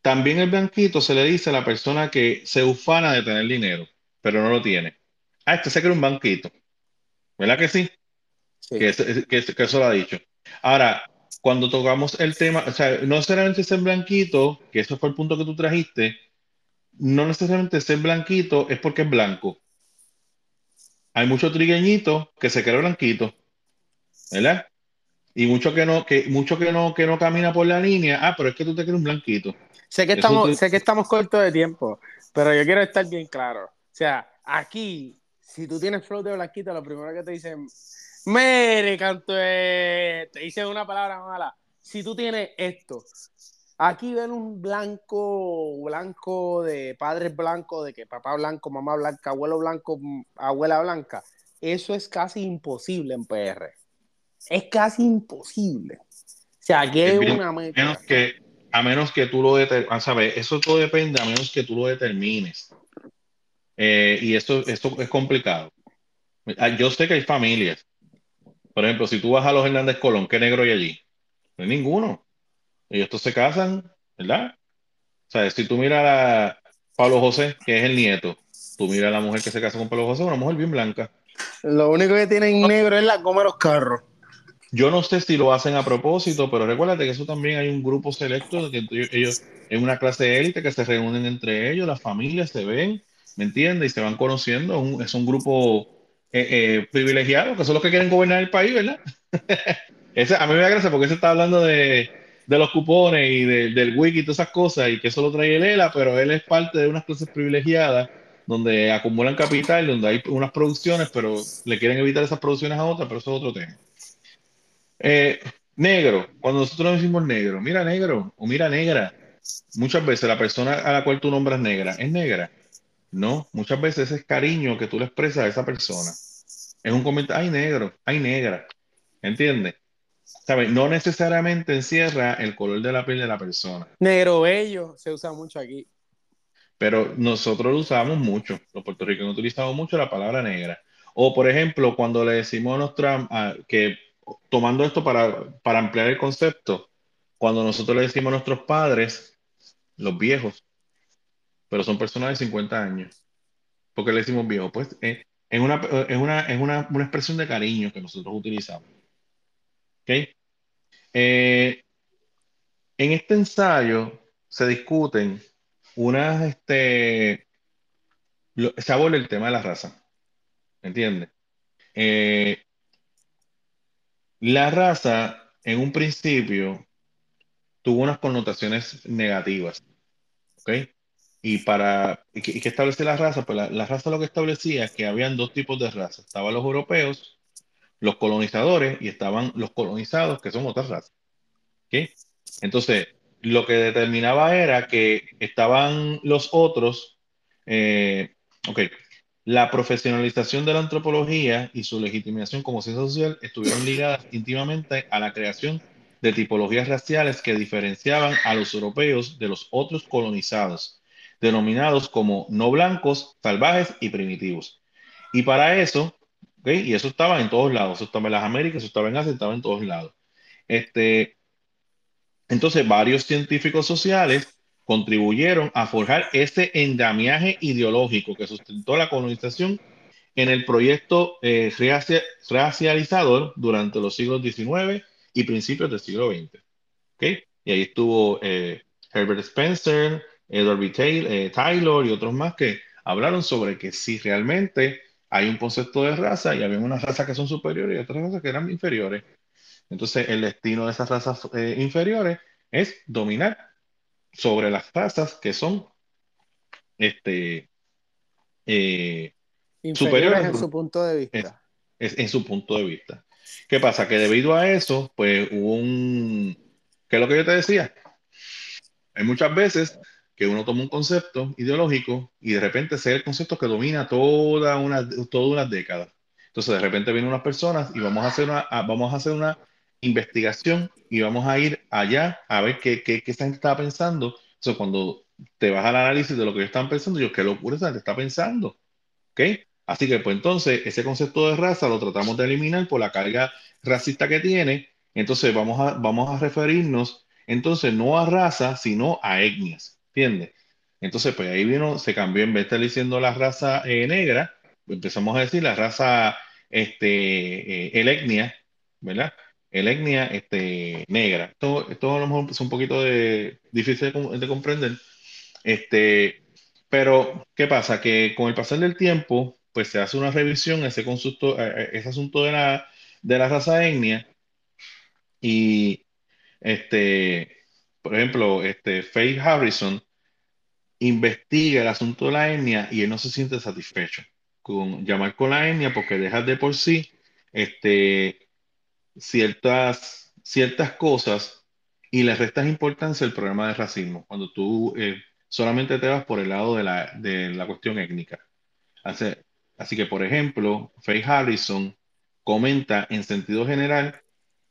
también el blanquito se le dice a la persona que se ufana de tener dinero, pero no lo tiene. Ah, este se cree un banquito. ¿Verdad que sí? Que, eso lo ha dicho. Ahora, cuando tocamos el tema, o sea, no necesariamente ser blanquito, que eso fue el punto que tú trajiste, no necesariamente ser blanquito es porque es blanco. Hay muchos trigueñitos que se creen blanquitos, ¿verdad? Y mucho que no, que mucho que no, que no camina por la línea, ah, pero es que tú te crees un blanquito. Sé que, estamos, sé que estamos cortos de tiempo, pero yo quiero estar bien claro. O sea, aquí, si tú tienes flow de blanquito, lo primero que te dicen, mere, canto, te dicen una palabra mala. Si tú tienes esto, aquí ven un blanco, blanco de padres blancos, de que papá blanco, mamá blanca, abuelo blanco, abuela blanca. Eso es casi imposible en PR. Es casi imposible. O sea, aquí hay una Menos que, a menos que tú lo determines, ¿sabes? Eso todo depende a menos que tú lo determines. Eh, y esto, esto es complicado. Ah, yo sé que hay familias. Por ejemplo, si tú vas a los Hernández Colón, ¿qué negro hay allí? No hay ninguno. Ellos todos se casan, ¿verdad? O sea, si tú miras a Pablo José, que es el nieto, tú miras a la mujer que se casa con Pablo José, una mujer bien blanca. Lo único que tienen negro es la goma de los carros. Yo no sé si lo hacen a propósito, pero recuérdate que eso también hay un grupo selecto, de que ellos, en una clase élite que se reúnen entre ellos, las familias se ven, ¿me entiendes? Y se van conociendo, es un grupo eh, eh, privilegiado, que son los que quieren gobernar el país, ¿verdad? ese, a mí me da gracia porque se está hablando de, los cupones y del wiki y todas esas cosas, y que eso lo trae el ELA, pero él es parte de unas clases privilegiadas donde acumulan capital, donde hay unas producciones, pero le quieren evitar esas producciones a otras, pero eso es otro tema. Eh, negro, cuando nosotros decimos negro, mira negro o mira negra, muchas veces la persona a la cual tú nombras negra es negra. No, muchas veces es cariño que tú le expresas a esa persona. Es un comentario, ay negro, ay negra. ¿Entiendes? ¿Sabes? No necesariamente encierra el color de la piel de la persona. Negro bello se usa mucho aquí. Pero nosotros lo usamos mucho. Los puertorriqueños utilizamos mucho la palabra negra. O, por ejemplo, cuando le decimos a nuestra, que tomando esto para, para ampliar el concepto, cuando nosotros le decimos a nuestros padres, los viejos, pero son personas de 50 años, ¿por qué le decimos viejos? Pues eh, es, una, es, una, es una, una, expresión de cariño que nosotros utilizamos. ¿Okay? Eh, en este ensayo se discuten unas, este, se aborda el tema de la raza, ¿entiendes? Eh, la raza, en un principio, tuvo unas connotaciones negativas. ¿Ok? Y para y que, establece la raza, pues la, raza lo que establecía es que habían dos tipos de razas. Estaban los europeos, los colonizadores, y estaban los colonizados, que son otras razas. ¿Ok? Entonces, lo que determinaba era que estaban los otros, eh, ok, la profesionalización de la antropología y su legitimación como ciencia social estuvieron ligadas íntimamente a la creación de tipologías raciales que diferenciaban a los europeos de los otros colonizados, denominados como no blancos, salvajes y primitivos. Y para eso, y eso estaba en todos lados, eso estaba en las Américas, eso estaba en Asia, estaba en todos lados. Este, entonces, varios científicos sociales contribuyeron a forjar ese endamiaje ideológico que sustentó la colonización en el proyecto eh, racializador durante los siglos XIX y principios del siglo XX. ¿Okay? Y ahí estuvo eh, Herbert Spencer, Edward B. Eh, Taylor y otros más que hablaron sobre que si realmente hay un concepto de raza y había unas razas que son superiores y otras razas que eran inferiores. Entonces, el destino de esas razas eh, inferiores es dominar sobre las razas que son este, eh, superiores en su punto de vista. en su punto de vista. ¿Qué pasa? Que debido a eso, pues hubo un... ¿Qué es lo que yo te decía? Hay muchas veces que uno toma un concepto ideológico y de repente sea el concepto que domina toda una, toda una década. Entonces de repente vienen unas personas y vamos a hacer una, vamos a hacer una investigación y vamos a ir allá a ver qué, qué, qué esa gente estaba pensando. Entonces cuando te vas al análisis de lo que ellos están pensando, yo, qué locura esa gente está pensando. ¿Ok? Así que pues entonces ese concepto de raza lo tratamos de eliminar por la carga racista que tiene. Entonces vamos a, vamos a referirnos entonces no a raza, sino a etnias. ¿Entiendes? Entonces pues ahí vino, se cambió en vez de estar diciendo la raza eh, negra, empezamos a decir la raza, este, eh, el etnia, ¿verdad? El etnia este, negra. Esto, esto a lo mejor es un poquito de, difícil de, de comprender. Este, pero, ¿qué pasa? Que con el pasar del tiempo, pues se hace una revisión ese consulto, eh, eh, ese asunto de la, de la raza etnia y este, por ejemplo, este Faith Harrison investiga el asunto de la etnia y él no se siente satisfecho con llamar con la etnia porque deja de por sí este, ciertas, ciertas cosas y le restas importancia al problema del racismo cuando tú eh, solamente te vas por el lado de la, de la cuestión étnica. Así, Así que, por ejemplo, Faye Harrison comenta en sentido general,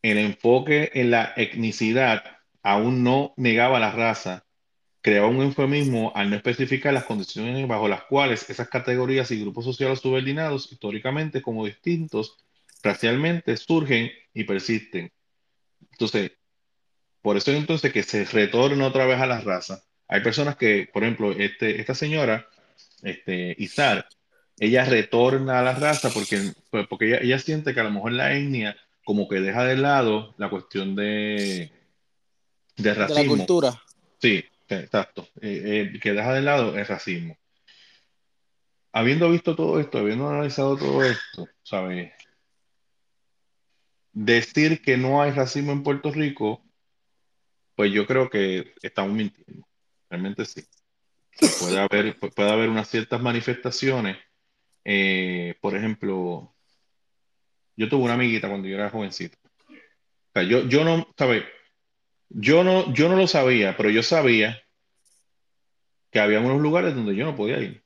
el enfoque en la etnicidad aún no negaba la raza, creaba un eufemismo al no especificar las condiciones bajo las cuales esas categorías y grupos sociales subordinados, históricamente como distintos, racialmente surgen y persisten. Entonces, por eso entonces que se retorna otra vez a la raza. Hay personas que, por ejemplo, este, esta señora, este, Izar, ella retorna a la raza porque, pues, porque ella, siente que a lo mejor la etnia como que deja de lado la cuestión de, de racismo. De la cultura. Sí, exacto. Eh, eh, que deja de lado el racismo. Habiendo visto todo esto, habiendo analizado todo esto, ¿sabes? Decir que no hay racismo en Puerto Rico, pues yo creo que estamos mintiendo. Realmente sí. puede haber, puede haber unas ciertas manifestaciones eh, por ejemplo, yo tuve una amiguita cuando yo era jovencito. O sea, yo, yo no, ¿sabes? Yo no, yo no lo sabía, pero yo sabía que había unos lugares donde yo no podía ir.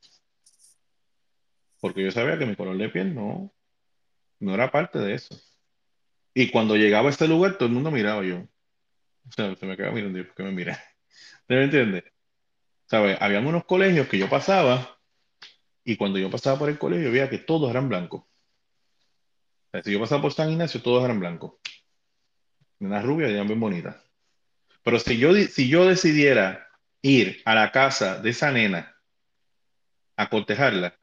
Porque yo sabía que mi color de piel no, no era parte de eso. Y cuando llegaba a este lugar, todo el mundo miraba yo. O sea, se me quedaba mirando, ¿por qué me mira? ¿Me entiendes? ¿Sabes? Habían unos colegios que yo pasaba y cuando yo pasaba por el colegio, veía que todos eran blancos. O sea, si yo pasaba por San Ignacio, todos eran blancos. Una rubia eran bien bonitas. Pero si yo, si yo decidiera ir a la casa de esa nena a cortejarla,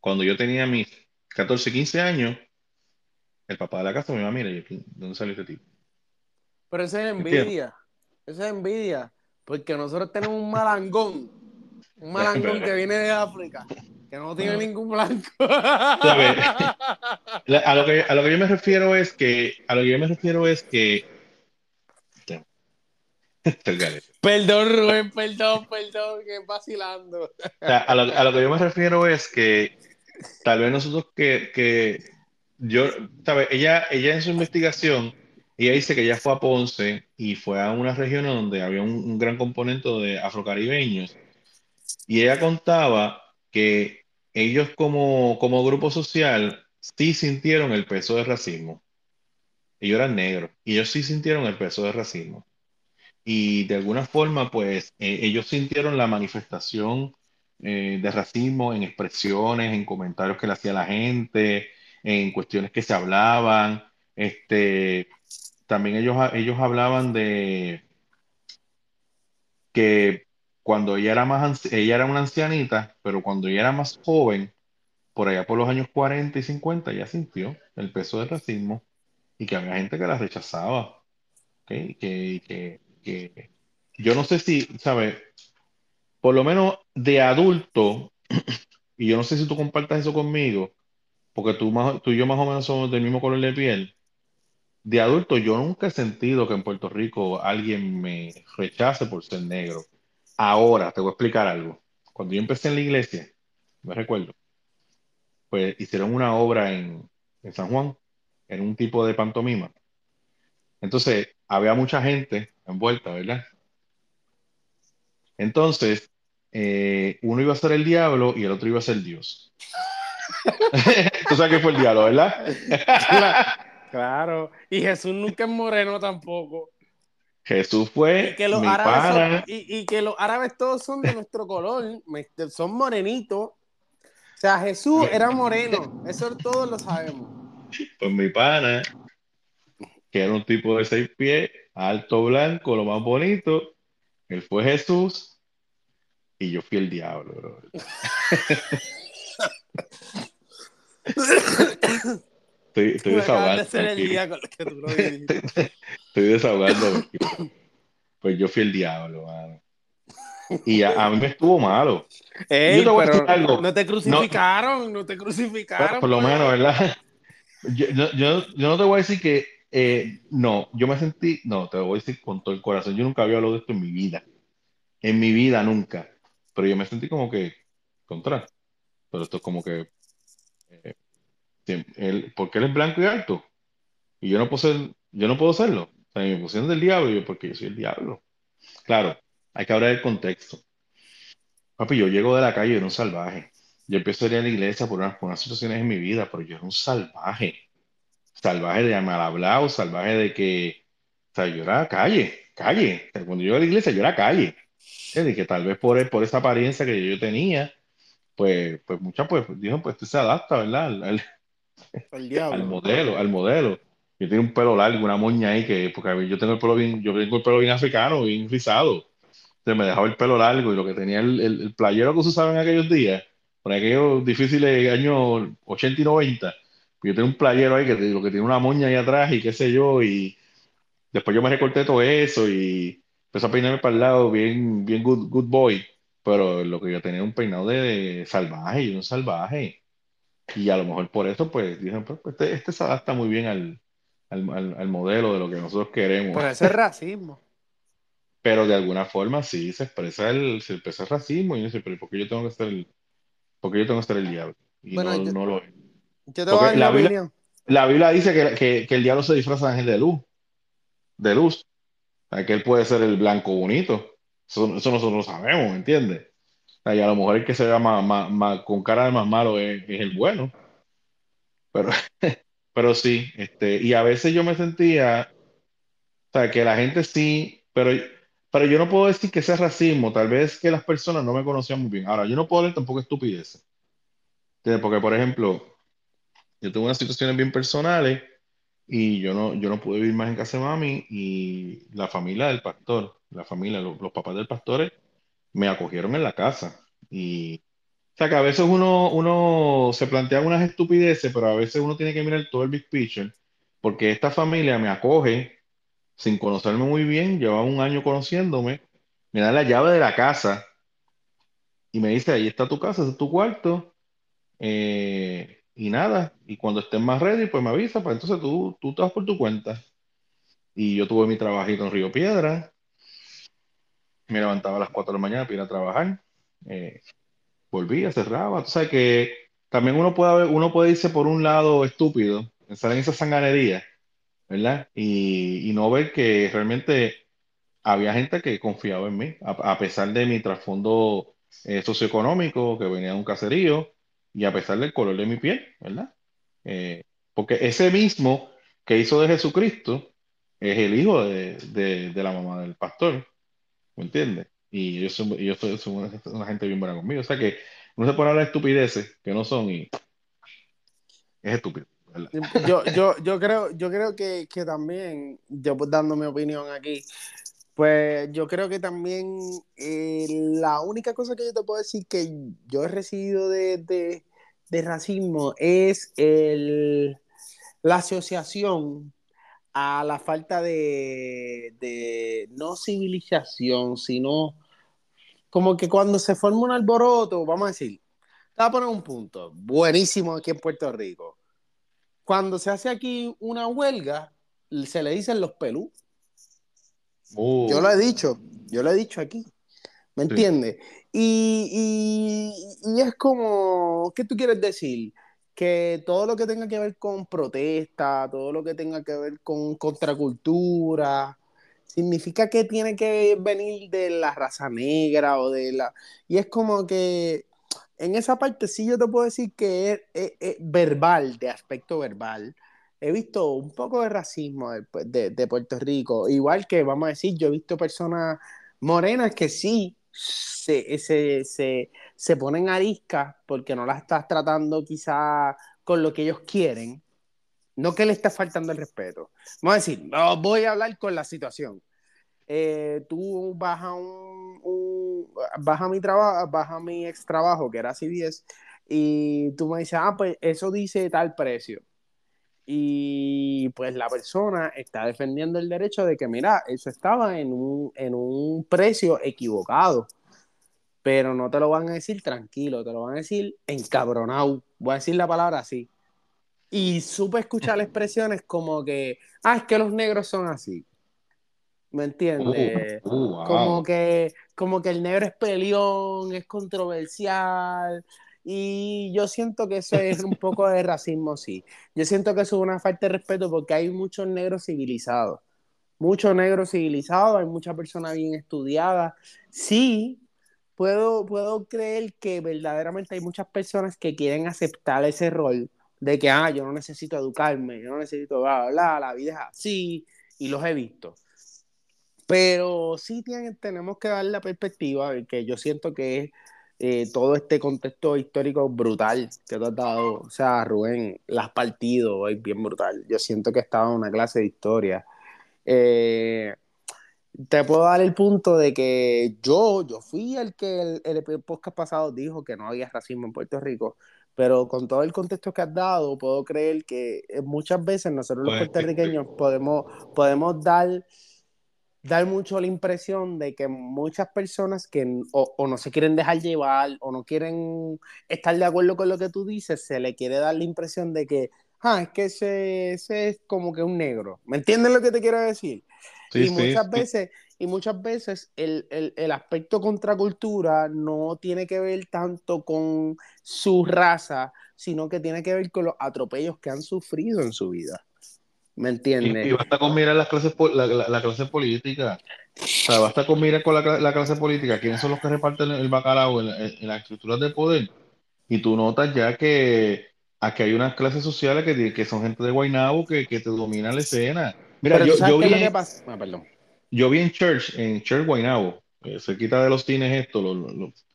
cuando yo tenía mis 14, 15 años, el papá de la casa me iba a mirar, ¿de dónde salió ese tipo? Pero esa es envidia. Esa es envidia. Porque nosotros tenemos un malangón. Un malangón que viene de África que no tiene ningún blanco. a, lo que, a lo que yo me refiero es que, a lo que yo me refiero es que. Perdón, Rubén, perdón, perdón, que vacilando. a, lo, a, lo, que yo me refiero es que tal vez nosotros que, que yo, ¿sabes? Ella, ella en su investigación, ella dice que ella fue a Ponce y fue a una región donde había un, un gran componente de afrocaribeños. Y ella contaba que ellos como, como grupo social sí sintieron el peso del racismo. Ellos eran negros y ellos sí sintieron el peso del racismo. Y de alguna forma, pues eh, ellos sintieron la manifestación eh, de racismo en expresiones, en comentarios que le hacía la gente, en cuestiones que se hablaban. Este, también ellos, ellos hablaban de que cuando ella era más, ella era una ancianita, pero cuando ella era más joven, por allá por los años 40 y 50, ya sintió el peso del racismo y que había gente que la rechazaba, ¿ok? Y que, que, que yo no sé si, ¿sabes? Por lo menos de adulto, y yo no sé si tú compartas eso conmigo, porque tú, más, tú y yo más o menos somos del mismo color de piel. De adulto, yo nunca he sentido que en Puerto Rico alguien me rechace por ser negro. Ahora, te voy a explicar algo. Cuando yo empecé en la iglesia, me recuerdo, pues hicieron una obra en, en San Juan, en un tipo de pantomima. Entonces, había mucha gente envuelta, ¿verdad? Entonces, eh, uno iba a ser el diablo y el otro iba a ser Dios. Tú sabes que fue el diablo, ¿verdad? Claro. Y Jesús nunca es moreno tampoco. Jesús Y fue que los mi árabes son, y, y que los árabes todos son de nuestro color, son morenitos. O sea, Jesús era moreno, eso todos lo sabemos. Pues mi pana, que era un tipo de seis pies, alto blanco, lo más bonito. Él fue Jesús y yo fui el diablo, bro. Estoy, estoy de desahogando, lo dijiste. Estoy desahogando. Pues yo fui el diablo, mano. Y a, a mí me estuvo malo. Ey, Yo te voy a pero decir algo. no te crucificaron, no, te crucificaron. Bueno, por lo pues. menos, ¿verdad? Yo, yo, yo- yo no te voy a decir que eh, no, yo me sentí, no, te voy a decir con todo el corazón. Yo nunca había hablado de esto en mi vida. En mi vida nunca. Pero yo me sentí como que contra. Pero esto es como que eh, él, porque él es blanco y alto. Y yo no puedo ser, yo no puedo serlo. O sea, me pusieron del diablo yo, porque yo soy el diablo. Claro, hay que hablar del contexto. Papi, yo llego de la calle y era un salvaje. Yo empiezo a ir a la iglesia por unas, por unas situaciones en mi vida, pero yo era un salvaje. Salvaje de mal hablado, salvaje de que, o sea, yo era calle, calle. O sea, cuando yo iba a la iglesia, yo era calle. Que tal vez por, por esa apariencia que yo tenía, pues, pues muchas, pues, dijo, pues, tú se adapta, ¿verdad? Al, al- al modelo, al modelo. Yo tengo un pelo largo, una moña ahí que, porque yo tengo el pelo bien, yo tengo el pelo bien africano, bien rizado. Entonces me dejaba el pelo largo y lo que tenía el, el, el playero que se usaba en aquellos días, por aquellos difíciles años 80 y 90, pues yo tengo un playero ahí que lo que tiene una moña ahí atrás y qué sé yo, y después yo me recorté todo eso y empecé a peinarme para el lado, bien, bien good, good boy, pero lo que yo tenía un peinado de, de salvaje, yo un salvaje. Y a lo mejor por eso, pues, dicen, pues, pues, este, este se adapta muy bien al, al, al- al modelo de lo que nosotros queremos. Pero ese es racismo. Pero de alguna forma sí se expresa el, se expresa el racismo. Y yo dice, pero ¿por qué yo tengo que ser el, por qué yo tengo que ser el diablo? Y Bueno, no, yo- no lo es. Yo te voy a dar mi la Biblia- opinión. La Biblia dice que, que, que el diablo se disfraza de ángel de luz, de luz. O sea, que él puede ser el blanco bonito. Eso, eso nosotros lo sabemos, ¿me entiendes? O sea, y a lo mejor el que se vea más, más- más- con cara de más malo es, es el bueno. Pero, pero sí, este, y a veces yo me sentía, o sea, que la gente sí, pero, pero yo no puedo decir que sea racismo, tal vez que las personas no me conocían muy bien. Ahora, yo no puedo hablar tampoco estupideces. Porque, por ejemplo, yo tuve unas situaciones bien personales y yo no, yo no pude vivir más en casa de mami y la familia del pastor, la familia, los, los papás del pastor me acogieron en la casa. Y, o sea, que a veces uno, uno se plantea unas estupideces, pero a veces uno tiene que mirar todo el big picture, porque esta familia me acoge sin conocerme muy bien, lleva un año conociéndome, me da la llave de la casa y me dice, ahí está tu casa, ese es tu cuarto, eh, y nada, y cuando estés más ready, pues me avisa, pues entonces tú, tú te vas por tu cuenta. Y yo tuve mi trabajito en Río Piedra, me levantaba a las 4 de la mañana para ir a trabajar, eh, volvía, cerraba, tú sabes que también uno puede, uno puede irse por un lado estúpido, pensar en esa sanganería, ¿verdad? Y, y no ver que realmente había gente que confiaba en mí, a, a pesar de mi trasfondo eh, socioeconómico, que venía de un caserío, y a pesar del color de mi piel, ¿verdad? Eh, porque ese mismo que hizo de Jesucristo es el hijo de, de- la mamá del pastor, ¿me entiendes? Y ellos son, ellos son- una, gente bien buena conmigo. O sea que no se puede hablar de estupideces que no son y es estúpido. Yo, yo, yo creo, yo creo que, que también, yo pues dando mi opinión aquí, pues yo creo que también eh, la única cosa que yo te puedo decir que yo he recibido de, de, racismo es el, la asociación a la falta de, de no civilización, sino como que cuando se forma un alboroto, vamos a decir, te voy a poner un punto, buenísimo aquí en Puerto Rico. Cuando se hace aquí una huelga, se le dicen los pelú. Yo lo he dicho, yo lo he dicho aquí. ¿Me Sí. entiendes? Y, y- y es como, ¿qué tú quieres decir? Que todo lo que tenga que ver con protesta, todo lo que tenga que ver con contracultura, significa que tiene que venir de la raza negra o de la... Y es como que en esa parte sí yo te puedo decir que es, es- es verbal, de aspecto verbal. He visto un poco de racismo de, de- Puerto Rico, igual que vamos a decir, yo he visto personas morenas que sí se, se, se, se ponen ariscas porque no las estás tratando quizá con lo que ellos quieren, no que le está faltando el respeto. Vamos a decir, no, voy a hablar con la situación. Eh, tú vas a un, un- mi trabajo, vas a mi ex trabajo, que era CBS, y tú me dices, ah, pues eso dice tal precio. Y pues la persona está defendiendo el derecho de que, mira, eso estaba en un, en un precio equivocado, pero no te lo van a decir tranquilo, te lo van a decir encabronado. Voy a decir la palabra así. Y supe escuchar expresiones como que, ah, es que los negros son así. ¿Me entiendes? Uh, uh, wow. Como que, como que el negro es peleón, es controversial. Y yo siento que eso es un poco de racismo, sí. Yo siento que eso es una falta de respeto porque hay muchos negros civilizados. Muchos negros civilizados, hay muchas personas bien estudiadas. Sí, puedo, puedo creer que verdaderamente hay muchas personas que quieren aceptar ese rol de que, ah, yo no necesito educarme, yo no necesito bla, bla, bla, la vida es así, y los he visto. Pero sí tienen, tenemos que dar la perspectiva de que yo siento que es eh, todo este contexto histórico brutal que tú has dado. O sea, Rubén, las partido es bien brutal. Yo siento que estaba en una clase de historia. Eh, te puedo dar el punto de que yo, yo fui el que el, el podcast pasado dijo que no había racismo en Puerto Rico, pero con todo el contexto que has dado, puedo creer que eh, muchas veces nosotros los Pues, puertorriqueños podemos, podemos dar, dar mucho la impresión de que muchas personas que o, o no se quieren dejar llevar o no quieren estar de acuerdo con lo que tú dices, se le quiere dar la impresión de que, ah, es que ese, ese es como que un negro. ¿Me entiendes lo que te quiero decir? Sí, y muchas sí. veces, y muchas veces el, el, el aspecto contracultura no tiene que ver tanto con su raza, sino que tiene que ver con los atropellos que han sufrido en su vida. ¿Me Y, entiendes? y basta con mirar las clases, la, la, la clase política. O sea, basta con mirar con la, cla- la clase política quiénes son los que reparten el bacalao en, la- en las estructuras de poder. Y tú notas ya que aquí hay unas clases sociales que, que son gente de Guaynabo que, que te dominan la escena. Mira, Pero yo, yo vi, lo en- pasa. Ah, perdón. yo vi en Church, en Church Guaynabo, eh, cerquita de los cines esto, los, los- los-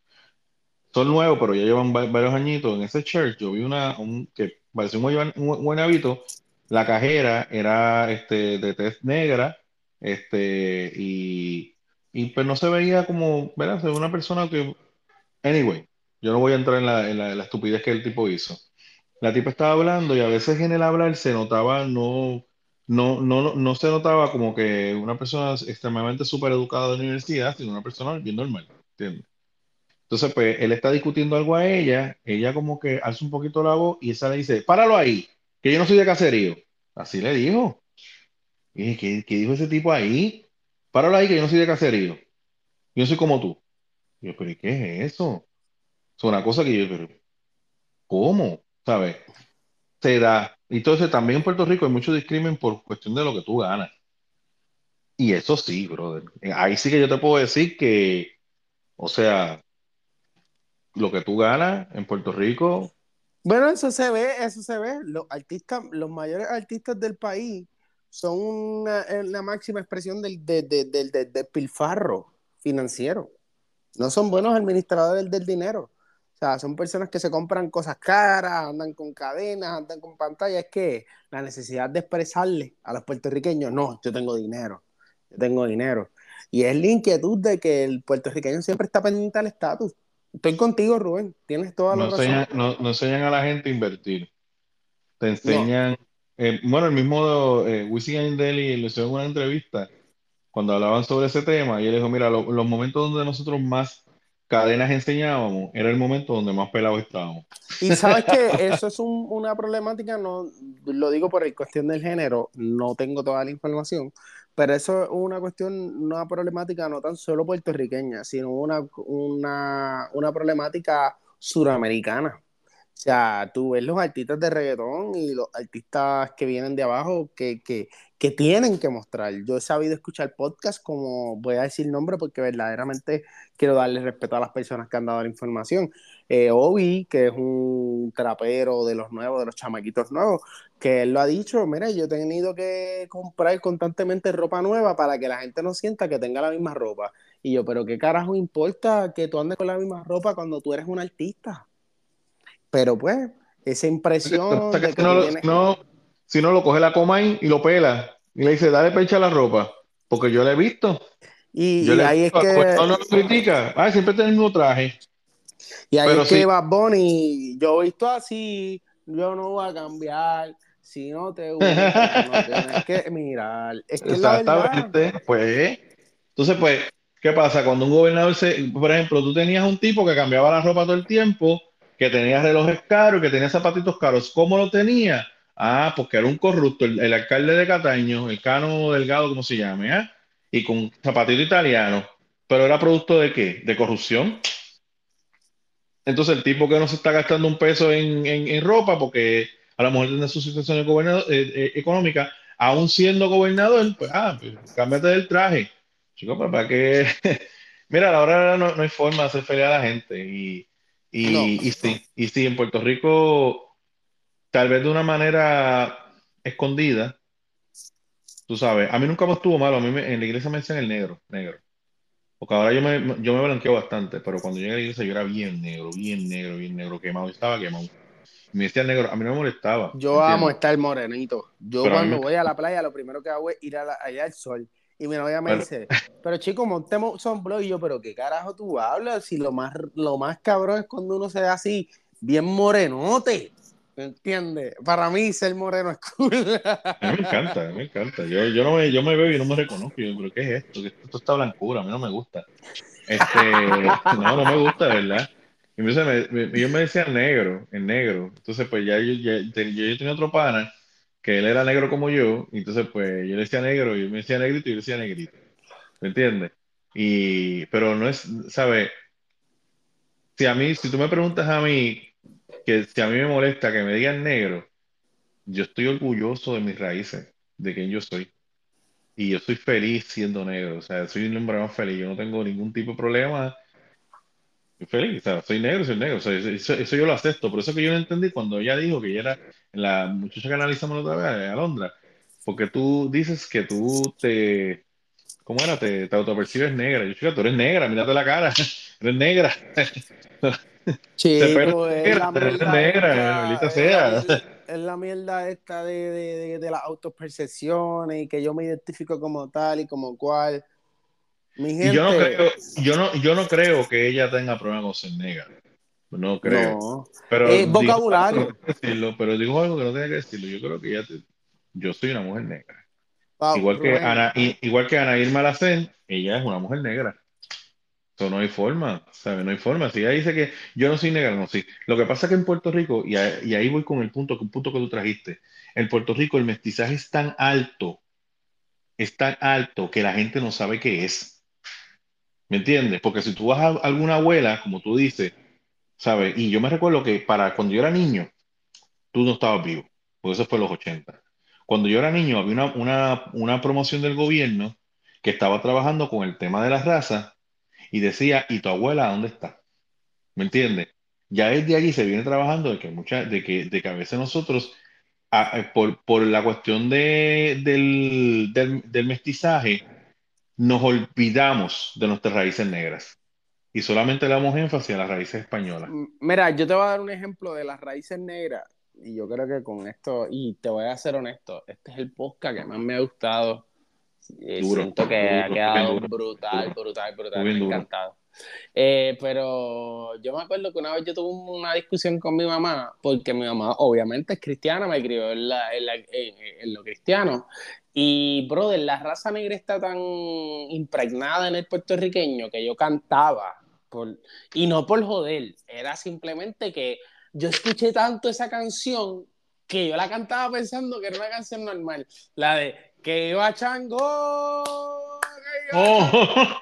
son nuevos, pero ya llevan va- varios añitos. En ese Church yo vi una, un, que parecía un, guayban- un guaynabito. La cajera era este, de tez negra, este, y, y pues no se veía como, ¿verdad? Se una persona que, anyway, yo no voy a entrar en la, en la, en la estupidez que el tipo hizo. La tipa estaba hablando y a veces en el hablar se notaba, no, no, no, no se notaba como que una persona extremadamente súper educada de universidad, sino una persona bien normal, ¿entiendes? Entonces, pues, él está discutiendo algo a ella, ella como que alza un poquito la voz y esa le dice, páralo ahí, que yo no soy de caserío. Así le dijo. Y ¿qué, qué dijo ese tipo ahí? Páralo ahí, que yo no soy de caserío. Yo no soy como tú. Yo, pero ¿y qué es eso? Es una cosa que yo, pero, ¿cómo? ¿Sabes? se da. Entonces también en Puerto Rico hay mucho discrimen por cuestión de lo que tú ganas. Y eso sí, brother. Ahí sí que yo te puedo decir que, o sea, lo que tú ganas en Puerto Rico. Bueno, eso se ve, eso se ve. Los artistas, los mayores artistas del país son una, máxima expresión del, del, del, del, pilfarro financiero. No son buenos administradores del dinero. O sea, son personas que se compran cosas caras, andan con cadenas, andan con pantallas. Es que la necesidad de expresarle a los puertorriqueños, no, yo tengo dinero, yo tengo dinero. Y es la inquietud de que el puertorriqueño siempre está pendiente al estatus. Estoy contigo, Rubén. Tienes toda la no razón. no, no, enseñan a la gente a invertir. Te enseñan. Eh, bueno, el mismo eh, Wisin Deli le hizo una entrevista cuando hablaban sobre ese tema y él dijo: Mira, los momentos donde nosotros más cadenas enseñábamos, era el momento donde más pelados estábamos. Y sabes que eso es una problemática, no lo digo por el cuestión del género, no tengo toda la información, pero eso es una cuestión, una problemática no tan solo puertorriqueña, sino una, una, una problemática suramericana. O sea, tú ves los artistas de reggaetón y los artistas que vienen de abajo que, que, que tienen que mostrar. Yo he sabido escuchar podcasts como, voy a decir nombre porque verdaderamente quiero darle respeto a las personas que han dado la información. Eh, Obi, que es un trapero de los nuevos, de los chamaquitos nuevos, que él lo ha dicho, mira, yo he tenido que comprar constantemente ropa nueva para que la gente no sienta que tenga la misma ropa. Y yo, pero ¿qué carajo importa que tú andes con la misma ropa cuando tú eres un artista? Pero pues, esa impresión de que no, si no lo coge la Comay y lo pela y le dice, dale pecha la ropa, porque yo la he visto. Y, ahí es que... no lo critica, ah, siempre tiene el mismo traje. Y ahí es que Bad Bunny, yo he visto así, yo no voy a cambiar, si no te gusta, no tienes que mirar. Exactamente, pues, entonces pues, ¿qué pasa? Cuando un gobernador se, por ejemplo, tú tenías un tipo que cambiaba la ropa todo el tiempo, que tenía relojes caros, que tenía zapatitos caros, ¿cómo lo tenía? Ah, porque era un corrupto, el, alcalde de Cataño, el Cano Delgado, como se llame, ¿eh? Y con zapatito italiano. Pero era producto de qué? De corrupción. Entonces el tipo que no se está gastando un peso en, ropa porque a lo mejor tiene su situación eh, eh, económica, aún siendo gobernador, pues, ah, pues, cámbiate del traje. Chicos, ¿para qué? Mira, a la hora no, no, hay forma de hacer feliz a la gente. Y, y, y, sí, y sí, en Puerto Rico tal vez de una manera escondida, tú sabes, a mí nunca me estuvo malo, a mí en la iglesia me decían el negro, negro. Porque ahora yo me, yo me blanqueo bastante, pero cuando llegué a la iglesia yo era bien negro, bien negro, bien negro, quemado, estaba quemado. Me decía negro, a mí no me molestaba. Yo amo estar morenito. Yo cuando voy a la playa lo primero que hago es ir allá al sol. Y mi novia me dice, pero chico, montemos blog Y yo, pero qué carajo tú hablas, si lo más, lo más cabrón es cuando uno se ve así, bien morenote. ¿Entiendes? Para mí ser moreno es cool. A mí me encanta, a mí me encanta. Yo, yo, no me, yo me veo y no me reconozco. Yo, pero ¿qué es esto? Esto está blancura, a mí no me gusta. Este, no, no me gusta, ¿verdad? Y me, me, yo me decía negro, en negro. Entonces, pues ya yo, ya, yo, yo tenía otro pana que él era negro como yo. Entonces, pues yo le decía negro y él me decía negrito y yo le decía negrito. ¿Me entiendes? Y, pero no es, ¿sabes? Si a mí, si tú me preguntas a mí que si a mí me molesta que me digan negro, yo estoy orgulloso de mis raíces, de quién yo soy. Y yo soy feliz siendo negro, o sea, soy un hombre más feliz, yo no tengo ningún tipo de problema. Feliz, o sea, soy negro, soy negro, eso, yo lo acepto. Por eso que yo no entendí cuando ella dijo que ella era la muchacha que analizamos la otra vez, Alondra, porque tú dices que tú te, ¿cómo era? Te, te autopercibes negra. Yo, chica, tú eres negra, mírate la cara, eres negra. Chico, es la mierda esta, sea. Es, la mierda esta de, de, de, las autopercepciones y que yo me identifico como tal y como cual. Mi gente... yo, no creo, yo, no, yo no creo que ella tenga problemas con ser negra. No creo. No. Pero es vocabulario. Decirlo, pero digo algo que no tiene que decirlo. Yo creo que ella yo soy una mujer negra. igual, que Ana, igual que Ana Irma Lacen, ella es una mujer negra no hay forma, ¿sabes? No hay forma. Si ella dice que yo no soy negra, no, sí. Lo que pasa es que en Puerto Rico, y, ahí voy con el punto, un punto que tú trajiste, en Puerto Rico el mestizaje es tan alto, es tan alto que la gente no sabe qué es. ¿Me entiendes? Porque si tú vas a alguna abuela, como tú dices, ¿sabes? Y yo me recuerdo que para cuando yo era niño, tú no estabas vivo, porque eso fue los 80. Cuando yo era niño, había una, una, una promoción del gobierno que estaba trabajando con el tema de las razas y decía, ¿y tu abuela dónde está? ¿Me entiendes? Ya desde allí se viene trabajando de que, mucha, de que, de que a veces nosotros, por, por, la cuestión de, del, del, del mestizaje, nos olvidamos de nuestras raíces negras y solamente le damos énfasis a las raíces españolas. Mira, yo te voy a dar un ejemplo de las raíces negras y yo creo que con esto, y te voy a ser honesto, este es el podcast que más me ha gustado. Eh, siento que ha quedado brutal, brutal, brutal, me encantado. Eh, pero yo me acuerdo que una vez yo tuve una discusión con mi mamá, porque mi mamá obviamente es cristiana, me crió en, en, lo cristiano. Y, brother, la raza negra está tan impregnada en el puertorriqueño que yo cantaba, por, y no por joder, era simplemente que yo escuché tanto esa canción que yo la cantaba pensando que era una canción normal, la de que iba chango Oh.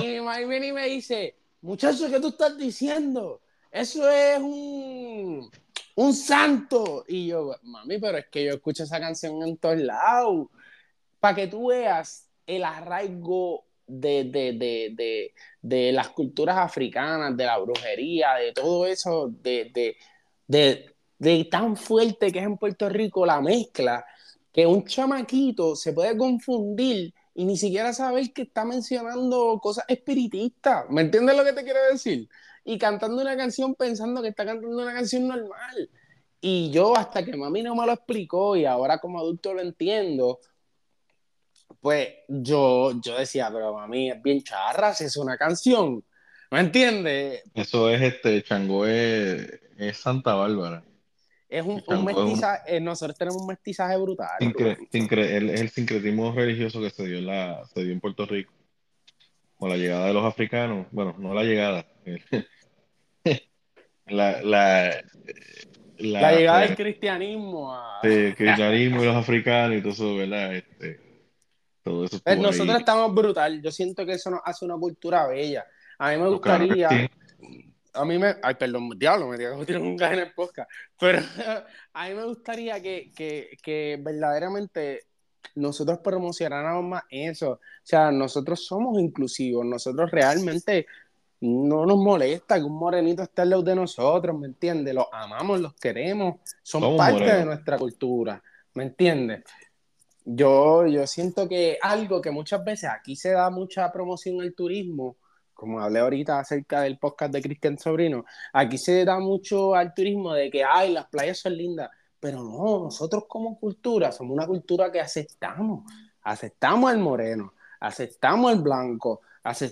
Y mi mamá viene y me dice, muchacho, ¿qué tú estás diciendo? Eso es un, un santo. Y yo, mami, pero es que yo escucho esa canción en todos lados. Para que tú veas el arraigo de, de, de, de, las culturas africanas, de la brujería, de todo eso, de, de tan fuerte que es en Puerto Rico la mezcla, que un chamaquito se puede confundir y ni siquiera saber que está mencionando cosas espiritistas. ¿Me entiendes lo que te quiero decir? Y cantando una canción pensando que está cantando una canción normal. Y yo hasta que mami no me lo explicó y ahora como adulto lo entiendo, pues yo, yo decía, pero mami es bien charra, si es una canción. ¿Me entiendes? Eso es este, Chango es Santa Bárbara es un, un mestizaje, eh, nosotros tenemos un mestizaje brutal. el, el, sincretismo religioso que se dio, en la, se dio en Puerto Rico. Con la llegada de los africanos, bueno, no la llegada, la, la, la, llegada del cristianismo. A... el cristianismo y los africanos y todo eso, ¿verdad? Este, todo eso pues nosotros estamos brutal. Yo siento que eso nos hace una cultura bella. A mí me gustaría a mí me. Ay, perdón, diablo, me digo que un gas en el podcast. Pero a mí me gustaría que, que, que verdaderamente nosotros promocionáramos más eso. O sea, nosotros somos inclusivos, nosotros realmente no nos molesta que un morenito esté al lado de nosotros, ¿me entiendes? Los amamos, los queremos, son parte de nuestra cultura, ¿me entiendes? Yo, yo siento que algo que muchas veces aquí se da mucha promoción al turismo, como hablé ahorita acerca del podcast de Cristian Sobrino, aquí se da mucho al turismo de que, ay, las playas son lindas, pero no, nosotros como cultura somos una cultura que aceptamos, aceptamos el moreno, aceptamos el blanco,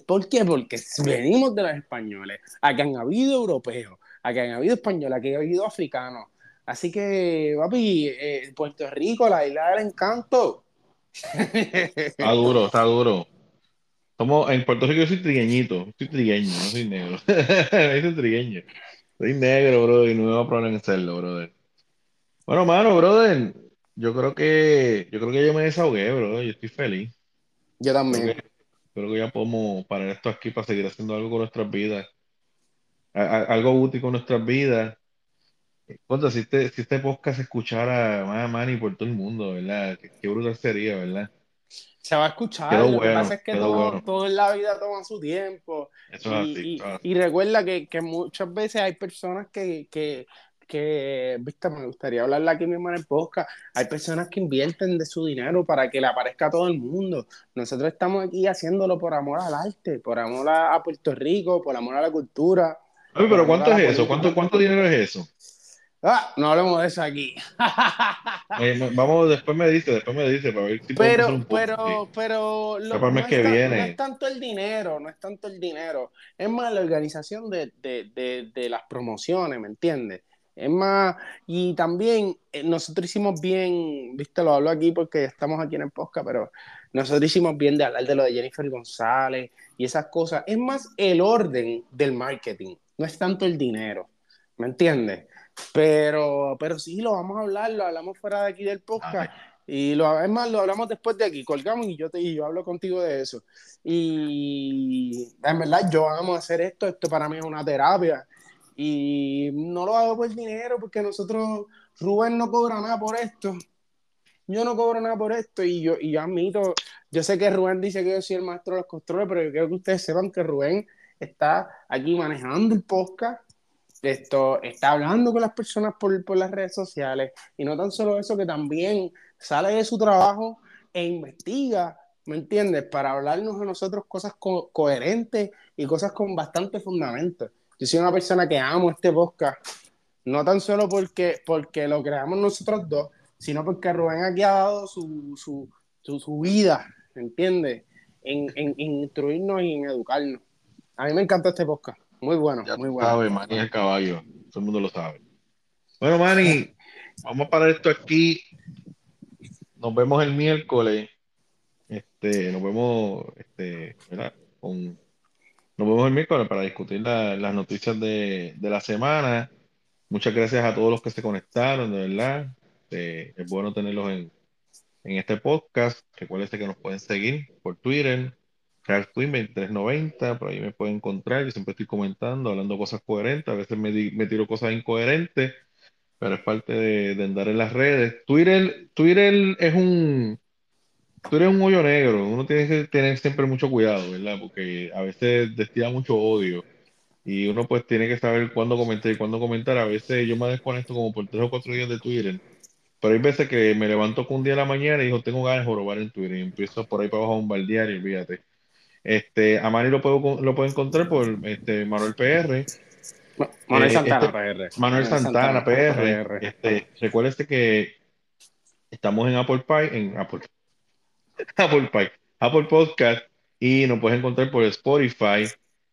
¿por qué? Porque venimos de los españoles, aquí han habido europeos, aquí han habido españoles, aquí han habido africanos, así que, papi, eh, Puerto Rico, la isla del encanto. Está duro, está duro. Somos, en Puerto Rico yo soy trigueñito, soy trigueño, no soy negro. soy trigueño. Soy negro, brother, y no me va a poner en hacerlo, brother. Bueno, mano, brother, yo creo que, yo creo que yo me desahogué, brother, yo estoy feliz. Yo también. Creo que, ya podemos parar esto aquí para seguir haciendo algo con nuestras vidas. algo útil con nuestras vidas. Cuando si este, si este podcast se escuchara más a Manny por todo el mundo, ¿verdad? Qué, brutal sería, ¿verdad? se va a escuchar. lo que pasa es que todo, en la vida toma su tiempo. y, recuerda que, muchas veces hay personas que, que, viste, me gustaría hablarle aquí mismo en el podcast. Hay personas que invierten de su dinero para que le aparezca a todo el mundo. Nosotros estamos aquí haciéndolo por amor al arte, por amor a, Puerto Rico, por amor a la cultura. pero ¿cuánto es eso? ¿Cuánto, ¿Cuánto dinero es eso? Ah, no hablemos de eso aquí. Eh, vamos, después me dice, después me dice, para ver si Pero, pero, pero, lo, no, que es viene. no es tanto el dinero, no es tanto el dinero. Es más la organización de, de, de, de las promociones, ¿me entiendes? Es más, y también eh, nosotros hicimos bien, viste, lo hablo aquí porque estamos aquí en el podcast, pero nosotros hicimos bien de hablar de lo de Jennifer González y esas cosas. Es más el orden del marketing, no es tanto el dinero, ¿me entiendes? Pero, pero sí, lo vamos a hablar, lo hablamos fuera de aquí del podcast. Y lo, es más, lo hablamos después de aquí, colgamos y yo, te, y yo hablo contigo de eso. Y en verdad, yo amo hacer esto, esto para mí es una terapia. Y no lo hago por dinero, porque nosotros Rubén no cobra nada por esto. Yo no cobro nada por esto y yo, y yo admito, yo sé que Rubén dice que yo soy el maestro de los controles, pero yo quiero que ustedes sepan que Rubén está aquí manejando el podcast, esto, está hablando con las personas por, por las redes sociales y no tan solo eso, que también sale de su trabajo e investiga ¿me entiendes? Para hablarnos a nosotros cosas co coherentes y cosas con bastante fundamento. Yo soy una persona que amo este podcast, no tan solo porque, porque lo creamos nosotros dos, sino porque Rubén aquí ha dado su, su, su, vida, ¿me entiendes? En, en, instruirnos y en educarnos. A mí me encanta este podcast. Muy bueno, muy bueno. Sabe, Manny el caballo. Todo el mundo lo sabe. Bueno, Manny, vamos a parar esto aquí. Nos vemos el miércoles este, nos vemos, este, Con, nos vemos el miércoles para discutir las noticias de, la semana. Muchas gracias a todos los que se conectaron, de verdad. Este, es bueno tenerlos en, este podcast. Recuerden que nos pueden seguir por Twitter, RealTwin2390, por ahí me pueden encontrar. Yo siempre estoy comentando, hablando cosas coherentes. A veces me, me tiro cosas incoherentes, pero es parte de, de andar en las redes. Twitter, Twitter es un tú eres un hoyo negro, uno tiene que tener siempre mucho cuidado, ¿verdad? Porque a veces destila mucho odio y uno pues tiene que saber cuándo comentar y cuándo comentar. A veces yo me desconecto como por tres o cuatro días de Twitter, pero hay veces que me levanto con un día de la mañana y digo, tengo ganas de jorobar en Twitter y empiezo por ahí para abajo a bombardear y olvídate. Este, a Manny lo puedo, lo puedo encontrar por este, Manuel PR. Manuel eh, Santana este, PR. Manuel Santana, PR. Este, recuérdese que estamos en Apple Pie, en Apple Apple, Apple Podcast y nos puedes encontrar por Spotify.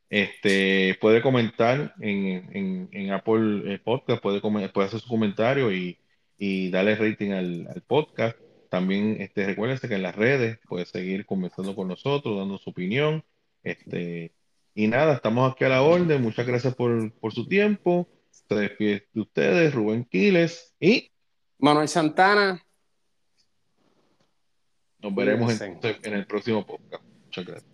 Este, puede comentar en, en, Apple eh, Podcast, puede, puede hacer su comentario y, y darle rating al, podcast. También este, recuérdense que en las redes puede seguir conversando con nosotros, dando su opinión. Este, y nada, estamos aquí a la orden. Muchas gracias por, por su tiempo. Se despide de ustedes, Rubén Quiles y Manuel Santana. Nos veremos en, en el próximo podcast. Muchas gracias.